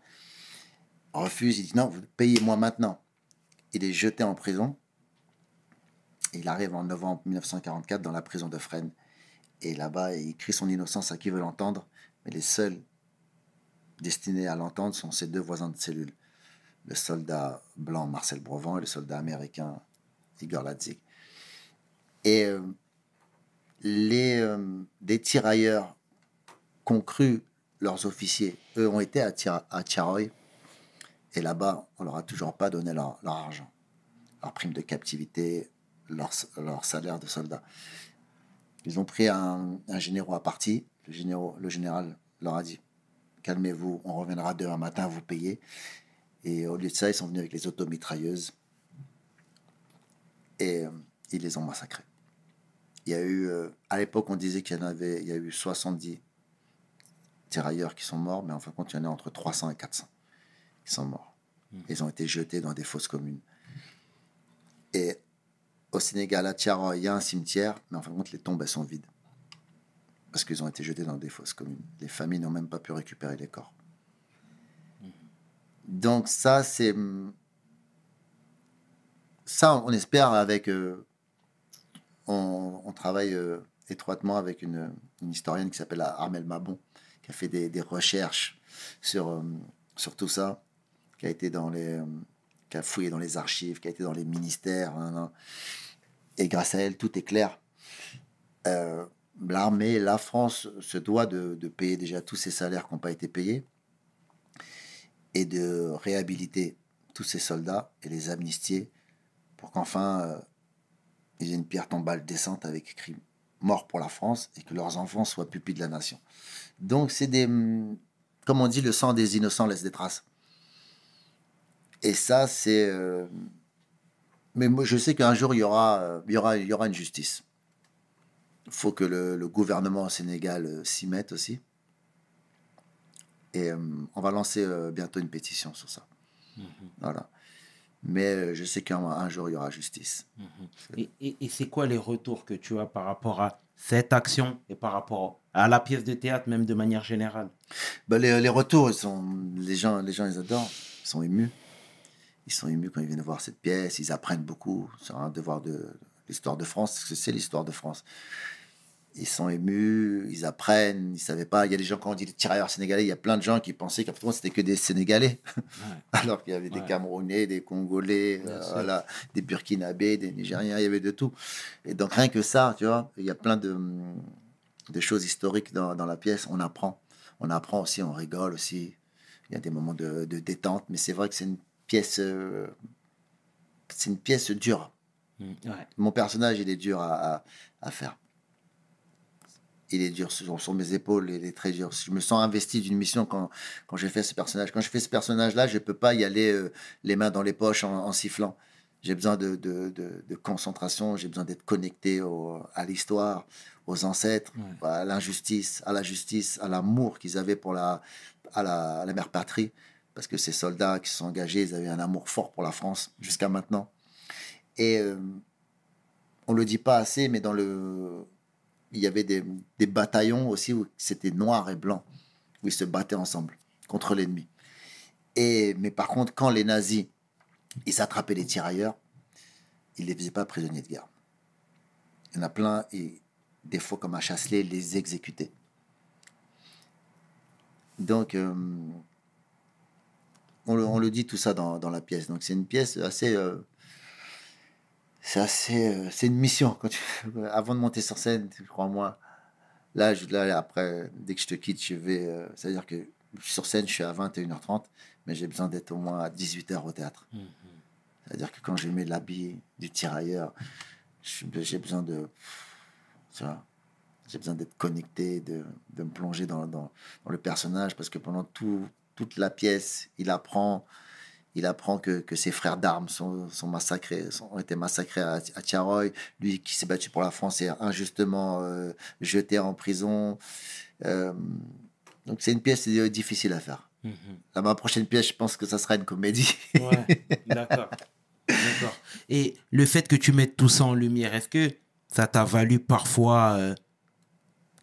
Refuse, il dit non, vous payez-moi maintenant. Il est jeté en prison. Il arrive en novembre 1944 dans la prison de Fresnes. Et là-bas, il crie son innocence à qui veut l'entendre. Mais les seuls destinés à l'entendre sont ses deux voisins de cellule. Le soldat blanc Marcel Brevant et le soldat américain Igor euh, les euh, des tirailleurs qu'ont cru leurs officiers, eux ont été à, Tiaroy. Et là-bas, on leur a toujours pas donné leur, argent, leur prime de captivité, leur, salaire de soldat. Ils ont pris un, un général à partie. Le, général, le général leur a dit Calmez-vous, on reviendra demain matin, vous payez. Et au lieu de ça, ils sont venus avec les automitrailleuses et euh, ils les ont massacrés. Il y a eu, euh, à l'époque, on disait qu'il y en avait, il y a eu 70 tirailleurs qui sont morts, mais en fin de compte, il y en a entre 300 et 400 qui sont morts. Ils ont été jetés dans des fosses communes. Et au Sénégal, à Tiara, il y a un cimetière, mais en fin de compte, les tombes, elles sont vides. Parce qu'ils ont été jetés dans des fosses communes. Les familles n'ont même pas pu récupérer les corps. Donc ça, c'est... Ça, on espère avec... euh, on, travaille euh, étroitement avec une, historienne qui s'appelle Armelle Mabon, qui a fait des, recherches sur, euh, sur tout ça, qui a été dans les... euh, qui a fouillé dans les archives, qui a été dans les ministères. Et grâce à elle, tout est clair. L'armée, la France se doit de, payer déjà tous ces salaires qui n'ont pas été payés et de réhabiliter tous ces soldats et les amnistier pour qu'enfin ils aient une pierre tombale décente avec écrit mort pour la France et que leurs enfants soient pupilles de la nation. Donc c'est des, hum, comme on dit, le sang des innocents laisse des traces. Et ça, c'est. euh, Mais moi, je sais qu'un jour, il y aura, il y aura, il y aura une justice. Il faut que le, le gouvernement au Sénégal euh, s'y mette aussi. Et euh, on va lancer euh, bientôt une pétition sur ça. Voilà. Mais euh, je sais qu'un un jour, il y aura justice. Et, et- et c'est quoi les retours que tu as par rapport à cette action et par rapport à la pièce de théâtre, même de manière générale? Bah, les, les retours, ils sont, les, gens, les gens, ils adorent. Ils sont émus. Ils sont émus quand ils viennent voir cette pièce. Ils apprennent beaucoup sur un devoir de l'histoire de France, parce que c'est l'histoire de France. Ils sont émus, ils apprennent, ils savaient pas. Il y a des gens, quand on dit les tirailleurs sénégalais, il y a plein de gens qui pensaient qu'en fait, c'était que des Sénégalais. [laughs] Alors qu'il y avait des. Camerounais, des Congolais, euh, voilà, des Burkinabés, des Nigériens, il y avait de tout. Et donc, rien que ça, tu vois, il y a plein de, de choses historiques dans, dans la pièce. On apprend. On apprend aussi, on rigole aussi. Il y a des moments de, de détente, mais c'est vrai que c'est une pièce. euh, c'est une pièce dure. Mm, ouais. Mon personnage, il est dur à, à- à faire. Il est dur sur, sur mes épaules, il est très dur. Je me sens investi d'une mission quand, quand j'ai fait ce personnage. Quand je fais ce personnage-là, je ne peux pas y aller euh, les mains dans les poches en, en sifflant. J'ai besoin de, de- de- de concentration, j'ai besoin d'être connecté au- à l'histoire, aux ancêtres, Ouais. à l'injustice, à la justice, à l'amour qu'ils avaient pour la, à la, à la mère patrie. Parce que ces soldats qui se sont engagés, ils avaient un amour fort pour la France jusqu'à maintenant. Et euh, on le dit pas assez, mais dans le, il y avait des, bataillons aussi où c'était noir et blanc, où ils se battaient ensemble contre l'ennemi. Et mais par contre, quand les nazis ils attrapaient les tirailleurs, ils les faisaient pas prisonniers de guerre. Il y en a plein et des fois comme à Chasselet, ils les exécutaient. Donc euh, on, le, on le dit tout ça dans, dans la pièce. Donc c'est une pièce assez euh, c'est assez. euh, c'est une mission. Quand tu- [laughs] avant de monter sur scène, crois-moi. Là, je- là, après, dès que je te quitte, je vais. euh, C'est-à-dire que sur scène, je suis à 21h30, mais j'ai besoin d'être au moins à 18h au théâtre. C'est-à-dire que quand je mets l'habit du tirailleur, j'ai besoin de. Tu vois, j'ai besoin d'être connecté, de, de me plonger dans, dans, dans le personnage, parce que pendant tout, toute la pièce, il apprend, il apprend que, que ses frères d'armes sont, sont massacrés, sont- ont été massacrés à, à Tiaroy. Lui qui s'est battu pour la France est injustement euh, jeté en prison. Euh, donc c'est une pièce euh, difficile à faire. Mhm. Ma prochaine pièce, je pense que ça sera une comédie. Ouais, d'accord. D'accord. Et le fait que tu mettes tout ça en lumière, est-ce que ça t'a valu parfois euh,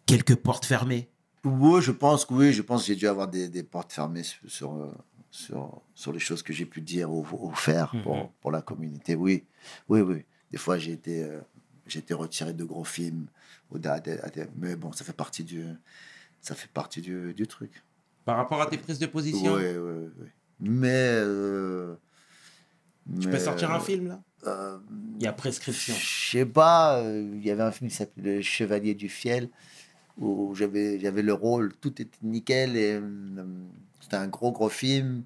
quelques portes fermées? Oui, je pense que oui, je pense que j'ai dû avoir des, des portes fermées sur, sur, sur, les choses que j'ai pu dire ou, ou faire Mhm. pour, pour la communauté. Oui, oui, oui. Des fois, j'ai été, euh, j'ai été retiré de gros films. Ou mais bon, ça fait partie du, ça fait partie du, du truc. Par rapport à tes prises de Oui, position oui, oui. Mais. euh, Tu peux sortir un euh, film là? euh, Il y a prescription. je sais pas, il y avait un film qui s'appelait Le Chevalier du Fiel, où j'avais, j'avais le rôle, tout était nickel, et euh, c'était un gros, gros film.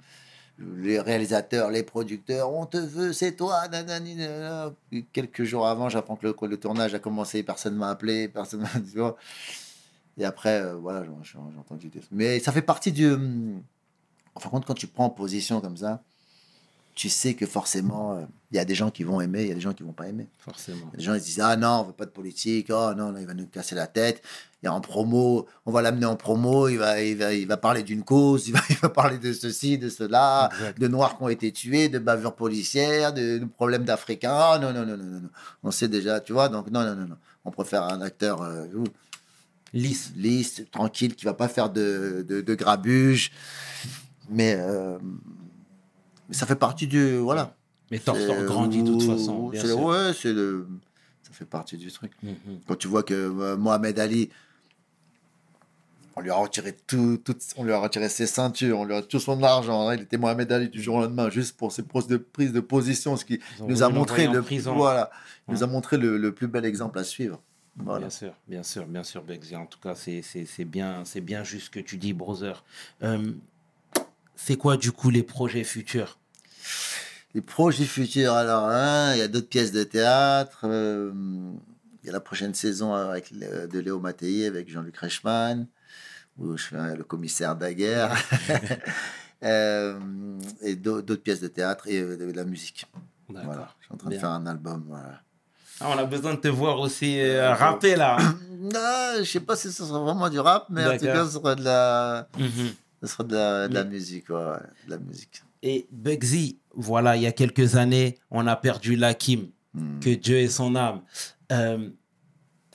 Les réalisateurs, les producteurs, on te veut, c'est toi. Quelques jours avant, j'apprends que le, tournage a commencé, personne m'a appelé, [laughs] personne m'a vois. Et après, euh, voilà, j'ai, entendu des... Mais ça fait partie du... hum, En fin de compte, quand tu prends position comme ça, tu sais que forcément, euh, il y a des gens qui vont aimer, il y a des gens qui vont pas aimer. Forcément. Les gens ils se disent Ah non, on veut pas de politique, oh non, non, il va nous casser la tête. Et en promo, on va l'amener en promo, il va, il va, il va parler d'une cause, [laughs] il va, il va parler de ceci, de cela, Exact. de noirs qui ont été tués, de bavures policières, de, de problèmes d'Africains. Ah non, non, non, non, non, non. On sait déjà, tu vois, donc non, non, non, non. On préfère un acteur euh, Lisse. lisse, tranquille, qui va pas faire de, de, de grabuge. Mais, euh, mais ça fait partie du. Voilà. Mais t'en C'est- ressors grandi de toute façon. bien c'est- sûr. Ouais, c'est le. Ça fait partie du truc. Mhm. Quand tu vois que euh, Mohamed Ali, on lui a retiré tout, tout- on lui a retiré ses ceintures, on lui a tout son argent. hein. Il était Mohamed Ali du jour au lendemain, juste pour ses prises de prise de position, ce qui ont nous a montré le voilà, il nous a montré le, le plus bel exemple à suivre. Voilà. Bien sûr, bien sûr, bien sûr, Bexy. En tout cas, c'est bien, bien juste ce que tu dis, brother. Euh, c'est quoi, du coup, les projets futurs? Les projets futurs, alors, hein, il y a d'autres pièces de théâtre. euh, il y a la prochaine saison avec le- de Léo Mattei avec Jean-Luc Reichmann, où je fais le commissaire Daguerre. [laughs] Euh, et d'au- d'autres pièces de théâtre et euh, de la musique. Voilà, je suis en train de faire un album. Voilà. Ah, on a besoin de te voir aussi euh, rapper, là. [coughs] Non, je sais pas si ce sera vraiment du rap, mais en tout cas, ce sera de la, Mhm. Ce sera de la, de la Mais- musique. ouais, ouais, de la musique. Et Bugsy, voilà, il y a quelques années, on a perdu Lakim, Hmm. que Dieu ait son âme. Euh,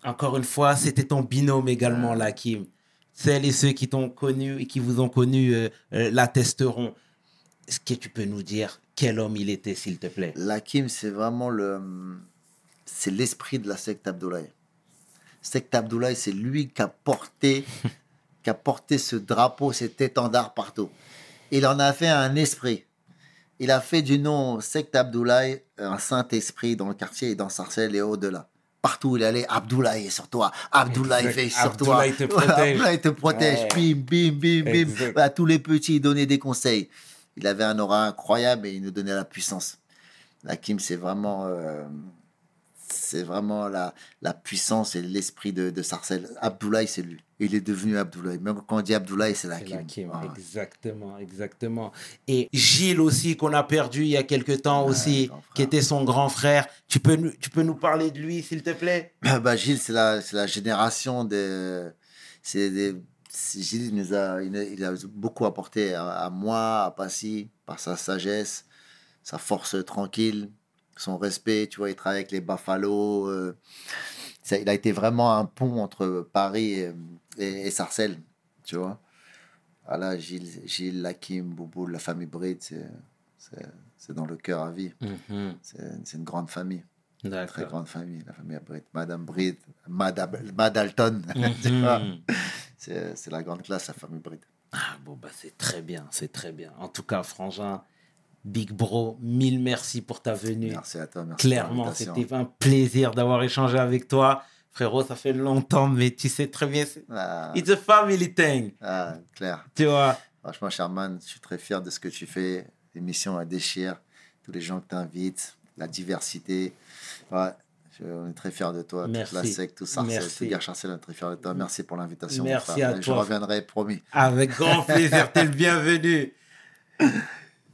encore une fois, c'était ton binôme également, Lakim. Celles et ceux qui t'ont connu et qui vous ont connu euh, euh, l'attesteront. Est-ce que tu peux nous dire quel homme il était, s'il te plaît? L'Hakim, c'est vraiment le, c'est l'esprit de la secte Abdoulaye. Secte Abdoulaye, c'est lui qui a porté, [laughs] qui a porté ce drapeau, cet étendard partout. Il en a fait un esprit. Il a fait du nom secte Abdoulaye un saint-esprit dans le quartier et dans Sarcelles et au-delà. Partout où il allait, Abdoulaye est sur toi, Abdoulaye veille sur toi. Abdoulaye te protège. [laughs] Abdoulaye te protège. Ouais. Bim, bim, bim, bim. À tous les petits, il donnait des conseils. Il avait un aura incroyable et il nous donnait la puissance. Hakim, c'est vraiment, euh, c'est vraiment la, la puissance et l'esprit de, de Sarcelles. Abdoulaye, c'est lui. Il est devenu Abdoulaye. Même quand on dit Abdoulaye, c'est. Lakim, Ah. exactement, exactement. Et Gilles aussi, qu'on a perdu il y a quelques temps aussi, qui était son grand frère. Tu peux nous, tu peux nous parler de lui, s'il te plaît? Bah, Gilles, c'est la, c'est la génération des. C'est des Gilles il nous a, il a, il a beaucoup apporté à, à moi, à Passy, par sa sagesse, sa force tranquille, son respect. Tu vois, il travaille avec les Buffalo. euh, ça- il a été vraiment un pont entre Paris et, et- et Sarcelles. Tu vois. Voilà, Gilles, Gilles, Lakim, Boubou, la famille Bride, c'est, dans le cœur à vie. C'est, c'est une grande famille. Très grande famille, la famille Bride. Madame Bride, Madame Madalton. [laughs] tu vois. Mhm. c'est, c'est la grande classe, la famille Bride. Ah bon, bah c'est très bien, c'est très bien. En tout cas, Frangin, Big Bro, mille merci pour ta venue. Merci à toi. Merci Clairement, c'était un plaisir d'avoir échangé avec toi. Frérot, ça fait longtemps, mais tu sais très bien, c'est- Ah, it's a family thing, ah, clair. tu vois. Franchement, Sherman, je suis très fier de ce que tu fais. L'émission à déchire. Tous les gens que tu invites, la diversité. Ouais, je- on est très fiers de toi. Toute la Merci. secte, tout Merci. tout Garcharcel, on est très fiers de toi. Merci pour l'invitation. Merci à Et Je toi. reviendrai, promis. Avec grand plaisir, t'es le [laughs] bienvenu.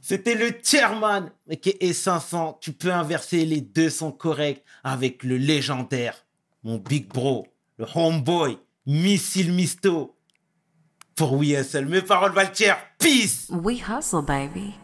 C'était le chairman qui est 500. Tu peux inverser, les deux sont corrects avec le légendaire, mon big bro, le homeboy, Missile Misto. Pour We Hustle, mes paroles valent. Peace! We hustle, baby.